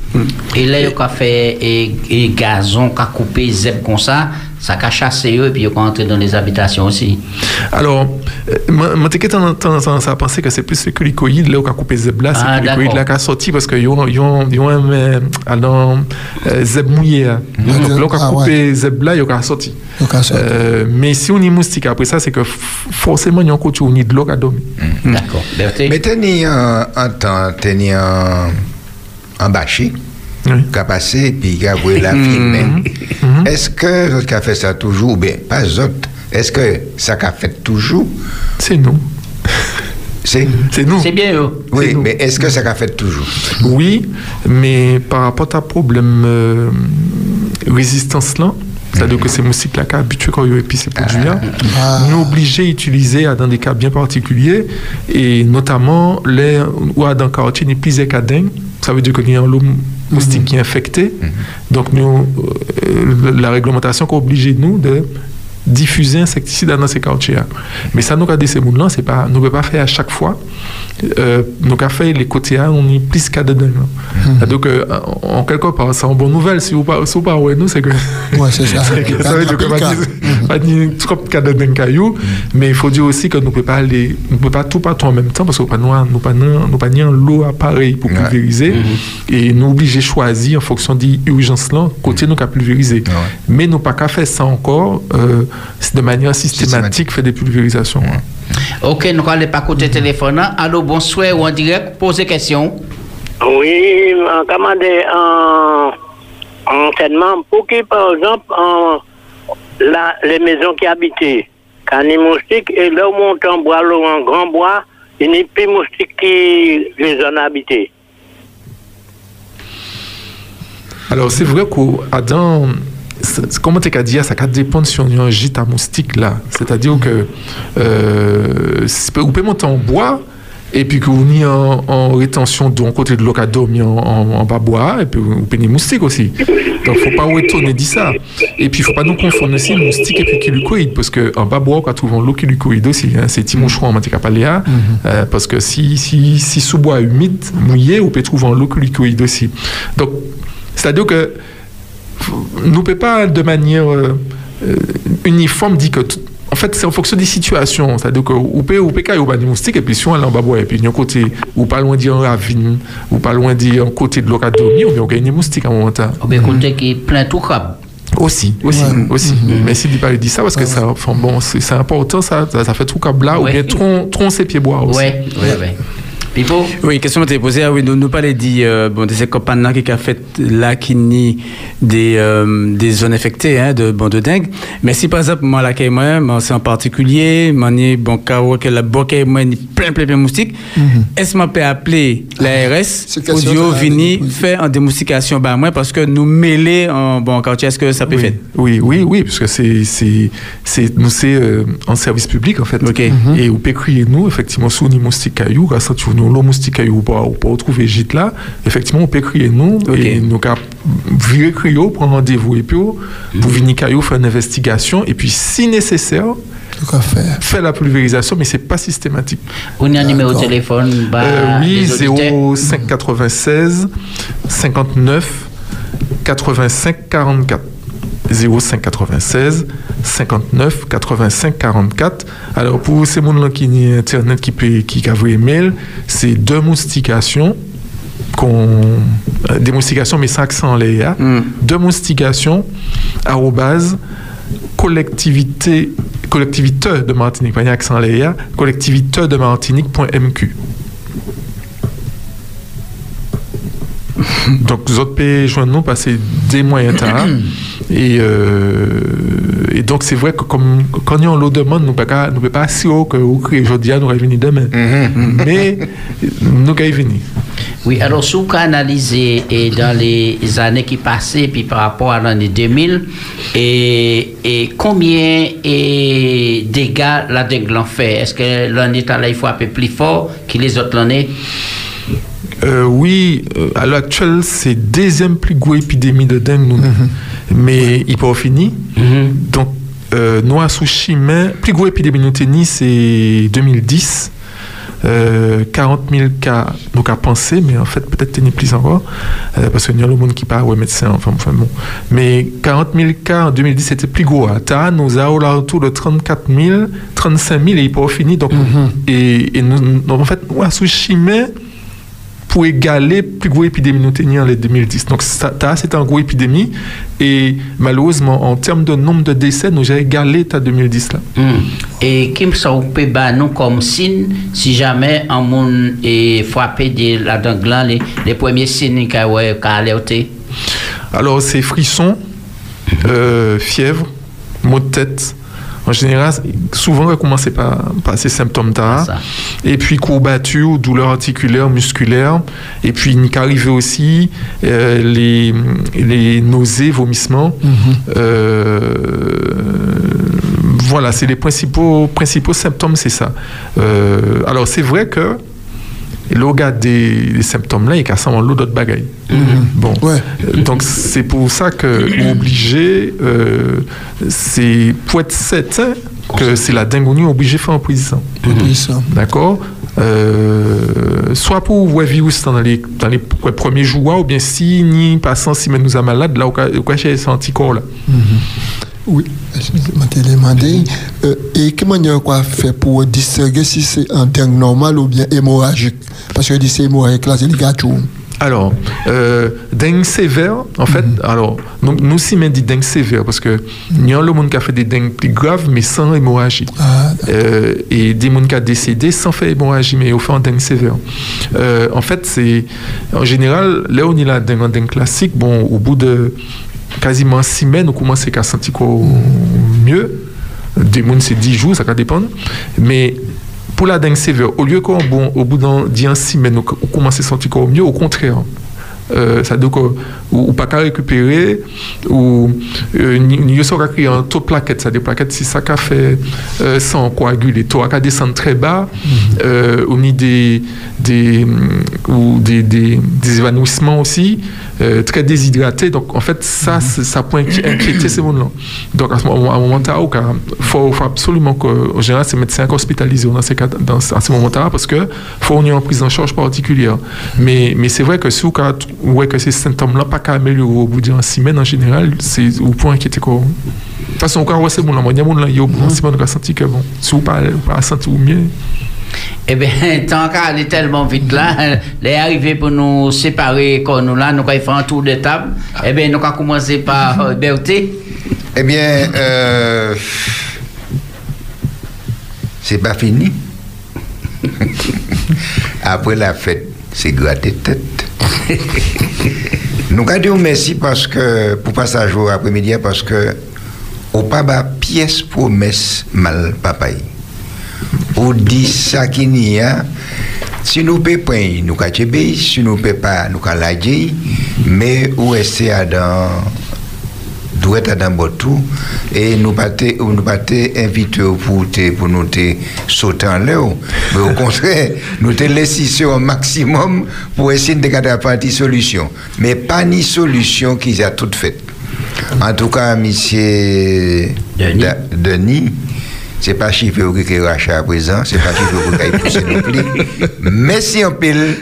Et là, il a fait et, gazon, qui a coupé zeb comme ça. Ça a chassé eux et puis ils ont entré dans les habitations aussi. Alors, euh, moi, t'es tendance à penser que c'est plus le culicoïde, là, où a coupé zeb là, c'est Ah, le culicoïde là qui a sorti parce qu'ils ont, ils ont, ils ont un, alors, zeb mouillé, là. Donc, là, où a Ah, coupé zeb là, ils ont sorti. Euh, mais si on est moustique après ça, c'est que forcément, il y a un côté où on est de l'eau qui a dormi. D'accord. Mais t'es en, temps, t'es en, bâché, qui a passé, puis qui a voué la filmer. Est-ce que vous qui a fait ça toujours, ou bien pas autres, est-ce que ça qu'a fait toujours? C'est nous. C'est? Nous. C'est bien eux. Oui, mais est-ce que ça qu'a fait toujours? Oui, mais par rapport à problème euh, résistance là, c'est-à-dire que ces moustiques là qui habitués quand ils épicent ces produits là, nous obligés d'utiliser dans des cas bien particuliers et notamment les ou dans quartier ni plus cadin, ça veut dire qu'il y a un lot moustique qui est infecté. Donc nous euh, la réglementation qui oblige nous de diffuser insecticides dans ces quartiers. Mais ça, nous, quand ces moules-là, c'est pas, nous ne pouvons pas faire à chaque fois. Euh, nous, quand fait les côtés, A, on est plus qu'à dedans. là. Donc, euh, en quelque part, c'est une bonne nouvelle. Si vous pas ouais, nous, c'est que. Ouais, c'est ça. c'est que ça veut dire que Pas pas pas trop de cas dedans caillou. Mais il faut dire aussi que nous ne pouvons pas aller, nous pouvons pas tout partout en même temps parce que nous n'avons pas nous pas ni un lot appareil pour pulvériser. Et nous obligés de choisir en fonction des urgences là, côté nous qu'à pulvériser. Mais nous pas qu'à faire ça encore euh, de manière systématique, faire des pulvérisations. Ok, nous allons pas côté téléphone. Allô, bonsoir ou en direct, posez question. Oui, on commande un entraînement pour qui, par exemple, en, la, les maisons qui habitaient, quand les moustiques, et là, on monte en bois, là, en grand bois, il n'y a plus de moustiques qui les zones habitées. Alors, c'est vrai qu'Adam, comment tu as dit, ça peut dépendre si on a un gîte à moustique là. C'est-à-dire que euh, vous pouvez monter en bois et puis que vous n'y en, en rétention d'un côté de a dormi en, en, en bas bois et puis vous pouvez des moustiques aussi. Donc, faut pas retourner dit ça. Et puis, il faut pas nous confondre aussi moustique et puis kilucoïde parce que en bas bois, on a trouvé l'eau kilucoïde aussi. Hein, c'est petit moucheron en matière paléa. Euh, parce que si, si, si sous bois humide, mouillé, on peut trouver l'eau kilucoïde aussi. Donc, c'est-à-dire que nous ne pouvons pas de manière euh, euh, uniforme dire que tout- en fait c'est en fonction des situations c'est-à-dire que ou peut ou peut qu'il y a des moustiques et puis si on est en bas bois et puis d'un côté ou pas loin d'un ravine ou pas loin d'un côté de l'ocadomie ou bien il y a des moustiques à un moment donné. Ou bien côté qui est plein tout crabe. Aussi, aussi, aussi. Merci de pas dire ça parce que ça, enfin, bon, c'est c'est important, ça, ça, ça fait tout câble là, ou bien tron, tron ses pieds bois aussi. Ouais, ouais, ouais. Pipo? Oui, question m'a été posée. Ah oui, nous, nous parlons dit, euh, bon, de ces campagnes qui a fait là, qui nie des, euh, des zones affectées, hein, de, bon, de dingue. Mais si par exemple, moi, là, moi, moi, c'est en particulier, moi, ni, bon, quand que la boque, moi, ni plein, plein, plein de moustiques, est-ce que je peux appeler l'ARS, audio, ça, vini, faire en démoustication, ben, moi, parce que nous mêler en, bon, quartier, est-ce que ça peut Oui, faire? oui, oui, oui, parce que c'est, c'est, c'est, nous, c'est euh, en service public, en fait. Et vous pouvez crier, nous, effectivement, sous ni moustique caillou, grâce à tout, nous, l'eau moustique ou pas, ou pas retrouver gîte là, effectivement, on peut crier, nous, et nous, qu'à virer crier, prendre rendez-vous, et puis, pour venir caillou, faire une investigation, et puis, si nécessaire, faire la pulvérisation, mais c'est pas systématique. On a un numéro de téléphone. Bah, Euh, oui, les auditeurs. 05 96 59 85 44. 05 96 59 85 44. Alors pour ces gens qui ont internet qui peut qui ont email, c'est deux moustications qu'on euh, des moustications mais sans accent en léa. Deux moustications arrobase collectivité collectivité de Martinique, pas accent de Martinique.mq. Donc, les autres pays joignent nous passer des moyens tard. Et, euh, et donc, c'est vrai que comme, quand on l'eau demande, nous ne pouvons pas si haut que aujourd'hui, nous allons venir demain. Mais nous allons venir. Oui, alors, si vous analysez et dans les années qui passaient, puis par rapport à l'année 2000, et, et combien de dégâts la dengue l'en fait Est-ce que l'année là, il faut un peu plus fort que les autres l'année Euh, oui, euh, à l'heure actuelle, c'est deuxième plus grosse épidémie de dengue, nous. mais il pas fini. Donc, euh, nous, à Sushima, plus grosse épidémie nous tenons, c'est 2010. euh, 40 000 cas, nous avons pensé, mais en fait, peut-être tenir plus encore, parce qu'il y a le monde qui parle, ouais, médecin, enfin, enfin bon. Mais 40 000 cas en 2010, c'était plus gros. À Ta, nous avons autour de 34 000, 35 000 et il pas fini. Donc, et, et nous, donc, en fait, nous, à Sushime, pour égaler plus gros épidémie nous tenions en les 2010. Donc, ça, c'était une grosse épidémie. Et malheureusement, en termes de nombre de décès, nous avons égalé ta 2010 là. Hmm. Et qui ça peut ba nous comme signe si jamais un monde est frappé de la danglan les, les premiers signes qu'a alerté. Alors, c'est frissons, euh, fièvre, maux de tête. En général, souvent, on va commencer par, par ces symptômes-là. Et puis, courbature, douleur articulaire, musculaire. Et puis, il qu'arriver aussi euh, les, les nausées, vomissements. Euh, voilà, c'est les principaux, principaux symptômes, c'est ça. Euh, alors, c'est vrai que le regard des, des symptômes-là, il a sans l'eau d'autres bagailles. Bon. Euh, Donc, c'est pour ça que, obligé, euh, c'est pour être certain que c'est la dingonie obligée de faire en prison. D'accord? Euh, soit pour voir virus dans les, dans les premiers jours, ou bien si ni passant, si nous a malade, là, au cas ces anticorps là. Oui, je m'ai demandé. Euh, et comment on quoi faire pour distinguer si c'est un dingue normal ou bien hémorragique Parce que c'est hémorragique, là, c'est le gâteau. Alors, euh, dengue sévère, en fait, alors, nous, nous aussi, mais dit dengue sévère, parce que il y a le monde qui a fait des dengues plus graves, mais sans hémorragie. Euh, et des monde qui a décédé sans faire hémorragie, mais au fait en dengue sévère. Euh, en fait, c'est, en général, là, on est la dengue, en dengue classique, bon, au bout de quasiment six semaines, on commence à sentir mieux. Des monde, c'est 10 jours, ça va dépendre. Mais pour la dengue sévère, au lieu qu'on, bon, au bout d'un 10 semaines, on, on commence à sentir mieux, au contraire. Euh, ça veut dire qu'on ou pas qu'à récupérer, ou euh, a pas créer un taux de plaquettes, ça des plaquettes, si ça qu'a fait euh, sans coaguler, taux à descendre très bas, euh, ou ni des, des, ou des, des, des évanouissements aussi, euh, très déshydratés. Donc en fait, ça, c'est- ça peut inqui- inquiéter ces gens-là. Donc à ce moment, à un moment là, il faut, faut absolument que, en général, ces médecins hospitalisés dans ces cas, dans, à ce moment-là, parce que faut on y en prise en charge particulière. Mais, mais c'est vrai que si vous voyez que ces symptômes-là pas qu'à améliorer au bout d'une semaine en général, c'est au point inquiéter quoi? De toute façon, encore ouais, c'est bon là, moi, il y a des gens là, il y a au bout d'une semaine, on a senti que bon, si vous pas, pas senti ou mieux. Eh bien, tant qu'à aller tellement vite là, les arrivés pour nous séparer comme nous là, nous allons faire un tour de table. Eh bien, nous allons commencer par euh, Berthé. Eh bien, euh, c'est pas fini. Après la fête, c'est gratter tête. Nous gardons merci parce que, pour passage au après-midi, parce que, au pas pièce promesse mal papaye. Ou dit ça qui n'y a, si nous ne pas, nous avons si nous ne pas, nous avons mais où est-ce dans doit être dans botou et nous te- nous pas te inviter pour pour nous te sauter en l'air. Mais au contraire nous te laisser sur un maximum pour essayer de garder la partie solution. Mais pas ni solution qu'ils a toutes faites en tout cas monsieur Denis, Denis c'est pas chiffre qui rachat à présent, c'est pas chiffre qui est poussé non plus. Mais si on peut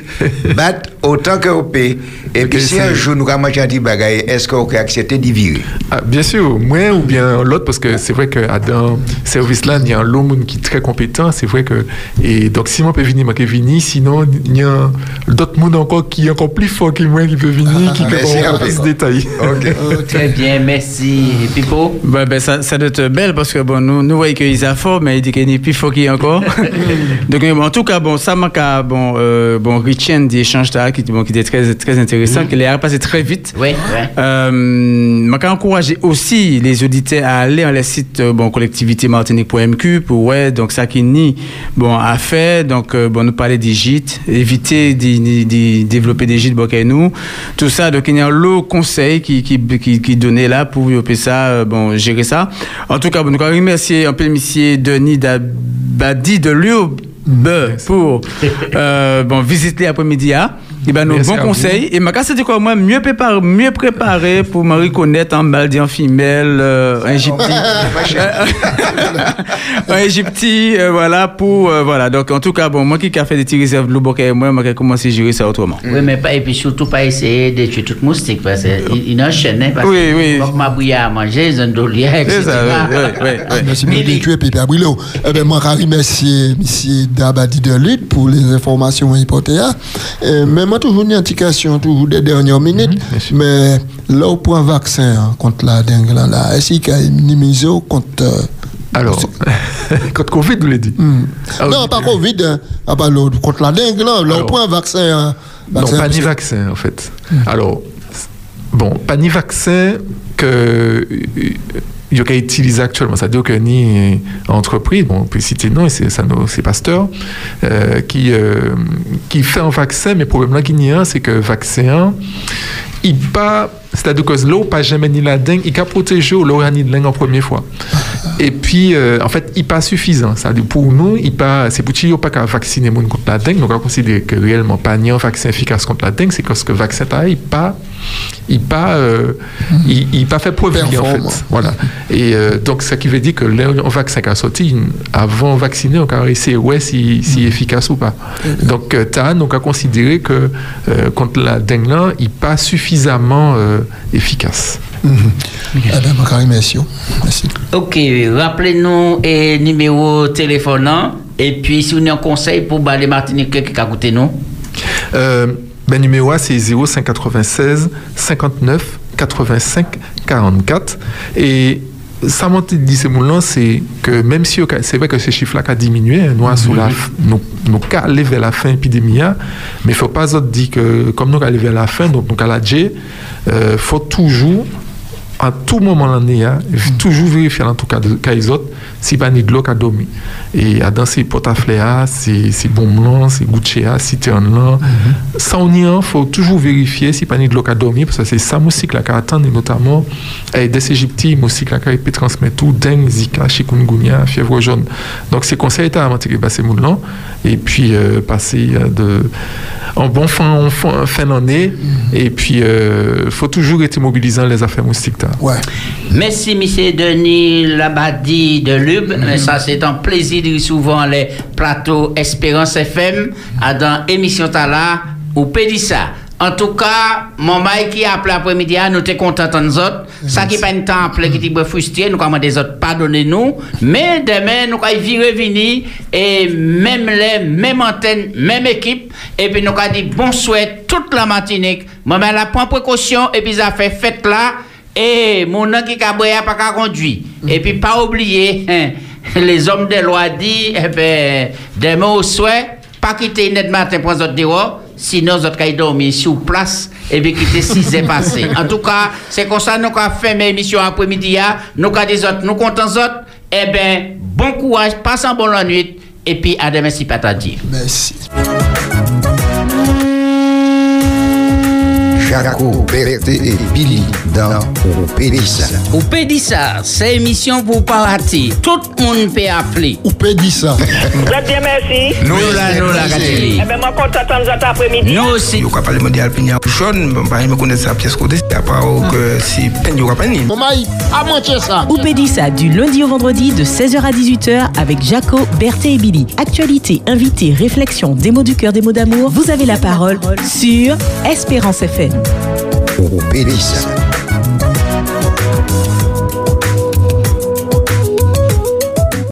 battre autant que on peut, et puis si un jour nous avons mangé un petit bagaille, est-ce qu'on peut accepter d'y virer Ah, bien sûr, moi ou bien l'autre, parce que c'est vrai que à dans ce service-là, il y a un lot de monde qui est très compétent, c'est vrai que, et donc si moi peut venir, moi peux venir, sinon il y a d'autres monde encore qui est encore plus fort que moi qui peut venir, qui peut merci, avoir ok. plus de détails. Très bien, merci. Pipo Ben, ben, ça, ça doit être belle parce que bon, nous, nous voyons qu'ils a fort, mais il dit qu'il n'est plus fort qu'il encore. Donc, en tout cas, bon, ça m'a qu'à, bon, euh, bon, Richien d'échange là, qui, bon, qui était très, très intéressant, qui a passé très vite. Oui, oui. Euh, encourager aussi les auditeurs à aller dans les sites, euh, bon, collectivité martinique.mq pour, ouais, donc ça qui nie, bon, à faire, donc, euh, bon, nous parler des gîtes, éviter de, développer des gîtes, bon, nous. Tout ça, donc, il y a un lot de conseils qui, qui, qui, qui donnait là pour ça, euh, bon, gérer ça. En tout cas, bon, nous allons remercier un peu le monsieur Denis Dabadi de l'UB pour, euh, bon, visiter l'après-midi, hein. Et ben, nos bons conseils. Et ma c'est quoi, moi, mieux préparé, mieux préparé pour me reconnaître en baldi en femelle, euh, un gypti. un gypti, euh, voilà, pour, euh, voilà. Donc, en tout cas, bon, moi qui a fait des petits réserves de l'eau, moi, moi, commencé à gérer ça autrement. Oui, mais pas, et puis surtout pas essayer de tuer tout moustique parce qu'il il enchaîne, hein, parce Oui, que oui. ma à manger, ils ont etc. C'est ça, oui, oui, oui, oui. Merci beaucoup, tu es Pépé Abrilo. Eh bien, moi, je remercie M. Dabadi de Lutte pour les informations hypothétiques. Eh, Toujours une indication, toujours des dernières minutes. mais là, au point vaccin hein, contre la dengue, là, là, est-ce qu'il y a immunisé contre. euh, Alors, contre Covid, vous l'avez dit non, pas Covid, hein, ah, l'autre, contre la dengue, là, là, au Alors, point vaccin. hein, Non, pas ni vaccin, en fait. Alors, bon, pas ni vaccin que il y utiliser actuellement. C'est-à-dire ni euh, entreprise, bon, on peut citer non, c'est c'est Pasteur, euh, qui, euh, qui fait un vaccin, mais le problème là qu'il y a, c'est que vaccin, il pas, c'est-à-dire que l'eau pas jamais ni la dengue, il a protégé l'eau ni de en première fois. Et puis, euh, en fait, il pas suffisant. C'est-à-dire pour nous, il pas, c'est pour qu'il pas qu'à vacciner monde contre la dengue. Donc, on considère que réellement pas ni un vaccin efficace contre la dengue, c'est parce que le vaccin il pas, il pas, euh, il, il pas fait preuve en fait. Voilà. Et euh, donc, ça qui veut dire que le vaccin qui a sorti, avant de vacciner, on a essayé ouais si, si efficace ou pas. Donc, euh, TAN, on a considéré que contre la dengue là, il pas suffisamment euh, efficace. Eh bien, moi, je remercie. Merci. Ok, rappelez-nous et numéro téléphonant. Et puis, si vous avez un conseil pour bah, les Martiniquais qui a écouté nous? Euh, ben, numéro A, c'est 0596 59 85 44. Et ça m'a dit ce moment c'est que même si c'est vrai que ce chiffre-là a diminué, hein, nous, la, f- nous, nous allons vers la fin de l'épidémie, hein, mais il ne faut pas dire que comme nous allons vers la fin, donc nous allons il faut toujours à tout moment de l'année, hein, toujours vérifier en tout cas de autres si pas ni de l'eau qui a dormi. Et à dans ces portafléas, ces ces bombes là, ces goutchéas, ces ternes là, ça on y il faut toujours vérifier si pas ni de l'eau qui a dormi parce que c'est ça moustique là qui attend et notamment eh, des égyptiens moustique là qui peut transmettre tout dengue, zika, chikungunya, fièvre jaune. Donc c'est conseil à maintenir ces moules là et puis euh, passer euh, de en bon fin, en fin, fin d'année et puis il faut toujours être mobilisant les affaires moustiques. Ouais. Merci, monsieur Denis Labadi de Lube. Ça, c'est un plaisir de souvent les plateaux Espérance FM à dans émission Tala ou Pédissa. En tout cas, mon maï qui a appelé après-midi, ah, nous sommes contents de nous autres. Ça qui pas une temps appelé, qui était frustré, nous avons des autres, pardonnez-nous. Mais demain, nous allons virer venir et même les, même antenne, même équipe. Et puis nous allons dire bon souhait toute la Martinique. Moi, mais la prend précaution et puis ça fait fête là. Et mon nom qui a pas qu'à conduire. Et puis pas oublier, hein, les hommes de loi disent, eh ben, demain au souhait, pas quitter net matin pour les autres dehors, sinon les autres dormir sur place et puis quitter 6 heures passées. En tout cas, c'est comme ça nous avons fait mes émissions après-midi. hein. Nous avons des autres, nous comptons autres. Eh bien, bon courage, passe un bon la nuit. Et puis à demain si pas. Merci. Jaco, Berté et Billy dans Pédissa. Ou peut dire ça, c'est émission pour pas rater. Tout le monde peut appeler. Ou peut dire ça. Très bien, merci. Nous là, nous là, Gateli. Eh bien, moi, content de cet après-midi. Nous aussi. Yo ka pale mondial pinya jaune, ba me connaît ça pièce côté, à part que si pen yo ka pen ni. Maman, à ça. Oupédissa du lundi au vendredi de 16h à 18h avec Jaco, Berthé et Billy. Actualité, invité, réflexion, des mots du cœur, des mots d'amour. Vous avez la parole sur Espérance FM. Pédissa.